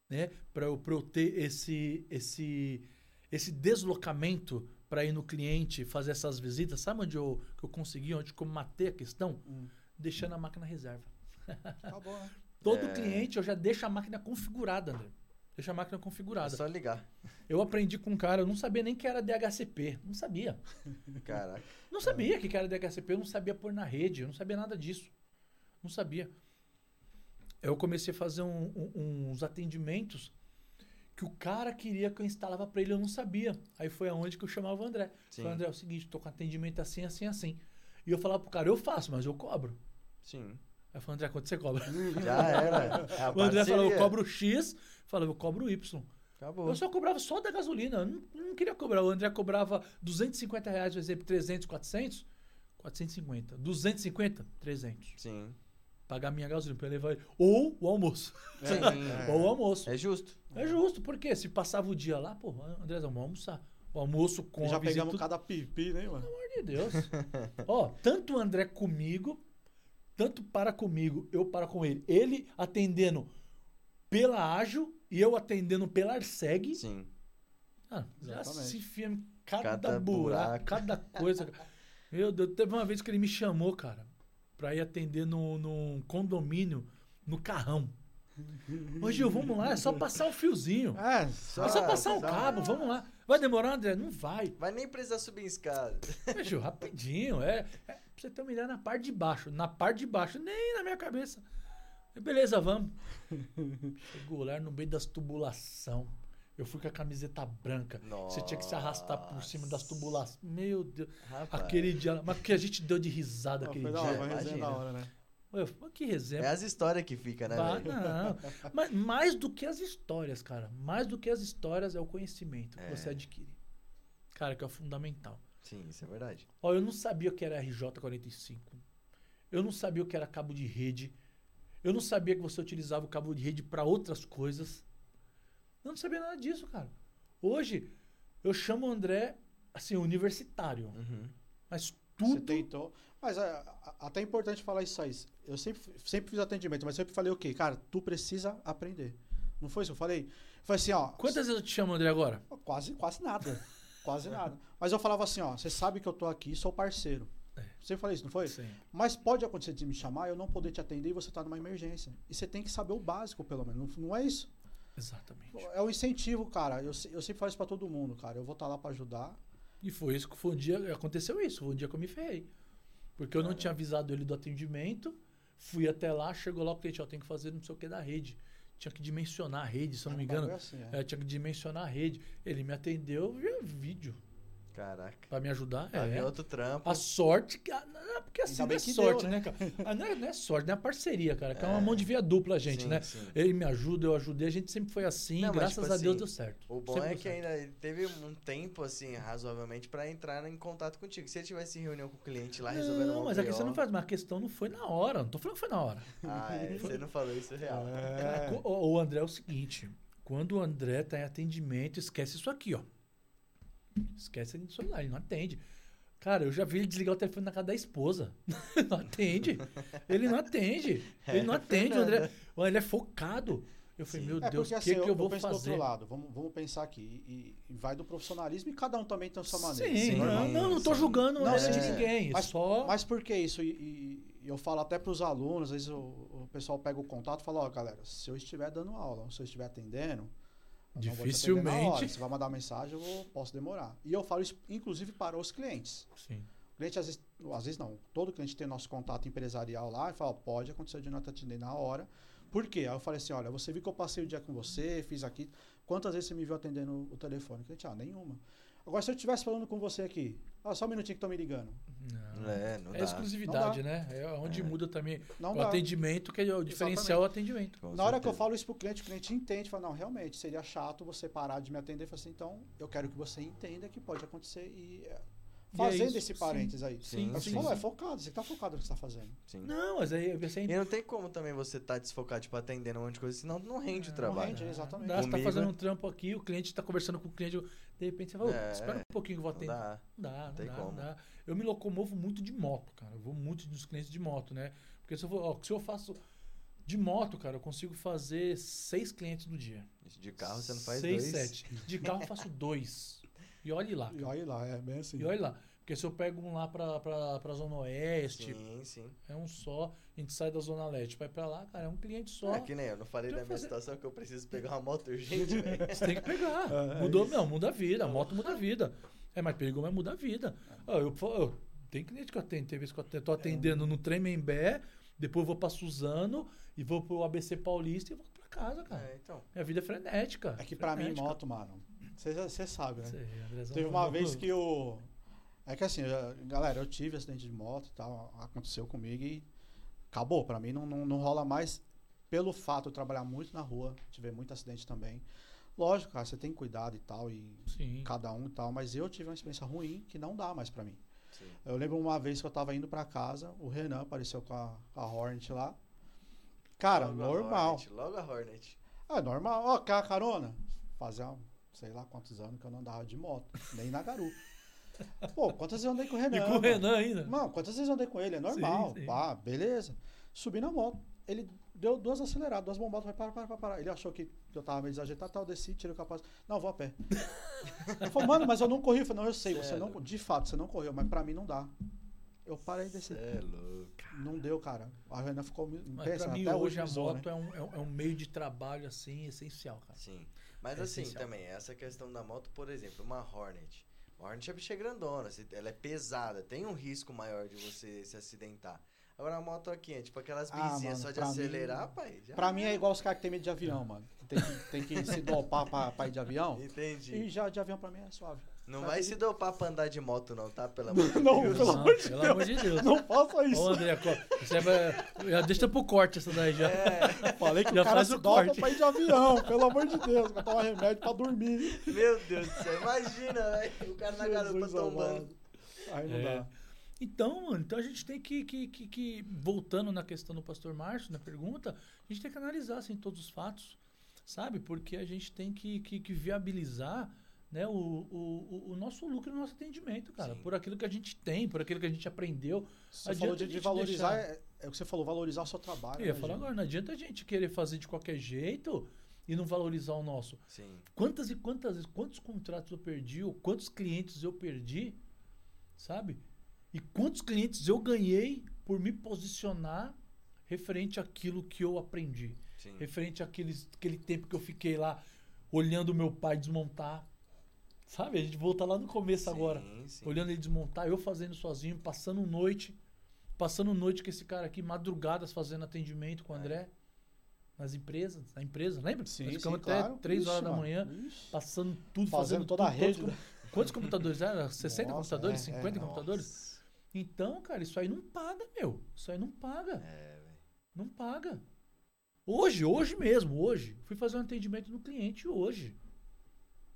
né, para eu, eu ter esse, esse, esse deslocamento para ir no cliente fazer essas visitas. Sabe onde eu, que eu consegui, onde eu matei a questão? Hum. Deixando a máquina reserva. Tá bom, (laughs) né? Todo é... cliente eu já deixo a máquina configurada, André. Deixa a máquina configurada. É
só ligar.
Eu aprendi com um cara, eu não sabia nem que era DHCP. Não sabia. (laughs)
Caraca.
Não sabia que era DHCP, eu não sabia pôr na rede, eu não sabia nada disso. Não sabia. Eu comecei a fazer um, um, uns atendimentos que o cara queria que eu instalava para ele, eu não sabia. Aí foi aonde que eu chamava o André. Sim. Falei, André, é o seguinte, tô com atendimento assim, assim, assim. E eu falava pro cara, eu faço, mas eu cobro.
Sim.
Aí eu falei, André, quanto você cobra? (laughs)
Já era. (laughs)
É o André falou, eu cobro X, falou, eu cobro Y.
Acabou.
Eu só cobrava só da gasolina, eu não, não queria cobrar. O André cobrava 250 reais, por exemplo, 300, 400, 450. 250, 300.
Sim.
Pagar minha gasolina pra levar ele. Ou o almoço. É, (laughs) é. Ou o almoço.
É justo.
É justo, porque se passava o dia lá, pô, André, vamos almoçar. O almoço com
Já pegamos cada pipi, né, mano?
Pelo amor de Deus. (laughs) Ó, tanto o André comigo tanto para comigo, eu para com ele. Ele atendendo pela Ágil e eu atendendo pela Arseg.
Sim.
Ah, já se enfia cada, cada buraco, buraco, cada coisa. (laughs) Meu Deus, teve uma vez que ele me chamou, cara, pra ir atender no, num condomínio no carrão. Ô Gil, vamos lá, é só passar um fiozinho. É, só, é só passar um cabo, vamos lá. Vai demorar, André? Não vai.
Vai nem precisar subir em escada.
É, Gil, rapidinho. É, é, você ter uma ideia na parte de baixo. Na parte de baixo, nem na minha cabeça. Beleza, vamos. (laughs) Chegou lá no meio das tubulação. Eu fui com a camiseta branca. Nossa. Você tinha que se arrastar por cima das tubulações. Meu Deus. Rapaz. Aquele dia. Mas que a gente deu de risada
não,
aquele
foi
dia.
Não, foi da hora, né?
Eu, que resenha.
É as histórias que fica, né?
Bah, não. (laughs) Mas mais do que as histórias, cara. Mais do que as histórias é o conhecimento é. que você adquire. Cara, que é o fundamental.
Sim, isso é verdade.
Ó, eu não sabia o que era RJ45. Eu não sabia o que era cabo de rede. Eu não sabia que você utilizava o cabo de rede para outras coisas. Eu não sabia nada disso, cara. Hoje, eu chamo o André, assim, universitário. Uhum. Mas tudo. Você
tentou. Mas é, até é importante falar isso aí. Eu sempre, sempre fiz atendimento, mas sempre falei o quê? Cara, tu precisa aprender. Não foi isso que eu falei? Foi assim, ó.
Quantas vezes eu te chamo, André, agora?
Quase, quase nada. (laughs) Quase nada. Mas eu falava assim, ó, você sabe que eu tô aqui, sou parceiro. É. Você falou isso, não foi?
Sim.
Mas pode acontecer de me chamar, eu não poder te atender e você tá numa emergência. E você tem que saber o básico, pelo menos. Não, não é isso?
Exatamente.
É o um incentivo, cara. Eu, eu sempre falo isso pra todo mundo, cara. Eu vou estar tá lá para ajudar.
E foi isso que foi um dia. Aconteceu isso, foi um dia que eu me ferrei. Porque eu não tinha avisado ele do atendimento. Fui até lá, chegou lá o cliente, ó, tem que fazer não sei o que da rede tinha que dimensionar a rede, se eu não me engano. Assim, é. É, tinha que dimensionar a rede. Ele me atendeu via vídeo.
Caraca.
Pra me ajudar?
é. outro trampo.
A sorte. Ah, porque assim não é sorte, deu, né? né, cara? Ah, não, é, não é sorte, não é parceria, cara. Que é, é uma mão de via dupla, a gente, sim, né? Sim. Ele me ajuda, eu ajudei. A gente sempre foi assim, não, graças tipo a Deus assim, deu certo.
O bom sempre é que certo. ainda teve um tempo, assim, razoavelmente, pra entrar em contato contigo. Se ele tivesse reunião com o cliente lá, resolvendo Não,
mas a questão não faz, mas a questão não foi na hora. Não tô falando que foi na hora.
Ah, (laughs) é, você não falou isso real.
É. Cara, o, o André é o seguinte: quando o André tá em atendimento, esquece isso aqui, ó. Esquece ele do celular, ele não atende. Cara, eu já vi ele desligar o telefone na casa da esposa. (laughs) não atende. Ele não atende. É, ele não atende, o André. Ele é focado. Eu falei, Sim. meu é Deus, o que, assim, que, eu, eu vou fazer? Do outro
lado, vamos, vamos pensar aqui. E, e, vai do profissionalismo e cada um também tem a sua maneira.
Sim, não, não, não tô julgando não, é, de ninguém.
Mas,
só...
mas por que isso? E, e eu falo até para os alunos, às vezes o, o, pessoal pega o contato e fala, ó, oh, galera, se eu estiver dando aula, se eu estiver atendendo,
Dificilmente.
Você vai mandar mensagem, eu posso demorar. E eu falo isso, inclusive, para os clientes.
Sim.
O cliente, às vezes, às vezes não, todo cliente tem nosso contato empresarial lá e fala, pode acontecer de não te atender na hora, Por quê? Aí eu falei assim, olha, você viu que eu passei o dia com você, fiz aqui. Quantas vezes você me viu atendendo o telefone? Eu falei, ah, nenhuma. Agora, se eu estivesse falando com você aqui, ah, só um minutinho que estão me ligando.
Não. É, não é exclusividade, né? É onde é. muda também não o dá. atendimento, que é o diferencial Exatamente. atendimento.
Com Na certeza. hora que eu falo isso pro cliente, o cliente entende, fala, não, realmente, seria chato você parar de me atender. Fala assim, então, eu quero que você entenda que pode acontecer e é, fazendo é esse parênteses aí. Sim, mas sim, falou, é focado, você tá focado no que você tá fazendo.
Sim. Não, mas aí
você... E não tem como também você tá desfocado, tipo, atendendo um monte de coisa, senão não rende é, o trabalho. Não rende,
exatamente.
Dá, você tá fazendo um trampo aqui, o cliente tá conversando com o cliente, de repente você fala, é, espera um pouquinho que eu vou atender. Não dá. Não dá, não, tem dá, como. não dá. Eu me locomovo muito de moto, cara. Eu vou muito dos clientes de moto, né? Porque se eu, for, ó, se eu faço... De moto, cara, eu consigo fazer seis clientes no dia.
De carro você não faz
seis,
dois?
sete. De carro eu faço dois. E olhe lá. Cara.
E olhe lá, é bem assim.
E olhe lá. Porque se eu pego um lá pra, pra, pra Zona Oeste,
sim, sim.
é um só, a gente sai da Zona Leste, vai pra lá, cara, é um cliente só.
É que nem eu, não falei da minha fazer... situação que eu preciso pegar uma moto urgente, velho. (laughs)
Você tem que pegar. É, (laughs) é Mudou, não, muda a vida, a moto muda a vida. É, mas pegou, mas muda a vida. Ah, eu, eu, tem cliente que eu atendo, tem vezes que eu tô atendendo no Tremembé, depois vou pra Suzano e vou pro ABC Paulista e vou pra casa, cara. É, então. Minha vida é frenética.
É que
frenética.
pra mim, moto, mano, você sabe, né? Sei, Teve uma vez que o... Eu é que assim, galera, eu tive acidente de moto e tal, aconteceu comigo e acabou. Para mim não, não, não, rola mais pelo fato de trabalhar muito na rua, tive muito acidente também. Lógico, cara, você tem cuidado e tal, e Sim. cada um e tal, mas eu tive uma experiência ruim que não dá mais para mim. Sim. Eu lembro uma vez que eu tava indo para casa, o Renan apareceu com a, a Hornet lá. Cara, logo normal.
A logo a Hornet.
É normal. Ó, a carona? Fazia sei lá quantos anos que eu não andava de moto, nem na garupa. Pô, quantas vezes eu andei com o Renan?
E com o Renan ainda?
Não, quantas vezes eu andei com ele? É normal. Sim, sim. Pá, beleza. Subi na moto. Ele deu duas aceleradas, duas bombadas, vai parar, para, para, Ele achou que eu tava meio desajeitado, tal, desci, tirei o capacete. Não, vou a pé. (laughs) ele falou, mano, mas eu não corri. Eu falei, não, eu sei, você não, de fato, você não correu, mas pra mim não dá. Eu parei de descer.
É louco.
Não deu, cara. A Renan ficou
Mas pra mim, hoje, hoje a moto né? é, um, é, um, meio de trabalho, assim, essencial, cara.
Sim. Mas é assim, essencial. também, essa questão da moto, por exemplo, uma Hornet. Hornet é grandona, ela é pesada, tem um risco maior de você se acidentar. Agora a moto aqui é tipo aquelas bizinhas ah, só de acelerar, mim, pai.
Já pra mim é igual os caras que tem medo de avião, mano. Tem que, tem que se dopar pra, pra ir de avião. (laughs)
Entendi.
E já de avião pra mim é suave.
Não vai se dopar pra andar de moto, não, tá? Pelo (laughs) amor de Deus.
Não, pelo, amor, de
pelo amor de Deus.
Não faça isso.
Ô, André, você vai, já deixa pro corte essa daí já. É.
Falei que já o cara se dopa pra ir de avião, pelo amor de Deus. Vai tomar remédio pra dormir.
Meu Deus do céu, imagina, velho. O cara na garupa tombando.
Aí não é. dá.
Então, mano, então a gente tem que, que, que, que, voltando na questão do pastor Márcio, na pergunta, a gente tem que analisar assim, todos os fatos, sabe? Porque a gente tem que, que, que viabilizar né, o, o, o nosso lucro e o nosso atendimento, cara. Sim. Por aquilo que a gente tem, por aquilo que a gente aprendeu.
Você falou de, de valorizar, deixar... é, é, o que você falou, valorizar o seu trabalho.
Eu ia né, falar agora, não adianta a gente querer fazer de qualquer jeito e não valorizar o nosso.
Sim.
Quantas e quantas vezes, quantos contratos eu perdi, ou quantos clientes eu perdi, sabe? E quantos clientes eu ganhei por me posicionar referente àquilo que eu aprendi. Sim. Referente àquele, àquele tempo que eu fiquei lá olhando meu pai desmontar, Sabe? A gente volta lá no começo sim, agora. Sim. Olhando ele desmontar, eu fazendo sozinho, passando noite. Passando noite com esse cara aqui, madrugadas fazendo atendimento com o André. É. Nas empresas, na empresa, lembra?
Sim, Nós ficamos até
claro. 3 horas da manhã, Ixi. passando tudo,
fazendo,
fazendo
toda
tudo,
a rede.
Todos, quantos computadores (laughs) eram? 60 nossa, computadores? É, 50 é, computadores? Nossa. Então, cara, isso aí não paga, meu. Isso aí não paga.
É,
não paga. Hoje, hoje mesmo, hoje. Fui fazer um atendimento no cliente hoje.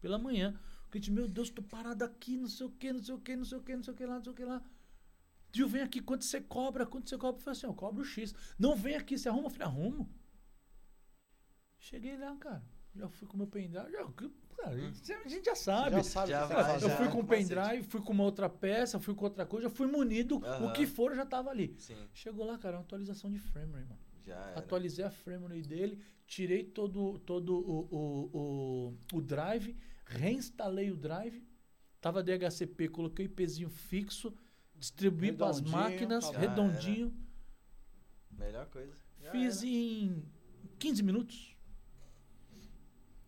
Pela manhã cliente, meu Deus, tô parado aqui, não sei o que, não sei o que, não sei o que, não sei o que lá, não sei o que lá. Dio, vem aqui, quanto você cobra? Quanto você cobra? Eu falei assim, eu cobro X. Não, vem aqui, você arruma? Eu falei, arrumo. Cheguei lá, cara. Já fui com meu pendrive. Já, cara, a gente já sabe.
Já sabe. Já
vai, eu fui com o pendrive, fui com uma outra peça, fui com outra coisa, já fui munido. Uhum. O que for, já tava ali.
Sim.
Chegou lá, cara, uma atualização de framework, mano.
Já
Atualizei a framework dele, tirei todo, todo o, o, o, o drive reinstalei o drive, tava DHCP, coloquei IPzinho fixo, distribuí para as máquinas, tá redondinho.
Melhor coisa.
Já Fiz era. em 15 minutos.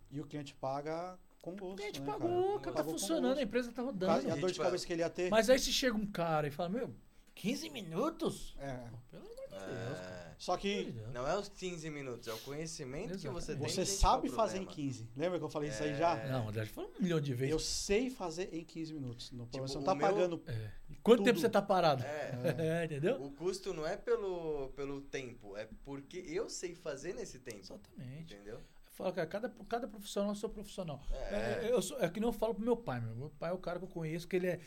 E o cliente paga com gosto. O
cliente
né,
pagou, cara, tá funcionando, a empresa tá rodando.
E a dor de cabeça que ele ia ter.
Mas aí se chega um cara e fala, meu, 15 minutos?
É.
Pelo amor de Deus.
É.
Só que
Não é os 15 minutos, é o conhecimento que
Exato.
você tem.
você sabe fazer em
problema.
15. Lembra que eu falei isso aí já?
É.
Não, já falou um milhão de vezes.
Eu sei fazer em 15 minutos. No
Tipo,
você não tá
meu-
pagando.
É. Quanto
Tudo.
tempo você tá parado?
É. (laughs)
É, entendeu?
O custo não é pelo, pelo tempo, é porque eu sei fazer nesse tempo.
Exatamente.
Entendeu?
Eu falo, cara, cada, cada profissional é o seu profissional.
É.
É, eu sou- é que nem eu falo pro meu pai, meu. Meu pai é o cara que eu conheço, que ele é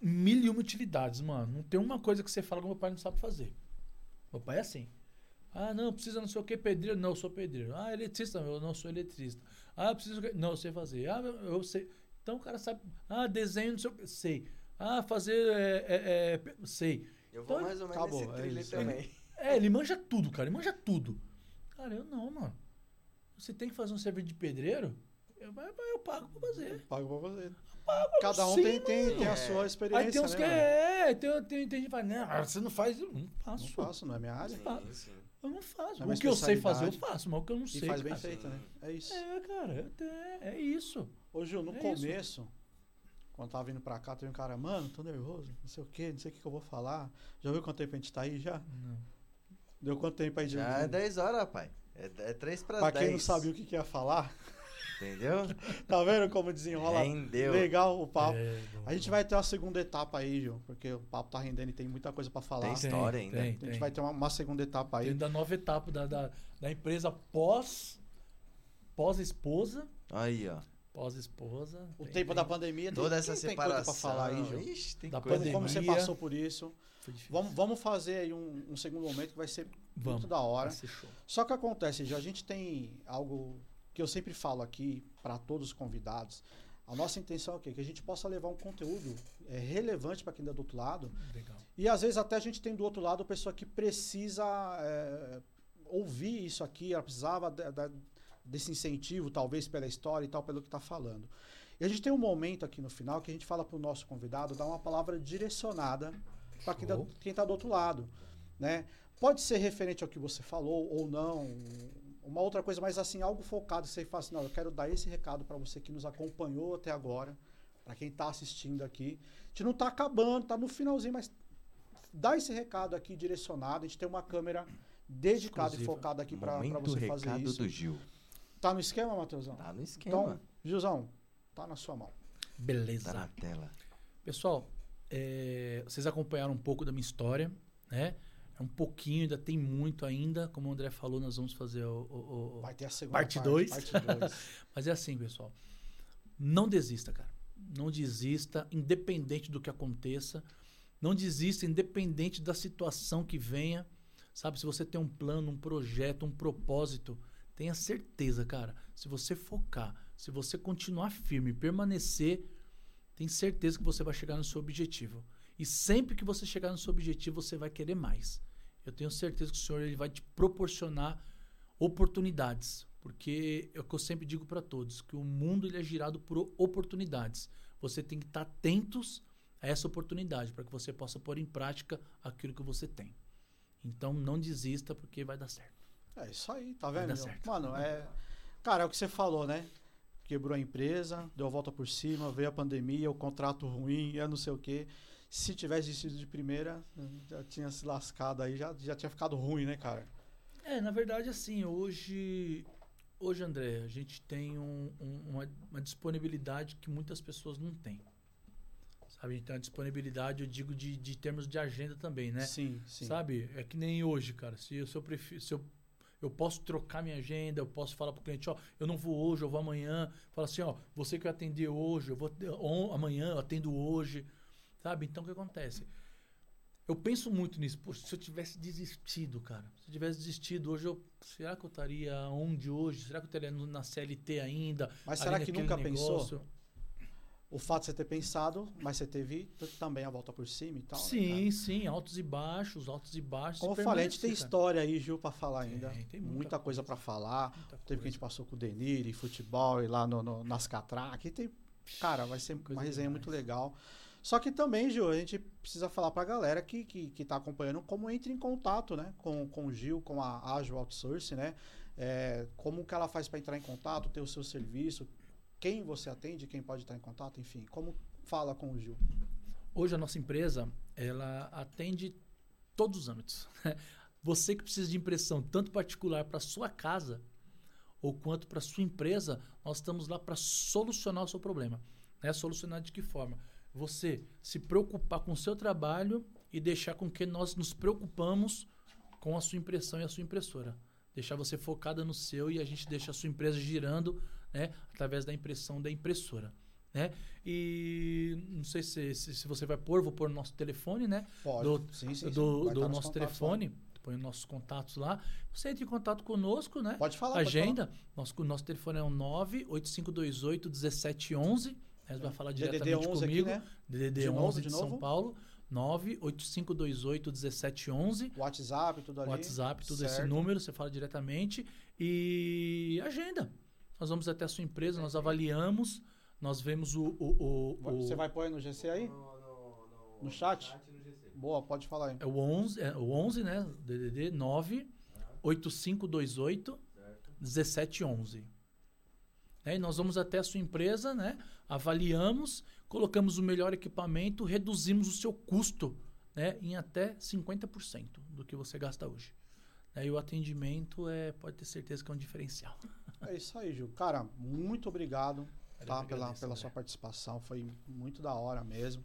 mil e uma utilidades, mano. Não tem uma coisa que você fala que meu pai não sabe fazer. Meu pai é assim. Ah, não, precisa não sei o que, pedreiro. Não, eu sou pedreiro. Ah, eletricista, eu não sou eletricista. Ah, precisa o quê? Não, eu sei fazer. Ah, eu eu sei. Então o cara sabe. Ah, desenho, não sei o que. Sei. Ah, fazer. É, é, é, sei.
Eu vou
Então,
mais ou menos
acabou,
nesse
é
trilho
isso.
também.
É, ele manja tudo, cara. Ele manja tudo. Cara, eu não, mano. Você tem que fazer um serviço de pedreiro? Eu, eu, eu pago pra fazer.
Pago pra fazer.
Pago,
Cada um
sim,
tem, tem, tem a
É.
sua experiência.
Aí tem uns
né,
que
mano?
é, tem, tem, tem gente que fala, não, você não faz, eu não faço.
Não faço, não é minha área.
Sim, sim.
Eu não faço.
É
o que eu sei fazer, eu faço, mas o que eu não
E
sei.
faz bem
cara.
feito, né? É isso.
É, cara, eu te- é isso.
Ô, Gil, no
É
começo, quando tava vindo pra cá, teve um cara, mano, tô nervoso, não sei o quê, não sei o que, que eu vou falar. Já viu quanto tempo a gente tá aí já?
Não.
Deu quanto tempo aí de.
Já é 10 horas, rapaz. É, é 3 para
pra
10.
quem não sabia o que, que ia falar,
Entendeu? (laughs)
tá vendo como desenrola?
Rendeu.
Legal o papo.
É,
A gente vai ter uma segunda etapa aí, Gil, porque o papo tá rendendo e tem muita coisa pra falar.
Tem história ainda.
Tem,
A gente
tem.
vai ter uma, uma segunda etapa aí.
Tem da nova etapa da, da, da empresa pós pós-esposa.
Aí, ó.
Pós-esposa.
O
Tem-
tempo
tem-
da pandemia.
Toda
tem,
essa
tem
separação.
pra falar aí, Gil.
Ixi, tem
Da
coisa.
Como, como você
pandemia.
passou por isso.
Foi difícil.
Vamos, vamos fazer aí um, um segundo momento que vai ser
Vamos.
muito da hora.
Vai ser show.
Só que acontece, Gil, a gente tem algo que eu sempre falo aqui para todos os convidados. A nossa intenção é o quê? Que a gente possa levar um conteúdo é, relevante para quem está do outro lado.
Legal.
E às vezes até a gente tem do outro lado a pessoa que precisa é, ouvir isso aqui, ela precisava da- da- desse incentivo, talvez pela história e tal, pelo que está falando. E a gente tem um momento aqui no final que a gente fala para o nosso convidado dar uma palavra direcionada para quem está do outro lado. Né? Pode ser referente ao que você falou ou não, uma outra coisa, mas assim, algo focado, você fala assim, não, eu quero dar esse recado para você que nos acompanhou até agora, para quem está assistindo aqui. A gente não está acabando, está no finalzinho, mas dá esse recado aqui direcionado. A gente tem uma câmera dedicada
Exclusiva.
e focada aqui para você fazer isso.
do Gil.
Tá no esquema, Matheusão?
Tá no esquema.
Então, Gilzão, tá na sua mão.
Beleza.
tá na tela.
Pessoal, é, vocês acompanharam um pouco da minha história, né? É um pouquinho, ainda tem muito ainda. Como o André falou, nós vamos fazer o. o- o-
Vai ter a segunda
Parte
parte.
dois.
Parte dois. (laughs)
Mas é assim, pessoal. Não desista, cara. Não desista, independente do que aconteça. Não desista, independente da situação que venha. Sabe, se você tem um plano, um projeto, um propósito, tenha certeza, cara. Se você focar, se você continuar firme, permanecer, tem certeza que você vai chegar no seu objetivo. E sempre que você chegar no seu objetivo, você vai querer mais. Eu tenho certeza que o Senhor ele vai te proporcionar oportunidades, porque é o que eu sempre digo para todos, que o mundo ele é girado por oportunidades. Você tem que estar atentos a essa oportunidade para que você possa pôr em prática aquilo que você tem. Então não desista porque vai dar certo.
É isso aí, tá vendo? Mano, é. Cara, é o que você falou, né? Quebrou a empresa, deu a volta por cima, veio a pandemia, o contrato ruim, eu não sei o quê. Se tivesse desistido de primeira, já tinha se lascado aí, já, já tinha ficado ruim, né, cara?
É, na verdade, assim, hoje, hoje André, a gente tem um- um- uma, uma disponibilidade que muitas pessoas não têm. Sabe, a tem uma disponibilidade, eu digo, de, de termos de agenda também, né?
Sim, sim.
Sabe? É que nem hoje, cara. Se eu, se eu prefiro. Se eu, eu posso trocar minha agenda, eu posso falar pro cliente, ó, eu não vou hoje, eu vou amanhã. Fala assim, ó, você que vai atender hoje, eu vou on- amanhã, eu atendo hoje. Sabe? Então o que acontece? Eu penso muito nisso. Poxa, se eu tivesse desistido, cara. Se eu tivesse desistido hoje, eu, será que eu estaria onde hoje? Será que eu estaria na CLT ainda?
Mas será que nunca pensou?
negócio?
O fato de você ter pensado, mas você teve também a volta por cima e tal. né,
sim, sim, altos e baixos, altos e baixos.
Como eu falei, a gente tem
cara.
história aí, Gil, pra falar ainda.
Tem, tem
muita,
muita
coisa
coisa.
pra falar.
Muita
Teve que a
coisa.
gente passou com o Denir e futebol e lá no, no- nas catracas. Tem. Cara, vai ser
Coisa
uma resenha
demais.
muito legal. Só que também, Gil, a gente precisa falar pra galera que, que, que tá acompanhando como entra em contato, né? Com, com o Gil, com a Agile Outsource, né? É, como que ela faz para entrar em contato, ter o seu serviço, quem você atende, quem pode estar em contato, enfim, como fala com o Gil.
Hoje a nossa empresa, ela atende todos os âmbitos. Você que precisa de impressão, tanto particular para sua casa, ou quanto para sua empresa, nós estamos lá para solucionar o seu problema. Né? Solucionar de que forma? Você se preocupar com o seu trabalho e deixar com que nós nos preocupamos com a sua impressão e a sua impressora. Deixar você focada no seu e a gente deixa a sua empresa girando né, através da impressão da impressora. Né? E não sei se, se, se, você vai pôr, vou pôr no nosso telefone, né?
Pode.
Do,
sim, sim,
do, sim. do nosso telefone. Lá. Põe nossos contatos lá. Você entra em contato conosco, né?
Pode falar.
Agenda.
Pode
falar. Nosso, nosso telefone é o 98528 1711. Você vai falar diretamente comigo. Aqui, né? DDD de 11 novo, de, de São Paulo. 98528 1711.
WhatsApp, tudo ali.
WhatsApp, tudo certo. esse número, você fala diretamente. E agenda. Nós vamos até a sua empresa, nós avaliamos, nós vemos o. o, o,
o... Você vai pôr no GC aí? No, no, no, no chat? chat Boa, pode falar aí.
É o 11, é o 11 né? DDD 9 8528 1711. É, e nós vamos até a sua empresa, né? Avaliamos, colocamos o melhor equipamento, reduzimos o seu custo né, em até 50% do que você gasta hoje. É, e o atendimento é, pode ter certeza que é um diferencial. (laughs)
É isso aí, Gil. Cara, muito obrigado tá, pela, pela sua participação. Foi muito da hora mesmo.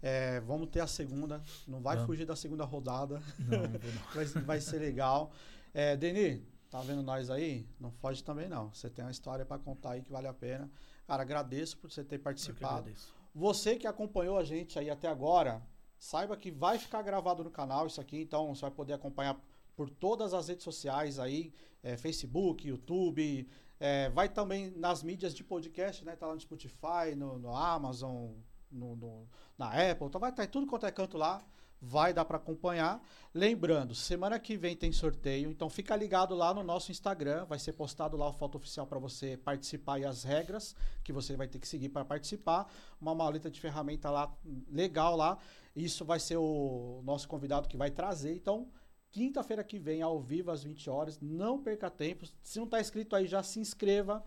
É, vamos ter a segunda. Não vai fugir da segunda rodada. Não, (laughs) não, não. vai, vai ser legal. É, Deni, tá vendo nós aí? Não foge também, não. Você tem uma história para contar aí que vale a pena. Cara, agradeço por você ter participado. Você que acompanhou a gente aí até agora, saiba que vai ficar gravado no canal isso aqui, então você vai poder acompanhar por todas as redes sociais aí, é, Facebook, YouTube, é, vai também nas mídias de podcast, né? Tá lá no Spotify, no, no Amazon, no, no, na Apple, então vai estar tá tudo quanto é canto lá, vai dar para acompanhar. Lembrando, semana que vem tem sorteio, então fica ligado lá no nosso Instagram, vai ser postado lá a foto oficial para você participar e as regras que você vai ter que seguir para participar. Uma maleta de ferramenta lá legal lá. Isso vai ser o nosso convidado que vai trazer. Então, Quinta-feira que vem, ao vivo, às 20 horas. Não perca tempo. Se não está inscrito aí, já se inscreva.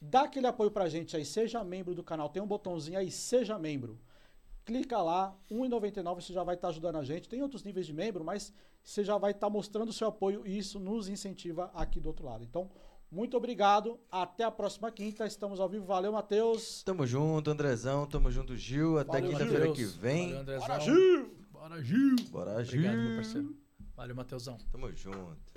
Dá aquele apoio pra gente aí. Seja membro do canal. Tem um botãozinho aí, seja membro. Clica lá, R$1,99 você já vai estar tá ajudando a gente. Tem outros níveis de membro, mas você já vai estar tá mostrando o seu apoio e isso nos incentiva aqui do outro lado. Então, muito obrigado. Até a próxima quinta. Estamos ao vivo. Valeu, Matheus.
Tamo junto, Andrezão. Tamo junto, Gil. Até quinta-feira que vem. Valeu,
Andrezão. Bora, Gil!
Bora, Gil! Bora,
Gil! Obrigado, meu parceiro. Valeu, Matheusão.
Tamo junto.